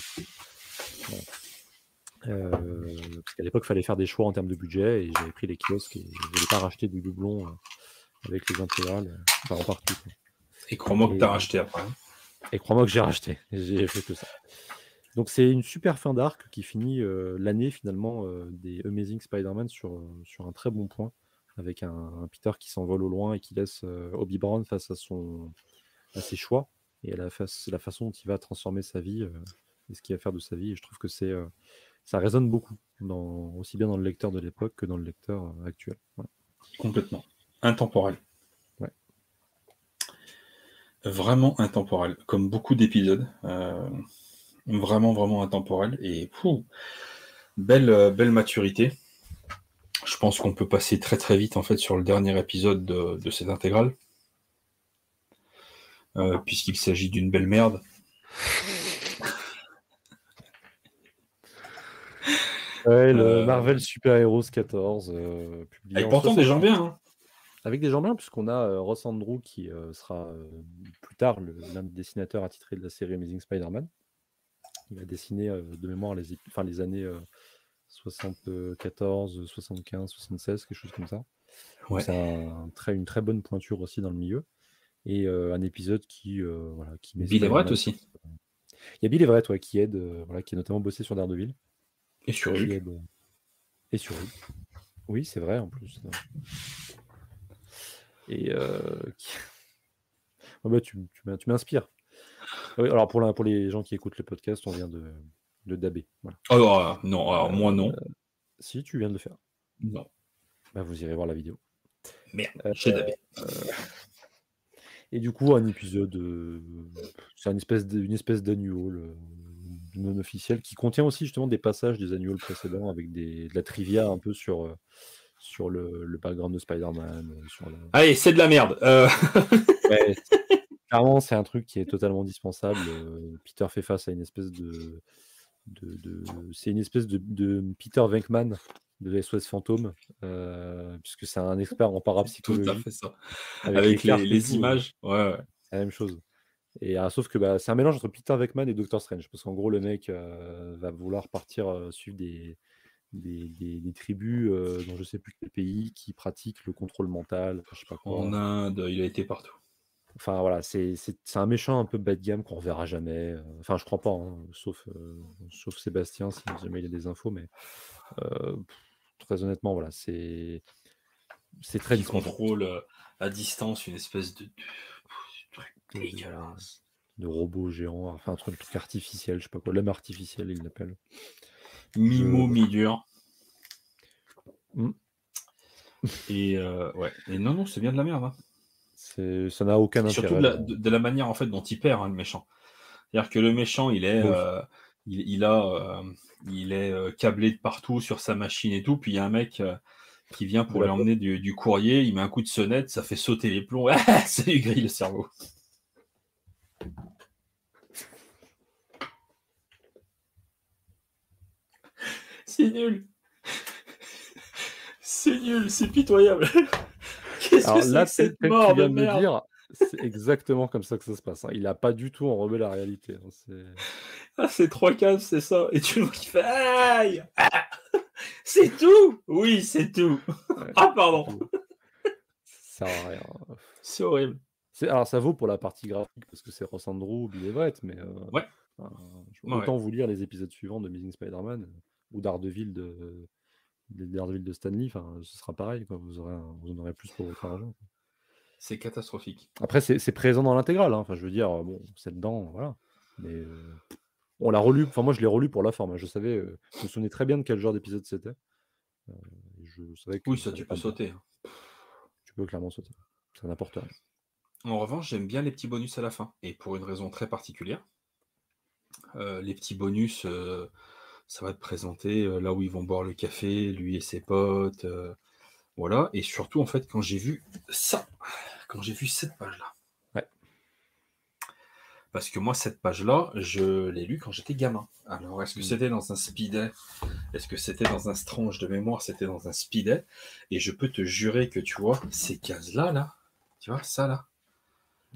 Euh, parce qu'à l'époque, il fallait faire des choix en termes de budget et j'avais pris les kiosques et je ne voulais pas racheter du doublon euh, avec les intégrales, enfin en partie. Et crois-moi que tu as racheté après. Hein. Et crois-moi que j'ai racheté, j'ai fait que ça. Donc c'est une super fin d'arc qui finit euh, l'année finalement des Amazing Spider-Man sur, sur un très bon point, avec un, Peter qui s'envole au loin et qui laisse Obi Brown face à, son, à ses choix et à la, la façon dont il va transformer sa vie et ce qu'il va faire de sa vie. Et je trouve que c'est ça résonne beaucoup, dans, aussi bien dans le lecteur de l'époque que dans le lecteur euh, actuel. Complètement. Intemporel. Vraiment intemporel, comme beaucoup d'épisodes. Euh, vraiment, vraiment intemporel. Et belle, euh, belle maturité. Je pense qu'on peut passer très très vite en fait sur le dernier épisode de, cette intégrale. puisqu'il s'agit d'une belle merde. Ouais, le euh, Marvel Super Heroes 14. Euh, Avec pourtant des gens bien. Hein. Avec des gens bien, puisqu'on a euh, Ross Andrew qui sera plus tard l'un des dessinateurs attitrés de la série Amazing Spider-Man. Il a dessiné de mémoire les, enfin, les années 74, 75, 76, quelque chose comme ça. C'est un, une très bonne pointure aussi dans le milieu. Et un épisode qui, voilà, qui Bill Everett aussi. Il y a Bill Everett ouais, qui aide, voilà, qui a notamment bossé sur Daredevil. Et sur lui. Et sur lui. Oui, c'est vrai en plus. Et euh, bah, tu, tu m'inspires. alors pour, pour les gens qui écoutent le podcast, on vient de, de. Voilà. Alors, oh, non, alors moi non. Euh, si, tu viens de le faire. Non. Bah, vous irez voir la vidéo. Merde, euh, j'ai dabé. Et du coup, un épisode, c'est une espèce, une espèce d'annual non officiel qui contient aussi justement des passages des annuals précédents avec des, de la trivia un peu sur, euh, sur le, le background de Spider-Man. Euh, Allez, c'est de la merde. Euh. clairement, c'est un truc qui est totalement indispensable. Peter fait face à une espèce de, de, c'est une espèce de, Peter Venkman de SOS Fantôme, puisque c'est un expert en parapsychologie. Tout à fait ça. Avec, les, images, ouais, La même chose. Et ah, sauf que bah, c'est un mélange entre Peter Venkman et Doctor Strange, parce qu'en gros, le mec va vouloir partir suivre des, des, tribus dans je sais plus quel pays qui pratiquent le contrôle mental. Je sais pas quoi. En Inde, il a été partout. Enfin voilà, c'est un méchant un peu bas de gamme qu'on reverra jamais. Enfin, je crois pas, hein, sauf, sauf Sébastien si jamais il a des infos, mais très honnêtement, voilà, c'est très Il contrôle à distance une espèce de, de robot géant, enfin un truc, artificiel, je sais pas quoi, l'homme artificiel, il l'appelle. Mimo mi-dur. Mmh. Et ouais, et non, non, c'est bien de la merde. Hein. Ça n'a aucun intérêt. Surtout de la, manière en fait dont il perd hein, le méchant. C'est-à-dire que le méchant, il est, euh, il, a, euh, il est euh, câblé de partout sur sa machine et tout. Puis il y a un mec qui vient pour lui emmener du, courrier. Il met un coup de sonnette, ça fait sauter les plombs. ça lui grille le cerveau. C'est nul. C'est nul, c'est pitoyable. Alors là, c'est tu viens de me dire, c'est exactement comme ça que ça se passe. Hein. Il n'a pas du tout enrobé la réalité. Hein. C'est ah, c'est trois cases, c'est ça. Et tu le vois qui fait Aïe C'est tout Oui, c'est tout. ah, pardon. Ça sert à rien. C'est horrible. Alors, ça vaut pour la partie graphique parce que c'est Rossandro ou Bill Everett, mais euh, ouais. autant vous lire les épisodes suivants de Amazing Spider-Man ou d'Ardeville de, Daredevil de Stanley, enfin, ce sera pareil, quoi. Vous, aurez vous en aurez plus pour votre argent. C'est catastrophique. Après, c'est présent dans l'intégrale. Hein. Enfin, je veux dire, bon, c'est dedans, voilà. Mais euh, on l'a relu. Enfin, moi, je l'ai relu pour la forme. Hein. Je savais, euh, je me souvenais très bien de quel genre d'épisode c'était. Euh, je savais que oui, ça, tu peux sauter. Hein. Tu peux clairement sauter. Ça n'importe rien. En revanche, j'aime bien les petits bonus à la fin. Et pour une raison très particulière. les petits bonus ça va te présenter là où ils vont boire le café, lui et ses potes. voilà. Et surtout, en fait, quand j'ai vu ça, quand j'ai vu cette page-là. Ouais. Parce que moi, cette page-là, je l'ai lue quand j'étais gamin. Alors, est-ce que mmh. c'était dans un speeday Est-ce que c'était dans un strange de mémoire? C'était dans un speeday. Et je peux te jurer que tu vois, ces cases-là, là, tu vois, ça là,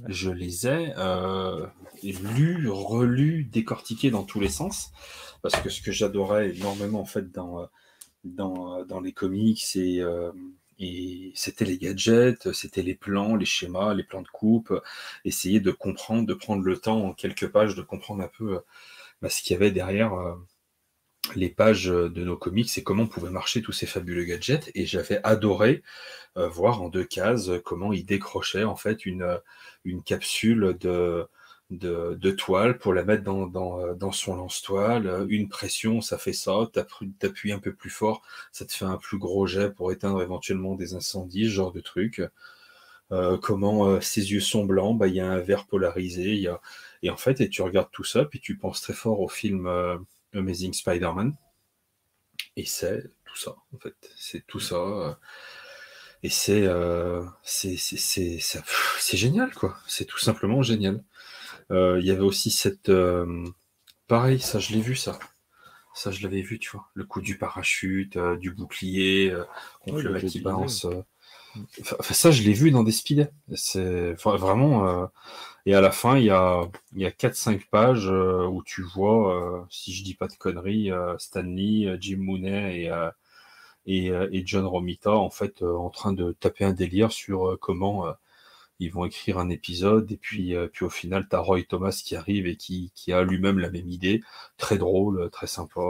je les ai euh, lus, relus, décortiqués dans tous les sens. Parce que ce que j'adorais énormément en fait dans, euh, dans, dans les comics, euh, et c'était les gadgets, c'était les plans, les schémas, les plans de coupe, essayer de comprendre, de prendre le temps en quelques pages de comprendre un peu bah, ce qu'il y avait derrière les pages de nos comics et comment pouvaient marcher tous ces fabuleux gadgets. Et j'avais adoré voir en deux cases comment ils décrochaient en fait une, une capsule de, toile pour la mettre dans, dans, son lance-toile. Une pression, ça fait ça. Tu appuies un peu plus fort, ça te fait un plus gros jet pour éteindre éventuellement des incendies, ce genre de truc. Euh, comment euh, ses yeux sont blancs, bah, il y a un verre polarisé. Y a... Et en fait, et tu regardes tout ça, puis tu penses très fort au film euh, Amazing Spider-Man. Et c'est tout ça, en fait. C'est tout ça. Et c'est c'est génial, quoi. C'est tout simplement génial. Euh, il y avait aussi cette. Euh, pareil, ça, je l'ai vu, ça. Ça, je l'avais vu, tu vois. Le coup du parachute, euh, du bouclier, contre le mec qui balance. Ça, je l'ai vu dans des speedés. C'est vraiment. Et à la fin, il y a, il y a 4-5 pages où tu vois, si je dis pas de conneries, Stanley, Jim Mooney et, et, John Romita, en fait, en train de taper un délire sur comment ils vont écrire un épisode, et puis, euh, puis au final, tu as Roy Thomas qui arrive et qui, qui a lui-même la même idée. Très drôle, très sympa.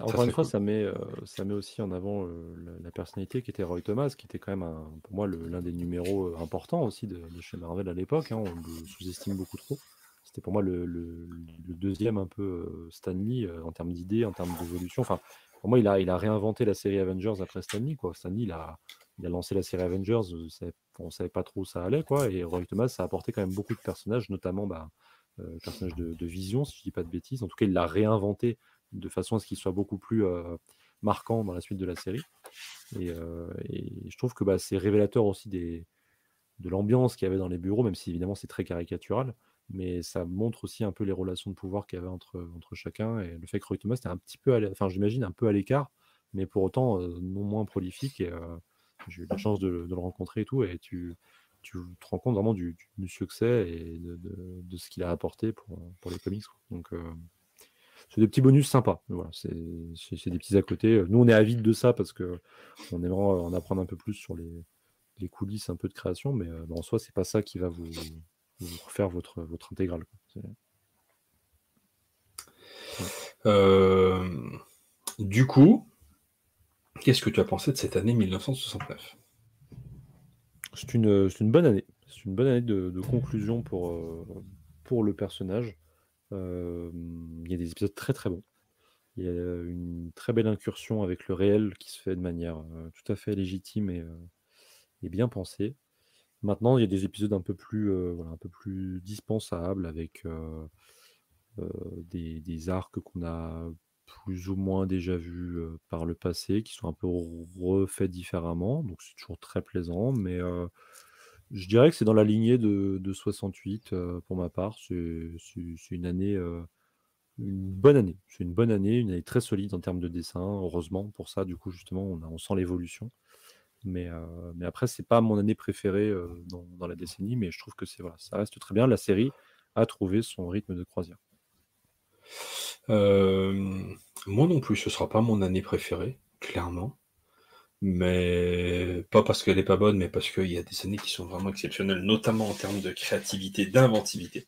Encore une fois, ça, met, euh, ça met aussi en avant euh, la, personnalité qui était Roy Thomas, qui était quand même, pour moi, l'un des numéros importants aussi de, chez Marvel à l'époque. Hein, on le sous-estime beaucoup trop. C'était pour moi le, le, deuxième un peu Stanley en termes d'idées, en termes d'évolution. Enfin, pour moi, il a, il a réinventé la série Avengers après Stanley. Quoi. Stanley, il a, il a lancé la série Avengers, euh, on ne savait pas trop où ça allait, quoi. Et Roy Thomas, ça a apporté quand même beaucoup de personnages, notamment bah, euh, le personnage de, Vision, si je dis pas de bêtises. En tout cas, il l'a réinventé de façon à ce qu'il soit beaucoup plus euh, marquant dans la suite de la série. Et, je trouve que bah, c'est révélateur aussi des, de l'ambiance qu'il y avait dans les bureaux, même si évidemment c'est très caricatural. mais ça montre aussi un peu les relations de pouvoir qu'il y avait entre, entre chacun. Et le fait que Roy Thomas était un petit peu, enfin, j'imagine, un peu à l'écart, mais pour autant non moins prolifique. J'ai eu la chance de, le rencontrer et tout. Et tu, tu te rends compte vraiment du, succès et de, de, ce qu'il a apporté pour, pour les comics. Donc, c'est des petits bonus sympas. Voilà, c'est des petits à côté. Nous, on est avides de ça parce que on aimerait en apprendre un peu plus sur les, les coulisses un peu de création, mais en soi, c'est pas ça qui va vous, refaire votre, votre intégrale. du coup, qu'est-ce que tu as pensé de cette année 1969 C'est une, une, bonne année. C'est une bonne année de, conclusion pour, pour le personnage. Il y a des épisodes très très bons. Il y a une très belle incursion avec le réel qui se fait de manière tout à fait légitime et, bien pensé. Maintenant, il y a des épisodes un peu plus, voilà, un peu plus dispensables avec des, des, arcs qu'on a plus ou moins déjà vus par le passé, qui sont un peu refaits différemment. Donc c'est toujours très plaisant, mais je dirais que c'est dans la lignée de, de 68 pour ma part. C'est une année, une bonne année. C'est une bonne année, une année très solide en termes de dessin. Heureusement pour ça, du coup justement, on, sent l'évolution. Mais, mais après, c'est pas mon année préférée dans, la décennie, mais je trouve que c'est voilà, ça reste très bien. La série a trouvé son rythme de croisière. moi non plus, ce sera pas mon année préférée, clairement. Mais pas parce qu'elle est pas bonne, mais parce qu'il y a des années qui sont vraiment exceptionnelles, notamment en termes de créativité, d'inventivité.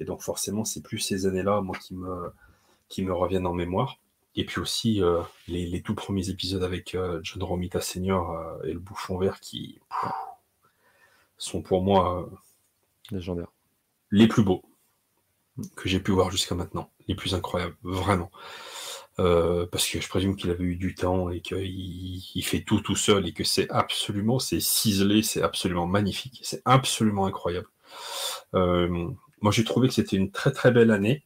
Et donc forcément, c'est plus ces années-là, moi, qui me, qui me reviennent en mémoire. Et puis aussi euh, les, tout premiers épisodes avec euh, John Romita Senior euh, et le Bouffon Vert qui sont pour moi légendaires. Les plus beaux que j'ai pu voir jusqu'à maintenant, les plus incroyables, vraiment. Parce que je présume qu'il avait eu du temps et qu'il il fait tout tout seul et que c'est absolument, c'est ciselé, c'est absolument magnifique, c'est absolument incroyable. moi j'ai trouvé que c'était une très très belle année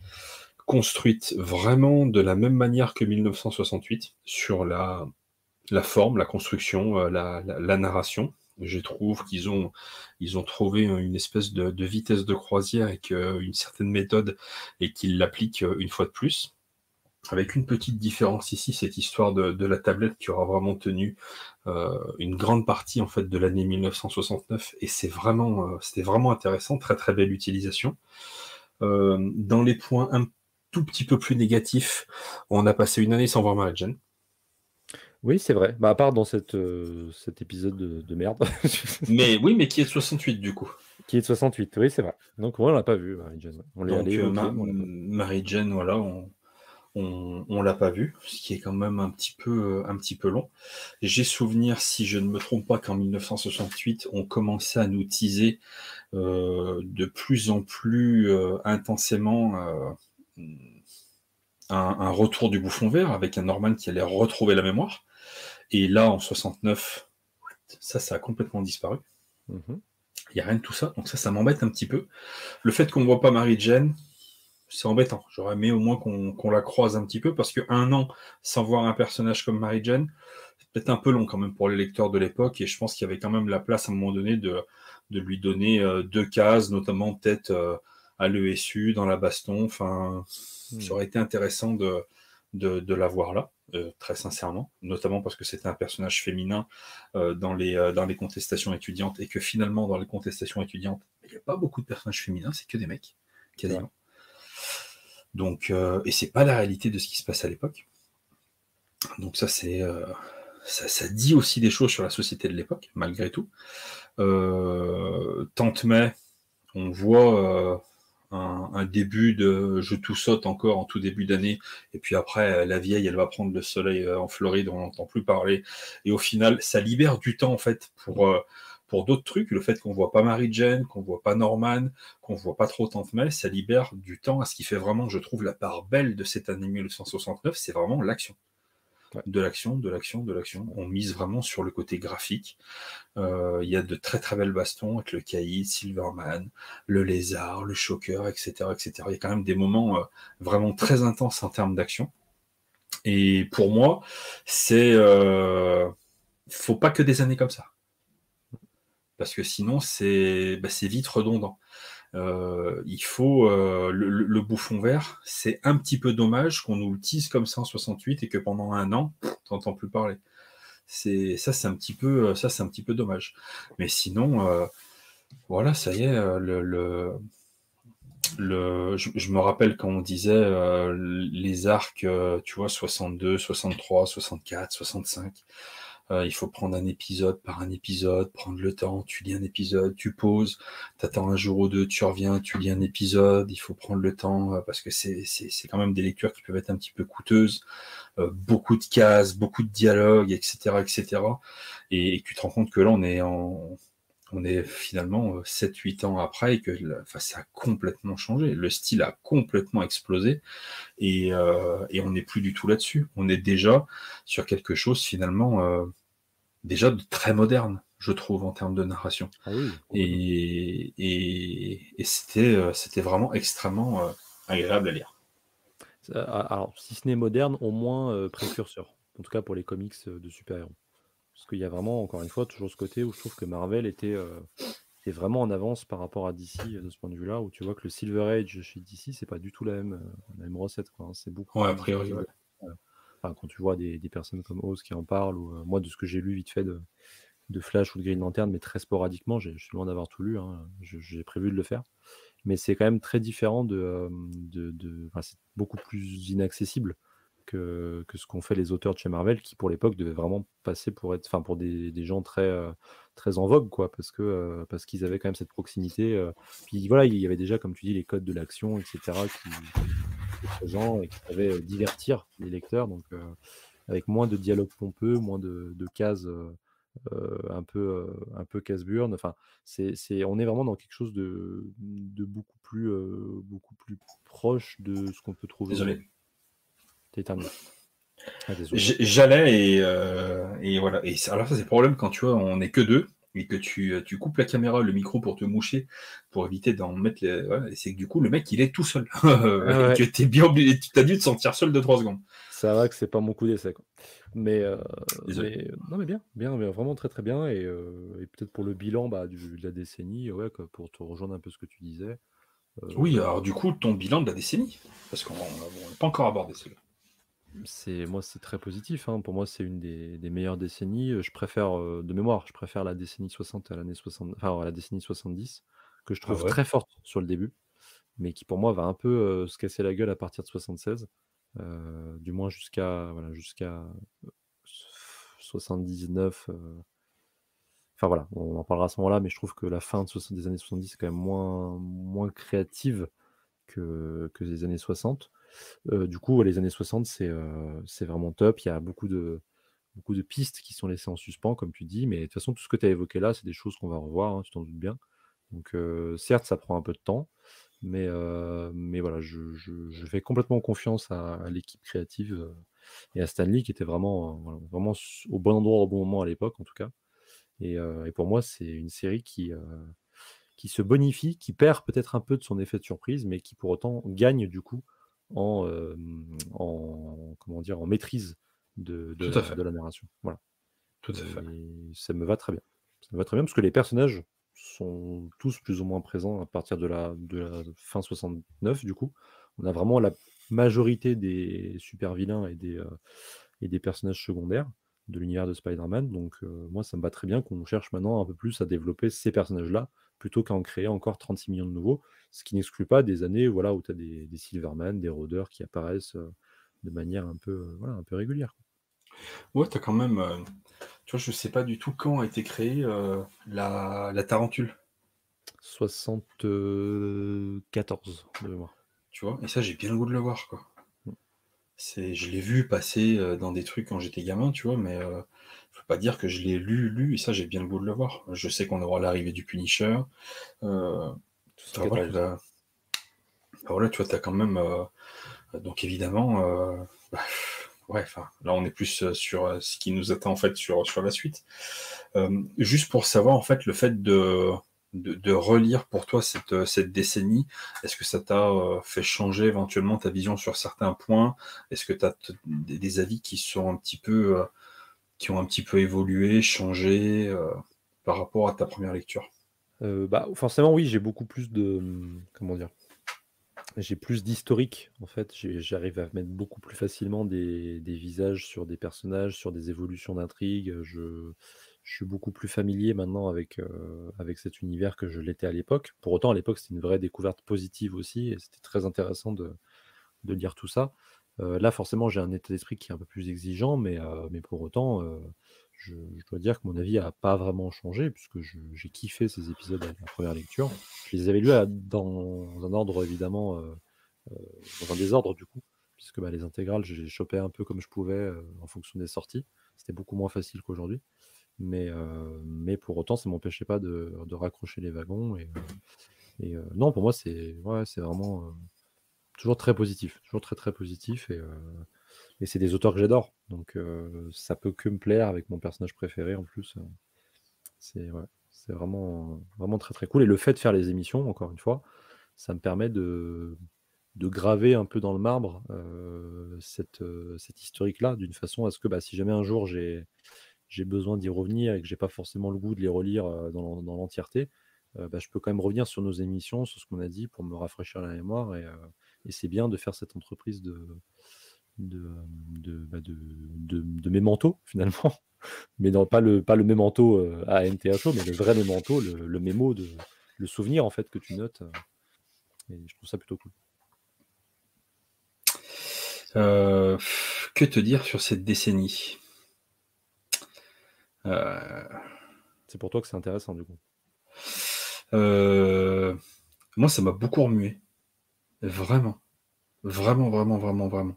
construite vraiment de la même manière que 1968 sur la, la forme, la construction, euh, la, la, narration. Je trouve qu'ils ont, ils ont trouvé une espèce de, de vitesse de croisière et une certaine méthode et qu'ils l'appliquent euh, une fois de plus. Avec une petite différence ici, cette histoire de, de la tablette qui aura vraiment tenu euh, une grande partie en fait de l'année 1969 et c'est vraiment, euh, c'était vraiment intéressant, très très belle utilisation. Euh, dans les points un tout petit peu plus négatif. On a passé une année sans voir Mary Jane. Oui, c'est vrai. Bah, à part dans cette, cet épisode de, merde. mais oui, mais qui est de 68 du coup. Qui est de 68, oui, c'est vrai. Donc, on l'a pas vu, Mary Jane. On l'a Mary Jane, voilà, on, on, l'a pas vu, ce qui est quand même un petit peu, un petit peu long. J'ai souvenir, si je ne me trompe pas, qu'en 1968, on commençait à nous teaser euh, de plus en plus euh, intensément un, retour du bouffon vert avec un Norman qui allait retrouver la mémoire. Et là, en 69, ça, ça a complètement disparu. Mhm. Il n'y a rien de tout ça. Donc ça, ça m'embête un petit peu. Le fait qu'on ne voit pas Marie-Jane, c'est embêtant. J'aurais aimé au moins qu'on la croise un petit peu parce qu'un an sans voir un personnage comme Marie-Jane, c'est peut-être un peu long quand même pour les lecteurs de l'époque. Et je pense qu'il y avait quand même la place à un moment donné de, de lui donner euh, deux cases, notamment peut-être euh, à l'ESU, dans la baston. Enfin, hmm. ça aurait été intéressant de, de, la voir là, euh, très sincèrement, notamment parce que c'était un personnage féminin euh, dans, les, euh, dans les contestations étudiantes et que finalement, dans les contestations étudiantes, il n'y a pas beaucoup de personnages féminins, c'est que des mecs, quasiment. Donc, et c'est pas la réalité de ce qui se passe à l'époque. Donc ça, c'est ça, ça, dit aussi des choses sur la société de l'époque, malgré tout. Tante May, on voit un, début de je tout saute encore en tout début d'année, et puis après la vieille elle va prendre le soleil euh, en Floride, on n'entend plus parler, et au final ça libère du temps en fait pour euh, pour d'autres trucs, le fait qu'on voit pas Mary Jane, qu'on voit pas Norman, qu'on voit pas trop Tante May, ça libère du temps à ce qui fait vraiment, je trouve, la part belle de cette année 1969, c'est vraiment l'action de l'action, de l'action, de l'action. On mise vraiment sur le côté graphique. Euh, il y a de très très belles bastons avec le caïd, Silverman, le lézard, le choker, etc., etc. Il y a quand même des moments euh, vraiment très intenses en termes d'action. Et pour moi, c'est euh, faut pas que des années comme ça, parce que sinon c'est bah, vite redondant. il faut le, bouffon vert. C'est un petit peu dommage qu'on nous le tease comme ça en 68 et que pendant un an, t'entends plus parler. C'est ça, c'est un petit peu, ça, c'est un petit peu dommage. Mais sinon, voilà, ça y est, le, je, me rappelle quand on disait les arcs, tu vois, 62, 63, 64, 65. Euh, il faut prendre un épisode par un épisode, prendre le temps, tu lis un épisode, tu poses, tu attends un jour ou deux, tu reviens, tu lis un épisode, il faut prendre le temps euh, parce que c'est quand même des lectures qui peuvent être un petit peu coûteuses, euh, beaucoup de cases, beaucoup de dialogues, etc. etc. Et, tu te rends compte que là, on est en, on est finalement 7-8 ans après et que enfin, ça a complètement changé. Le style a complètement explosé et, et on n'est plus du tout là-dessus. On est déjà sur quelque chose finalement déjà très moderne, je trouve, en termes de narration. Ah et, et, c'était, euh, c'était vraiment extrêmement euh, agréable à lire. Alors, si ce n'est moderne, au moins euh, précurseur. En tout cas pour les comics de super-héros. Parce qu'il y a vraiment, encore une fois, toujours ce côté où je trouve que Marvel était, vraiment en avance par rapport à DC de ce point de vue-là, où tu vois que le Silver Age chez DC, c'est pas du tout la même, la même recette. Quoi, hein. C'est beaucoup. Ouais, a priori, quand tu vois des, personnes comme Oz qui en parlent, ou euh, moi de ce que j'ai lu vite fait de, Flash ou de Green Lantern, mais très sporadiquement, je suis loin d'avoir tout lu, hein, j'ai prévu de le faire. Mais c'est quand même très différent de. Euh, c'est beaucoup plus inaccessible que, ce qu'ont fait les auteurs de chez Marvel, qui pour l'époque devaient vraiment passer pour être, enfin pour des, gens très, euh, très en vogue, quoi, parce que parce qu'ils avaient quand même cette proximité. puis voilà, il y avait déjà, comme tu dis, les codes de l'action, etc., qui, présent et qui savait divertir les lecteurs. Donc, avec moins de dialogue pompeux, moins de, cases un peu un peu casse-burne. Enfin, c'est, on est vraiment dans quelque chose de, de beaucoup plus beaucoup plus proche de ce qu'on peut trouver. Désolé. T'es ah, J'allais et, et voilà. Et alors ça c'est le problème quand tu vois on n'est que deux et que tu, euh, tu, coupes la caméra, le micro pour te moucher, pour éviter d'en mettre les. Voilà, c'est que du coup, le mec, il est tout seul. Ah tu es bien obligé, tu as dû te sentir seul de 3 secondes. Ça va que c'est pas mon coup d'essai. Mais, euh, non, mais bien, bien, vraiment très très bien. Et, euh, peut-être pour le bilan bah, du, de la décennie, ouais, pour te rejoindre un peu ce que tu disais. Oui, alors du coup, ton bilan de la décennie, parce qu'on n'a pas encore abordé celui c'est moi, c'est très positif, hein. Pour moi, c'est une des meilleures décennies. Je préfère, de mémoire, je préfère la décennie 60 à l'année 60 enfin, la décennie 70, que je ah trouve très forte sur le début, mais qui pour moi va un peu, se casser la gueule à partir de 76, du moins jusqu'à voilà, jusqu'à, 79, enfin voilà, on en parlera à ce moment-là, mais je trouve que la fin de des années 70 est quand même moins moins créative que que les années 60 du coup, les années 60, c'est vraiment top. Il y a beaucoup de, beaucoup de pistes qui sont laissées en suspens, comme tu dis, mais de toute façon, tout ce que tu as évoqué là, c'est des choses qu'on va revoir, hein, tu t'en doutes bien. Donc, certes, ça prend un peu de temps, mais, mais voilà, je, fais complètement confiance à, l'équipe créative et à Stanley, qui était vraiment, vraiment au bon endroit au bon moment à l'époque, en tout cas. Et, pour moi, c'est une série qui, qui se bonifie, qui perd peut-être un peu de son effet de surprise, mais qui pour autant gagne du coup en, en, comment dire, en maîtrise de, de, la, narration. Voilà. Tout à fait. ça me va très bien. Ça me va très bien parce que les personnages sont tous plus ou moins présents à partir de la, de la fin 69, du coup. On a vraiment la majorité des super vilains et des, et des personnages secondaires de l'univers de Spider-Man. Donc, moi, ça me va très bien qu'on cherche maintenant un peu plus à développer ces personnages-là plutôt qu'à en créer encore 36 millions de nouveaux, ce qui n'exclut pas des années voilà, où tu as des, des, Silverman, des Rôdeurs qui apparaissent de manière un peu, voilà, un peu régulière. Ouais, tu as quand même. tu vois, je sais pas du tout quand a été créée la, la, Tarentule. 74 de mémoire. Tu vois, et ça, j'ai bien le goût de le voir, quoi. C'est, je l'ai vu passer dans des trucs quand j'étais gamin, tu vois, mais je peux pas dire que je l'ai lu, lu, et ça j'ai bien le goût de le voir. Je sais qu'on aura l'arrivée du Punisher. Euh, voilà, voilà, tu vois, tu as quand même. Euh, donc évidemment, euh, bah, ouais, là on est plus sur ce qui nous attend en fait sur, sur la suite. juste pour savoir en fait le fait de, de, relire pour toi cette, cette décennie, est-ce que ça t'a fait changer éventuellement ta vision sur certains points? Est-ce que tu as des, avis qui sont un petit peu qui ont un petit peu évolué, changé euh, par rapport à ta première lecture? Bah, forcément, oui, j'ai beaucoup plus de, mmh, comment dire? J'ai plus d'historique, en fait. j'arrive à mettre beaucoup plus facilement des visages sur des personnages, sur des évolutions d'intrigue. Je suis beaucoup plus familier maintenant avec, avec cet univers que je l'étais à l'époque. Pour autant, à l'époque, c'était une vraie découverte positive aussi et c'était très intéressant de de lire tout ça. là, forcément, j'ai un état d'esprit qui est un peu plus exigeant, mais mais pour autant, je, dois dire que mon avis n'a pas vraiment changé, puisque j'ai kiffé ces épisodes à la première lecture. Je les avais lus dans un ordre, évidemment, euh, euh, dans un désordre, du coup, puisque bah, les intégrales, j'ai chopé un peu comme je pouvais euh, en fonction des sorties. C'était beaucoup moins facile qu'aujourd'hui. Mais, mais pour autant, ça ne m'empêchait pas de, raccrocher les wagons. Et, et non, pour moi, c'est ouais, vraiment toujours très positif. Toujours très, très positif. Et et c'est des auteurs que j'adore. Donc euh, ça peut que me plaire avec mon personnage préféré en plus. Euh, c'est c'est vraiment, vraiment très très cool. Et le fait de faire les émissions, encore une fois, ça me permet de, de graver un peu dans le marbre euh, cette, cette historique-là, d'une façon à ce que bah, si jamais un jour j'ai, j'ai besoin d'y revenir et que j'ai pas forcément le goût de les relire dans, l'entièreté, bah, je peux quand même revenir sur nos émissions, sur ce qu'on a dit pour me rafraîchir la mémoire. Et, c'est bien de faire cette entreprise de, de, de, bah, mes manteaux finalement. Mais non, pas le, pas le mémento à NTHO, mais le vrai mémento, le, le mémo, de, le souvenir en fait que tu notes. Et je trouve ça plutôt cool. Que te dire sur cette décennie? C'est pour toi que c'est intéressant du coup. moi, ça m'a beaucoup remué. Vraiment. Vraiment, vraiment, vraiment, vraiment.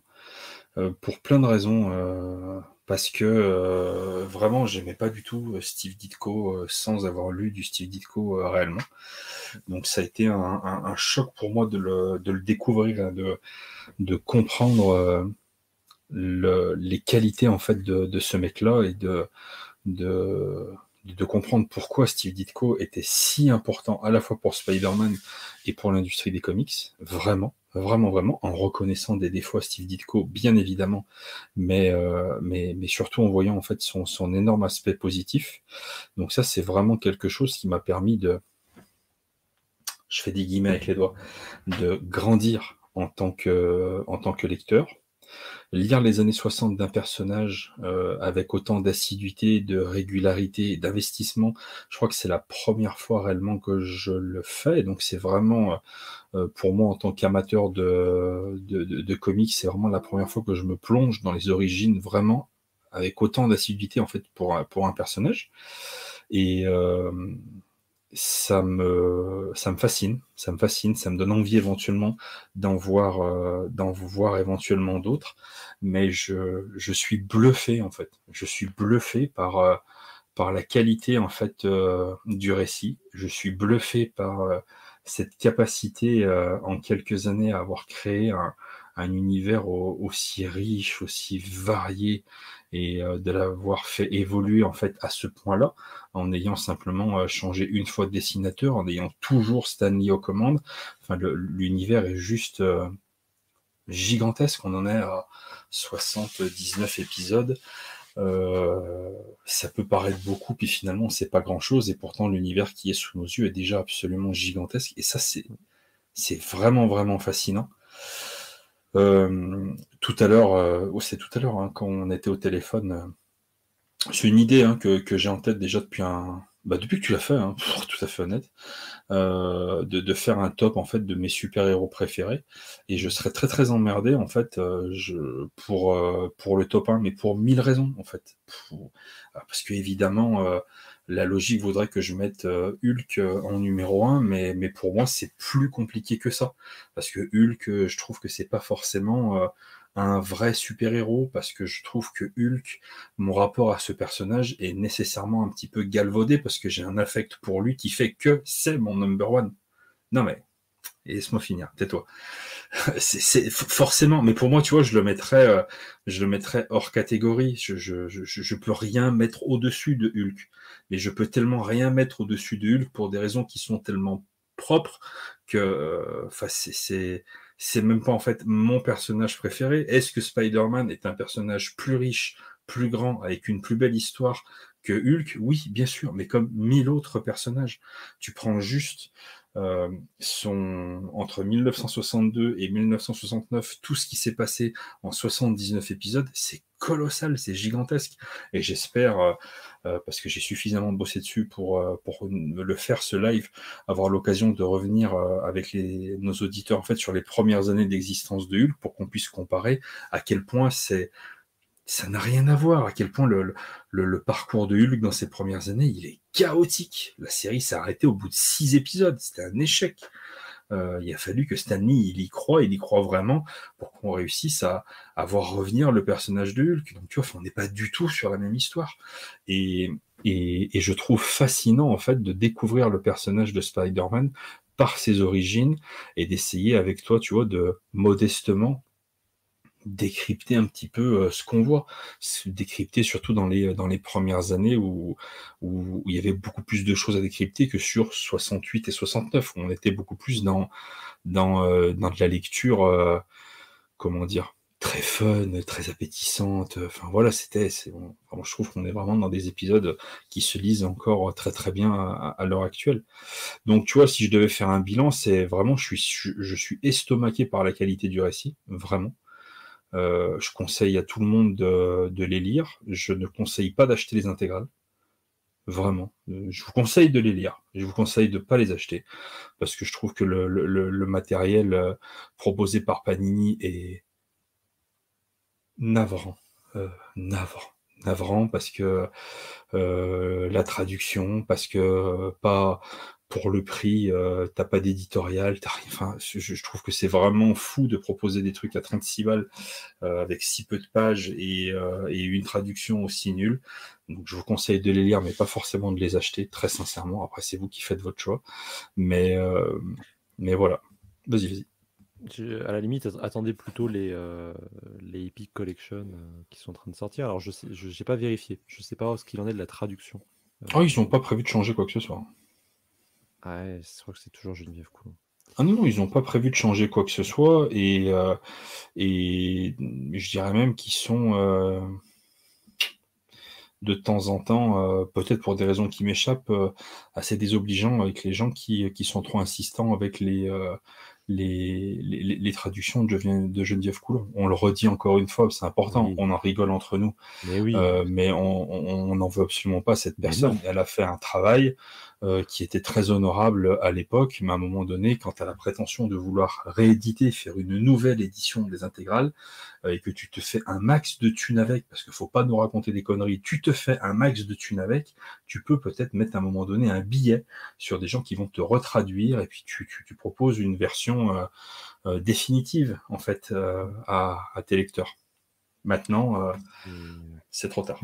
Euh, pour plein de raisons. Euh, parce que euh, vraiment, j'aimais pas du tout Steve Ditko sans avoir lu du Steve Ditko réellement. Donc ça a été un, choc pour moi de le, découvrir, de, de comprendre les qualités en fait de, ce mec-là et de, de, de comprendre pourquoi Steve Ditko était si important à la fois pour Spider-Man et pour l'industrie des comics, vraiment vraiment, vraiment, en reconnaissant des défauts à Steve Ditko, bien évidemment, mais, euh, mais, mais surtout en voyant en fait son, son énorme aspect positif. Donc ça, c'est vraiment quelque chose qui m'a permis de, je fais des guillemets avec les doigts, de grandir en tant que, en tant que lecteur, lire les années 60 d'un personnage euh, avec autant d'assiduité, de régularité d'investissement, je crois que c'est la première fois réellement que je le fais. Donc c'est vraiment, euh, pour moi en tant qu'amateur de, de, de, comics, c'est vraiment la première fois que je me plonge dans les origines vraiment avec autant d'assiduité en fait pour, pour un personnage. Et, euh, ça me, ça me fascine, ça me fascine, ça me donne envie éventuellement d'en voir, euh, d'en voir éventuellement d'autres, mais je, je suis bluffé en fait, je suis bluffé par, euh, par la qualité en fait euh, du récit, je suis bluffé par cette capacité en quelques années à avoir créé un univers aussi riche, aussi varié, et euh, de l'avoir fait évoluer en fait à ce point-là, en ayant simplement euh, changé une fois de dessinateur, en ayant toujours Stanley aux commandes. Enfin, l'univers est juste euh, gigantesque. On en est à 79 épisodes. ça peut paraître beaucoup, puis finalement c'est pas grand chose, et pourtant l'univers qui est sous nos yeux est déjà absolument gigantesque, et ça c'est vraiment vraiment fascinant. Euh, tout à l'heure, euh, oh, c'est tout à l'heure, hein, quand on était au téléphone, euh, c'est une idée hein, que, j'ai en tête déjà depuis un, bah, depuis que tu l'as fait, hein, pour tout à fait honnête, euh, de, faire un top en fait de mes super héros préférés, et je serais très très emmerdé en fait pour pour le top 1, mais pour mille raisons en fait, parce que évidemment la logique voudrait que je mette euh, Hulk euh, en numéro 1, mais, pour moi, c'est plus compliqué que ça. Parce que Hulk, euh, je trouve que c'est pas forcément un vrai super-héros, parce que je trouve que Hulk, mon rapport à ce personnage est nécessairement un petit peu galvaudé, parce que j'ai un affect pour lui qui fait que c'est mon number one. Non mais, laisse-moi finir, tais-toi. c'est forcément, mais pour moi, tu vois, je le mettrais, je le mettrais hors catégorie. Je, je, je, je peux rien mettre au-dessus de Hulk mais je peux tellement rien mettre au-dessus de Hulk pour des raisons qui sont tellement propres que euh, enfin c'est même pas en fait mon personnage préféré. Est-ce que Spider-Man est un personnage plus riche, plus grand, avec une plus belle histoire que Hulk, oui, bien sûr, mais comme mille autres personnages. Tu prends juste euh, son, entre 1962 et 1969, tout ce qui s'est passé en 79 épisodes, c'est colossal, c'est gigantesque. Et j'espère, euh, parce que j'ai suffisamment bossé dessus pour, pour le faire, ce live, avoir l'occasion de revenir avec les, nos auditeurs en fait sur les premières années d'existence de Hulk pour qu'on puisse comparer à quel point c'est ça n'a rien à voir à quel point le, le, parcours de Hulk dans ses premières années, il est chaotique. La série s'est arrêtée au bout de six épisodes. C'était un échec. Euh, il a fallu que Stanley il y croit, il y croit vraiment pour qu'on réussisse à, à, voir revenir le personnage de Hulk. Donc tu vois, on n'est pas du tout sur la même histoire. Et, et, et, je trouve fascinant en fait de découvrir le personnage de Spider-Man par ses origines et d'essayer avec toi, tu vois, de modestement décrypter un petit peu euh, ce qu'on voit, décrypter surtout dans les, dans les premières années où, où, il y avait beaucoup plus de choses à décrypter que sur 68 et 69, où on était beaucoup plus dans, dans, euh, dans de la lecture, euh, comment dire, très fun, très appétissante. Enfin voilà, c'était, je trouve qu'on est vraiment dans des épisodes qui se lisent encore très très bien à, à l'heure actuelle. Donc tu vois, si je devais faire un bilan, c'est vraiment, je suis, je suis estomaqué par la qualité du récit, vraiment. Euh, je conseille à tout le monde de, les lire. Je ne conseille pas d'acheter les intégrales. Vraiment. Euh, je vous conseille de les lire. Je vous conseille de ne pas les acheter. Parce que je trouve que le, matériel euh, proposé par Panini est navrant. navrant. Navrant parce que la traduction, parce que pas pour le prix, euh, t'as pas d'éditorial, Enfin, je, trouve que c'est vraiment fou de proposer des trucs à 36 balles euh, avec si peu de pages euh, et, une traduction aussi nulle. Donc, je vous conseille de les lire, mais pas forcément de les acheter, très sincèrement. Après, c'est vous qui faites votre choix. Mais, mais voilà. Vas-y, vas-y. À la limite, attendez plutôt les, les Epic Collection qui sont en train de sortir. Alors, je n'ai pas vérifié. Je sais pas ce qu'il en est de la traduction. Ah, ils n'ont pas prévu de changer quoi que ce soit. Ouais, je crois que c'est toujours Geneviève Coulon. Ah non, ils n'ont pas prévu de changer quoi que ce soit et, euh, et je dirais même qu'ils sont euh, de temps en temps, euh, peut-être pour des raisons qui m'échappent, assez désobligeants avec les gens qui, qui sont trop insistants avec les, les, les, traductions de, de Geneviève Coulon. On le redit encore une fois, c'est important, on en rigole entre nous, mais, oui. mais on n'en veut absolument pas cette personne. Elle a fait un travail euh, qui était très honorable à l'époque, mais à un moment donné, quand tu as la prétention de vouloir rééditer, faire une nouvelle édition des intégrales, euh, et que tu te fais un max de thunes avec, parce qu'il faut pas nous raconter des conneries, tu te fais un max de thunes avec, tu peux peut-être mettre à un moment donné un billet sur des gens qui vont te retraduire, et puis tu, tu, tu proposes une version euh, définitive, en fait, à, à, tes lecteurs. Maintenant, c'est trop tard.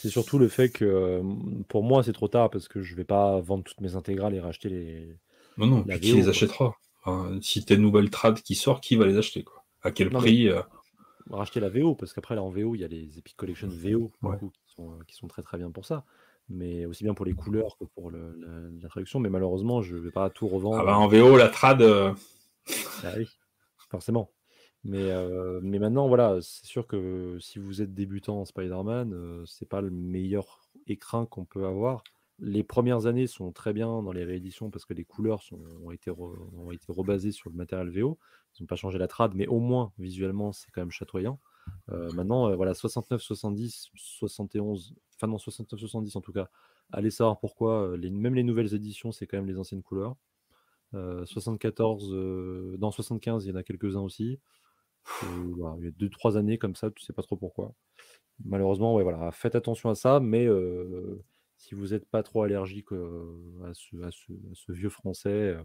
C'est surtout le fait que pour moi, c'est trop tard parce que je vais pas vendre toutes mes intégrales et racheter les. Non, non, puis qui les achètera? Si t'as une nouvelle trad qui sort, qui va les acheter quoi? À quel prix euh? Racheter la VO, parce qu'après, là en VO, il y a les Epic Collection VO qui, sont, très très bien pour ça. Mais aussi bien pour les couleurs que pour la, traduction. Mais malheureusement, je vais pas tout revendre. Ah bah en VO, la trad. Euh, ah oui, forcément. Mais, mais maintenant, voilà, c'est sûr que si vous êtes débutant en Spider-Man, c'est pas le meilleur écrin qu'on peut avoir. Les premières années sont très bien dans les rééditions parce que les couleurs sont, ont, été ont été rebasées sur le matériel VO. Ils n'ont pas changé la trad, mais au moins visuellement, c'est quand même chatoyant. maintenant, voilà, 69, 70, 71, enfin non, 69, 70 en tout cas. Allez savoir pourquoi. Les, même les nouvelles éditions, c'est quand même les anciennes couleurs. 74, dans 75, il y en a quelques-uns aussi il y a deux, trois années comme ça, tu sais pas trop pourquoi. Malheureusement, ouais, voilà, faites attention à ça, mais si vous n'êtes pas trop allergique à ce, vieux français,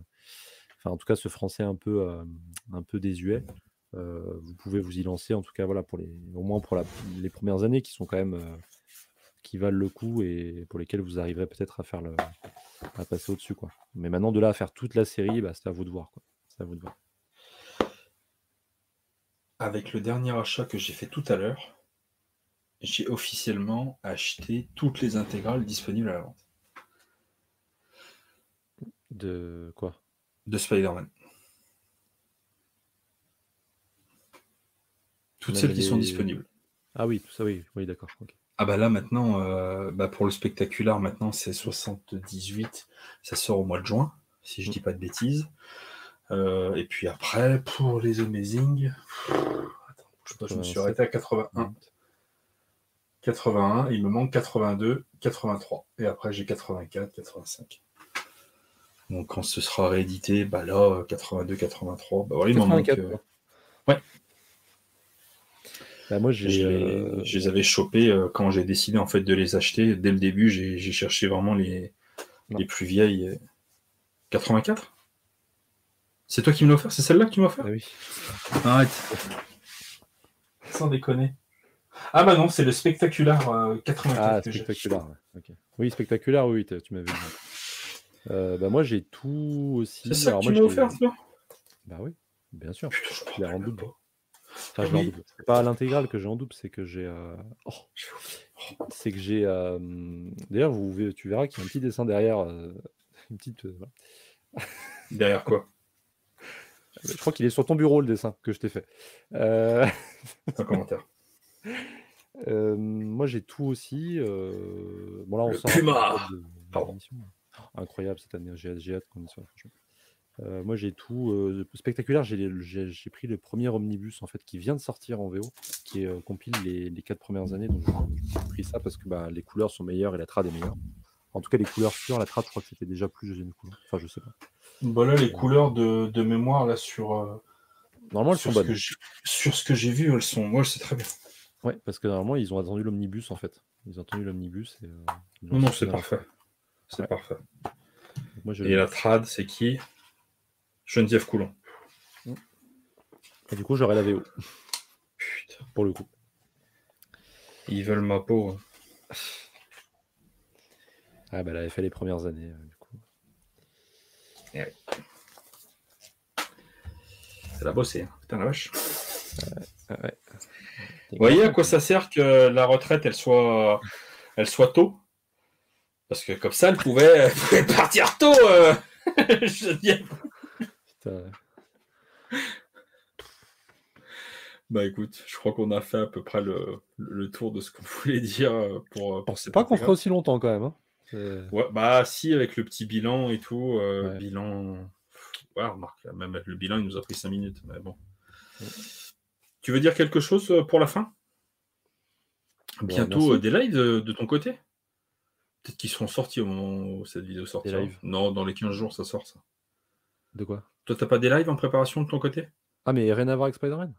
enfin en tout cas ce français un peu, un peu désuet, vous pouvez vous y lancer, en tout cas voilà, pour les, au moins pour les premières années qui sont quand même qui valent le coup et pour lesquelles vous arriverez peut-être à faire le, à passer au-dessus quoi. Mais maintenant de là à faire toute la série, bah, c'est à vous de voir quoi. C'est à vous de voir avec le dernier achat que j'ai fait tout à l'heure, j'ai officiellement acheté toutes les intégrales disponibles à la vente. De quoi? De Spider-Man. Toutes celles qui sont disponibles. Ah oui, tout ça, oui, oui, d'accord. Ah bah là maintenant, euh, bah pour le spectaculaire, maintenant c'est 78, ça sort au mois de juin, si je mm. dis pas de bêtises. Euh, et puis après, pour les Amazing, attends, je, me suis arrêté à 81. 81, il me manque 82, 83. Et après j'ai 84, 85. Donc quand ce sera réédité, bah là, 82, 83, bah voilà, il m'en manque. Euh, ouais. Bah, moi, euh, je les avais chopés euh, quand j'ai décidé en fait de les acheter. Dès le début, j'ai, cherché vraiment les, les plus vieilles. 84 C'est toi qui me l'as offert C'est celle-là que tu m'as offert ah Oui. Arrête. Sans déconner. Ah bah non, c'est le spectaculaire 84. Ah, spectaculaire, Oui, spectaculaire, oui, tu m'avais dit. Euh, bah moi j'ai tout aussi. C'est ça que tu m'as offert, toi Bah oui, bien sûr. je en double. Enfin, je double. C'est pas l'intégrale que j'ai en double, c'est que j'ai. Euh... Oh. C'est que j'ai. Euh... D'ailleurs, vous, tu verras qu'il y a un petit dessin derrière. Euh, une petite. Euh, derrière quoi? Je crois qu'il est sur ton bureau le dessin que je t'ai fait. Un commentaire. moi j'ai tout aussi. Bon là on le Puma Pardon incroyable cette année. J'ai hâte qu'on y soit, euh, moi, j'ai tout euh, spectaculaire. J'ai pris le premier omnibus en fait qui vient de sortir en VO, qui euh, compile les, les, quatre premières années. Donc, j'ai pris ça parce que bah, les couleurs sont meilleures et la trad est meilleure. En tout cas, les couleurs sur la trad, je crois que c'était déjà plus jeune couleur. Enfin, je sais pas. Bah là, les couleurs de, de mémoire là sur. Normalement, elles sont bonnes. sur ce que j'ai vu, elles sont. Moi, c'est très bien. Ouais, parce que normalement, ils ont attendu l'omnibus en fait. Ils ont attendu l'omnibus. Et, non, non, c'est parfait. C'est parfait. Et la trad, c'est qui? Geneviève Coulon. Et du coup, j'aurai la VO. Putain. Pour le coup. Ils veulent ma peau. Ah bah elle avait fait les premières années, euh. Eh Elle a bossé, hein. putain la vache. Vous voyez à quoi ça sert que la retraite elle soit, elle soit tôt? Parce que comme ça, elle pouvait, partir tôt. Euh... Bah écoute, je crois qu'on a fait à peu près le, tour de ce qu'on voulait dire euh, pour. Je pensais pas qu'on ferait aussi longtemps quand même. Hein. Ouais, bah si, avec le petit bilan et tout. Euh, bilan. Ouais, remarque, même avec le bilan, il nous a pris 5 minutes. Mais bon. Tu veux dire quelque chose euh, pour la fin? Bientôt des lives de ton côté? Peut-être qu'ils seront sortis au moment où cette vidéo sortira. Non, dans les 15 jours, ça sort ça. De quoi? Toi, t'as pas des lives en préparation de ton côté? Ah, mais rien à voir avec Spider-Man?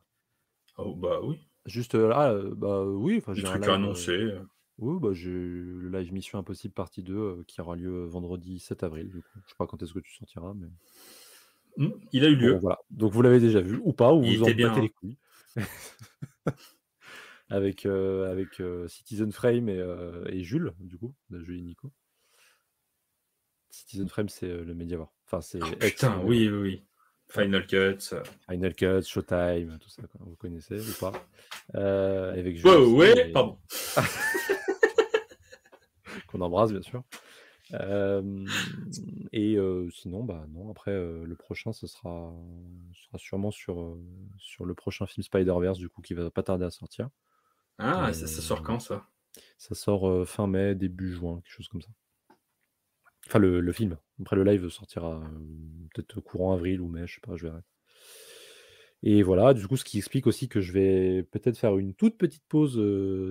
Oh, bah oui. Juste euh, là, euh, bah oui. Des trucs. Euh, oui, bah j'ai le live Mission Impossible partie 2 qui aura lieu vendredi 7 avril. Du coup. Je sais pas quand est-ce que tu sortiras, mais. Hmm, il a eu lieu. voilà. Donc vous l'avez déjà vu, ou pas, ou vous en battez les couilles. avec, euh, avec euh, Citizen Frame et, euh, et, Jules, du coup, de Jules et Nico. Citizen Frame, c'est le Mediavar. Enfin, c'est oh, putain, oui, oui, oui. Final Cut. Final Cut, Showtime, tout ça, vous connaissez ou pas? Avec Jules. ouais, pardon. Qu'on embrasse, bien sûr. et sinon, bah non. Après, le prochain, ce sera, sera sûrement sur, sur le prochain film Spider-Verse, du coup, qui va pas tarder à sortir. Ah, ça, sort quand ça? Ça sort fin mai, début juin, quelque chose comme ça. Enfin, le, film. Après, le live sortira peut-être courant avril ou mai, je sais pas, je verrai. Et voilà, du coup, ce qui explique aussi que je vais peut-être faire une toute petite pause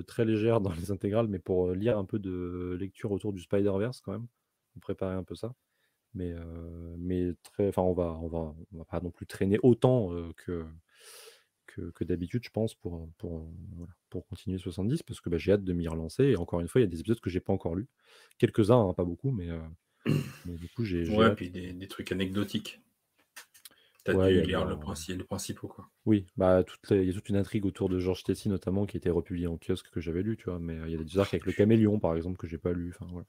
très légère dans les intégrales, mais pour lire un peu de lecture autour du Spider-Verse quand même, pour préparer un peu ça. Mais, mais très, enfin, on va, on va, on va pas non plus traîner autant que, que, d'habitude, je pense, pour, pour, pour continuer 70, parce que bah, j'ai hâte de m'y relancer. Et encore une fois, il y a des épisodes que j'ai pas encore lus. Quelques-uns, hein, pas beaucoup, mais, du coup, j'ai. Ouais, puis des, trucs anecdotiques. T'as dû lire le principe, les principaux, quoi. Oui, bah, il y a toute une intrigue autour de Georges Tessie, notamment, qui a été republiée en kiosque que j'avais lu, tu vois. Mais il y a des arcs avec le caméléon, par exemple, que j'ai pas lu. Enfin, voilà.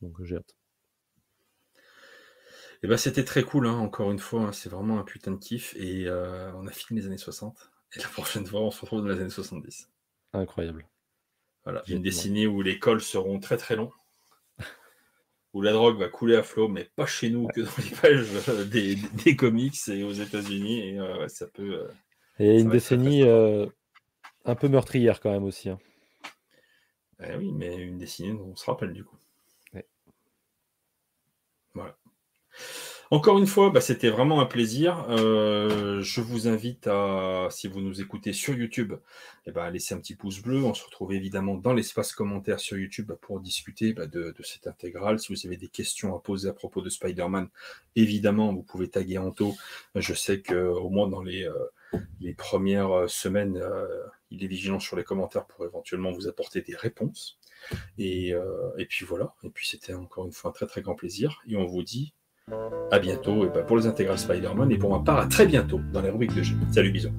Donc, j'ai hâte. Et bah, c'était très cool, hein, encore une fois, hein, c'est vraiment un putain de kiff. Et euh, on a fini les années 60. Et la prochaine fois, on se retrouve dans les années 70. Incroyable. Voilà, une décennie où les cols seront très très longs, où la drogue va couler à flot, mais pas chez nous que dans les pages euh, des, comics et aux États-Unis. Et euh, ça peut. et une décennie, Un peu meurtrière quand même aussi. Hein. Eh oui, mais une dessinée on se rappelle du coup. Voilà. Encore une fois, bah, c'était vraiment un plaisir. Euh, je vous invite à, si vous nous écoutez sur YouTube, eh à laisser un petit pouce bleu. On se retrouve évidemment dans l'espace commentaire sur YouTube pour discuter bah, de, cette intégrale. Si vous avez des questions à poser à propos de Spider-Man, évidemment, vous pouvez taguer Anto. Je sais qu'au moins dans les, euh, premières semaines, euh, il est vigilant sur les commentaires pour éventuellement vous apporter des réponses. Et puis voilà. Et puis c'était encore une fois un très très grand plaisir. Et on vous dit à bientôt et ben, pour les intégrales Spider-Man et pour ma part à très bientôt dans les rubriques de jeu. Salut bisous.